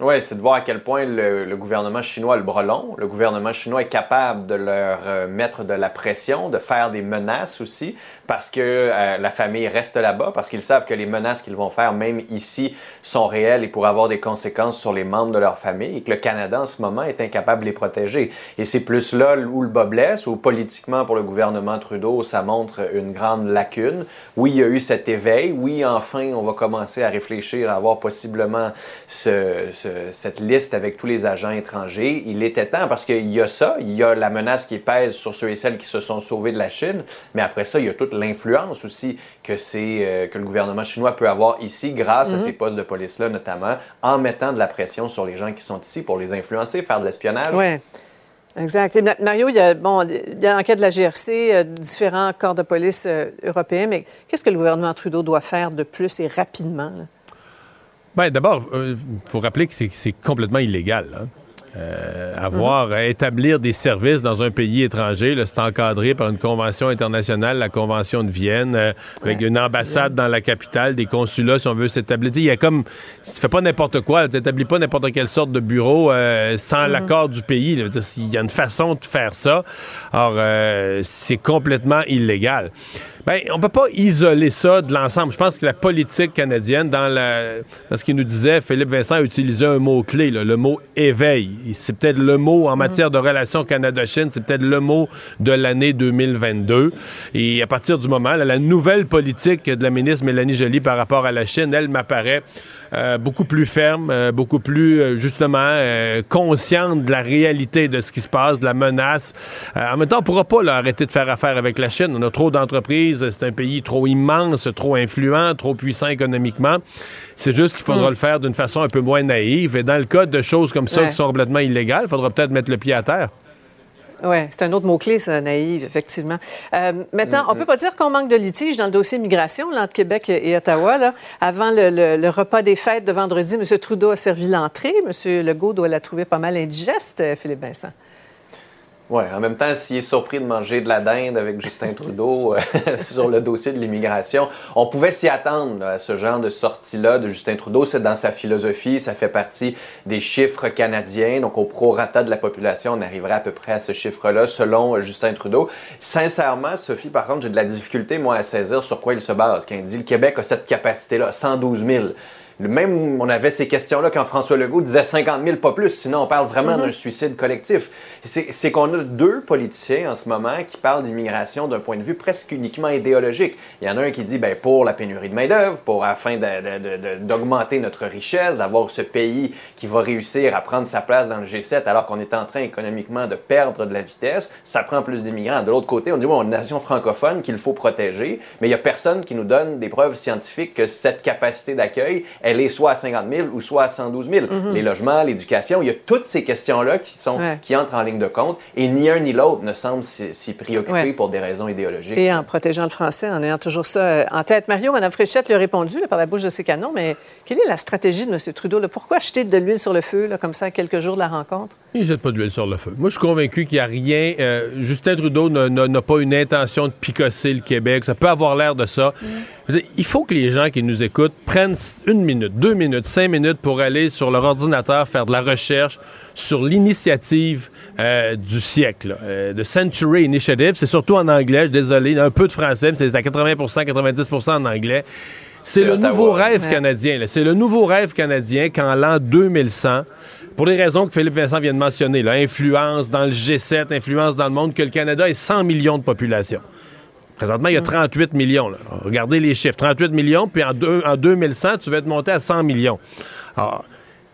Oui, c'est de voir à quel point le, gouvernement chinois a le bras. Le gouvernement chinois est capable de leur euh, mettre de la pression, de faire des menaces aussi, parce que euh, la famille reste là-bas, parce qu'ils savent que les menaces qu'ils vont faire, même ici, sont réelles et pourraient avoir des conséquences sur les membres de leur famille, et que le Canada, en ce moment, est incapable de les protéger. Et c'est plus là où le bas blesse, où politiquement, pour le gouvernement Trudeau, ça montre une grande lacune. Oui, il y a eu cet éveil. Oui, enfin, on va commencer à réfléchir à avoir possiblement ce, ce- cette liste avec tous les agents étrangers. Il était temps parce qu'il y a ça, il y a la menace qui pèse sur ceux et celles qui se sont sauvés de la Chine, mais après ça, il y a toute l'influence aussi que, c'est, euh, que le gouvernement chinois peut avoir ici grâce à Mhm. ces postes de police-là notamment, en mettant de la pression sur les gens qui sont ici pour les influencer, faire de l'espionnage. Oui. Exact. Et Ma- Mario, il y a, bon, il y a l'enquête de la GRC, euh, différents corps de police euh, européens, mais qu'est-ce que le gouvernement Trudeau doit faire de plus et rapidement? là? Ben, d'abord, il faut rappeler que c'est- c'est complètement illégal. hein. Euh, avoir à établir des services dans un pays étranger, c'est encadré par une convention internationale, la convention de Vienne, euh, avec une ambassade dans la capitale, des consulats si on veut s'établir. Il y a comme, tu fais pas n'importe quoi, tu n'établis pas n'importe quelle sorte de bureau euh, sans l'accord du pays. Il y a une façon de faire ça. Alors, euh, c'est complètement illégal. Ben, on peut pas isoler ça de l'ensemble. Je pense que la politique canadienne, dans, la, dans ce qu'il nous disait, Philippe Vincent a utilisé un mot-clé, le mot éveil. C'est peut-être le mot en matière de relations Canada-Chine, c'est peut-être le mot de l'année 2022. Et à partir du moment, la nouvelle politique de la ministre Mélanie Joly par rapport à la Chine, elle m'apparaît euh, beaucoup plus ferme, euh, beaucoup plus euh, justement euh, consciente de la réalité de ce qui se passe, de la menace. Euh, en même temps, on ne pourra pas là, arrêter de faire affaire avec la Chine. On a trop d'entreprises, c'est un pays trop immense, trop influent, trop puissant économiquement. C'est juste qu'il faudra Mm. le faire d'une façon un peu moins naïve. Et dans le cas de choses comme ça Ouais. qui sont complètement illégales, il faudra peut-être mettre le pied à terre. Oui, c'est un autre mot-clé, ça, naïve, effectivement. Euh, maintenant, on peut pas dire qu'on manque de litige dans le dossier migration entre Québec et Ottawa. Là. Avant le, le, repas des fêtes de vendredi, M. Trudeau a servi l'entrée. M. Legault doit la trouver pas mal indigeste, Philippe Vincent. Oui, en même temps, s'il est surpris de manger de la dinde avec Justin *laughs* Trudeau euh, *laughs* sur le dossier de l'immigration, on pouvait s'y attendre à ce genre de sortie-là de Justin Trudeau. C'est dans sa philosophie, ça fait partie des chiffres canadiens. Donc, au prorata de la population, on arriverait à peu près à ce chiffre-là selon Justin Trudeau. Sincèrement, Sophie, par contre, j'ai de la difficulté, moi, à saisir sur quoi il se base. Quand il dit le Québec a cette capacité-là, 112 000. Même, on avait ces questions-là quand François Legault disait 50 000, pas plus. Sinon, on parle vraiment d'un suicide collectif. C'est qu'on a deux politiciens en ce moment qui parlent d'immigration d'un point de vue presque uniquement idéologique. Il y en a un qui dit, ben, pour la pénurie de main-d'œuvre, pour afin d'augmenter notre richesse, d'avoir ce pays qui va réussir à prendre sa place dans le G7 alors qu'on est en train économiquement de perdre de la vitesse, ça prend plus d'immigrants. De l'autre côté, on dit, bon, une nation francophone qu'il faut protéger, mais il n'y a personne qui nous donne des preuves scientifiques que cette capacité d'accueil elle est soit à 50 000 ou soit à 112 000. Mhm. Les logements, l'éducation, il y a toutes ces questions-là qui, sont, qui entrent en ligne de compte et ni un ni l'autre ne semble s'y préoccuper pour des raisons idéologiques. Et en protégeant le français, en ayant toujours ça euh, en tête. Mario, Mme Fréchette lui a répondu par la bouche de ses canons, mais quelle est la stratégie de M. Trudeau? Pourquoi jeter de l'huile sur le feu, comme ça, à quelques jours de la rencontre? Il ne jette pas de l'huile sur le feu. Moi, je suis convaincu qu'il n'y a rien. Euh, Justin Trudeau n'a pas une intention de picosser le Québec. Ça peut avoir l'air de ça. Mm. Il faut que les gens qui nous écoutent prennent une minute, deux minutes, cinq minutes pour aller sur leur ordinateur faire de la recherche sur l'initiative euh, du siècle, euh, de Century Initiative. C'est surtout en anglais, je suis désolé, un peu de français, mais c'est à 80% 90% en anglais. C'est le nouveau rêve canadien. C'est le nouveau rêve canadien qu'en l'an 2100, pour les raisons que Philippe Vincent vient de mentionner, là, influence dans le G7, influence dans le monde, que le Canada ait 100 millions de population. Présentement, il y a 38 mm. millions. Regardez les chiffres. 38 millions, puis en, en 2100, tu vas être monté à 100 millions. Alors,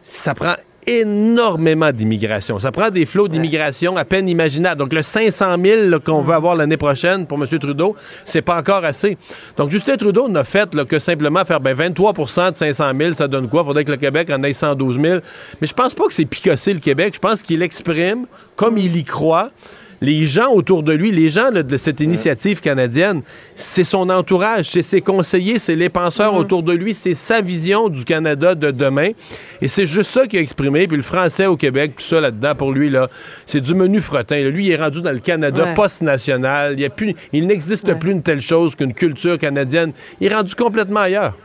ça prend énormément d'immigration. Ça prend des flots d'immigration à peine imaginables. Donc, le 500 000 qu'on veut avoir l'année prochaine pour M. Trudeau, c'est pas encore assez. Donc, Justin Trudeau n'a fait que simplement faire ben, 23% de 500 000, ça donne quoi? Faudrait que le Québec en ait 112 000. Mais je pense pas que c'est picosser le Québec. Je pense qu'il exprime, comme il y croit, les gens autour de lui, les gens de cette initiative canadienne, c'est son entourage, c'est ses conseillers, c'est les penseurs mm-hmm. autour de lui, c'est sa vision du Canada de demain. Et c'est juste ça qu'il a exprimé. Puis le français au Québec, tout ça là-dedans, pour lui, là, c'est du menu frottin. Lui, il est rendu dans le Canada post-national. Il, il n'existe plus une telle chose qu'une culture canadienne. Il est rendu complètement ailleurs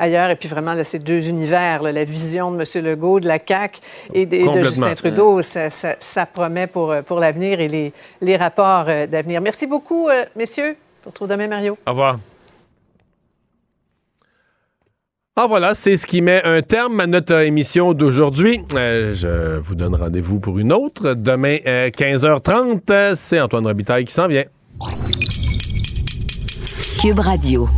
ailleurs. Et puis vraiment, là, ces deux univers, la vision de M. Legault, de la CAQ et de, Justin Trudeau, ça, promet pour, pour l'avenir et les, les rapports euh, d'avenir. Merci beaucoup, euh, messieurs. On se retrouve demain, Mario. Au revoir. Ah voilà, c'est ce qui met un terme à notre émission d'aujourd'hui. Euh, je vous donne rendez-vous pour une autre. Demain, 15h30, c'est Antoine Robitaille qui s'en vient. Cube Radio.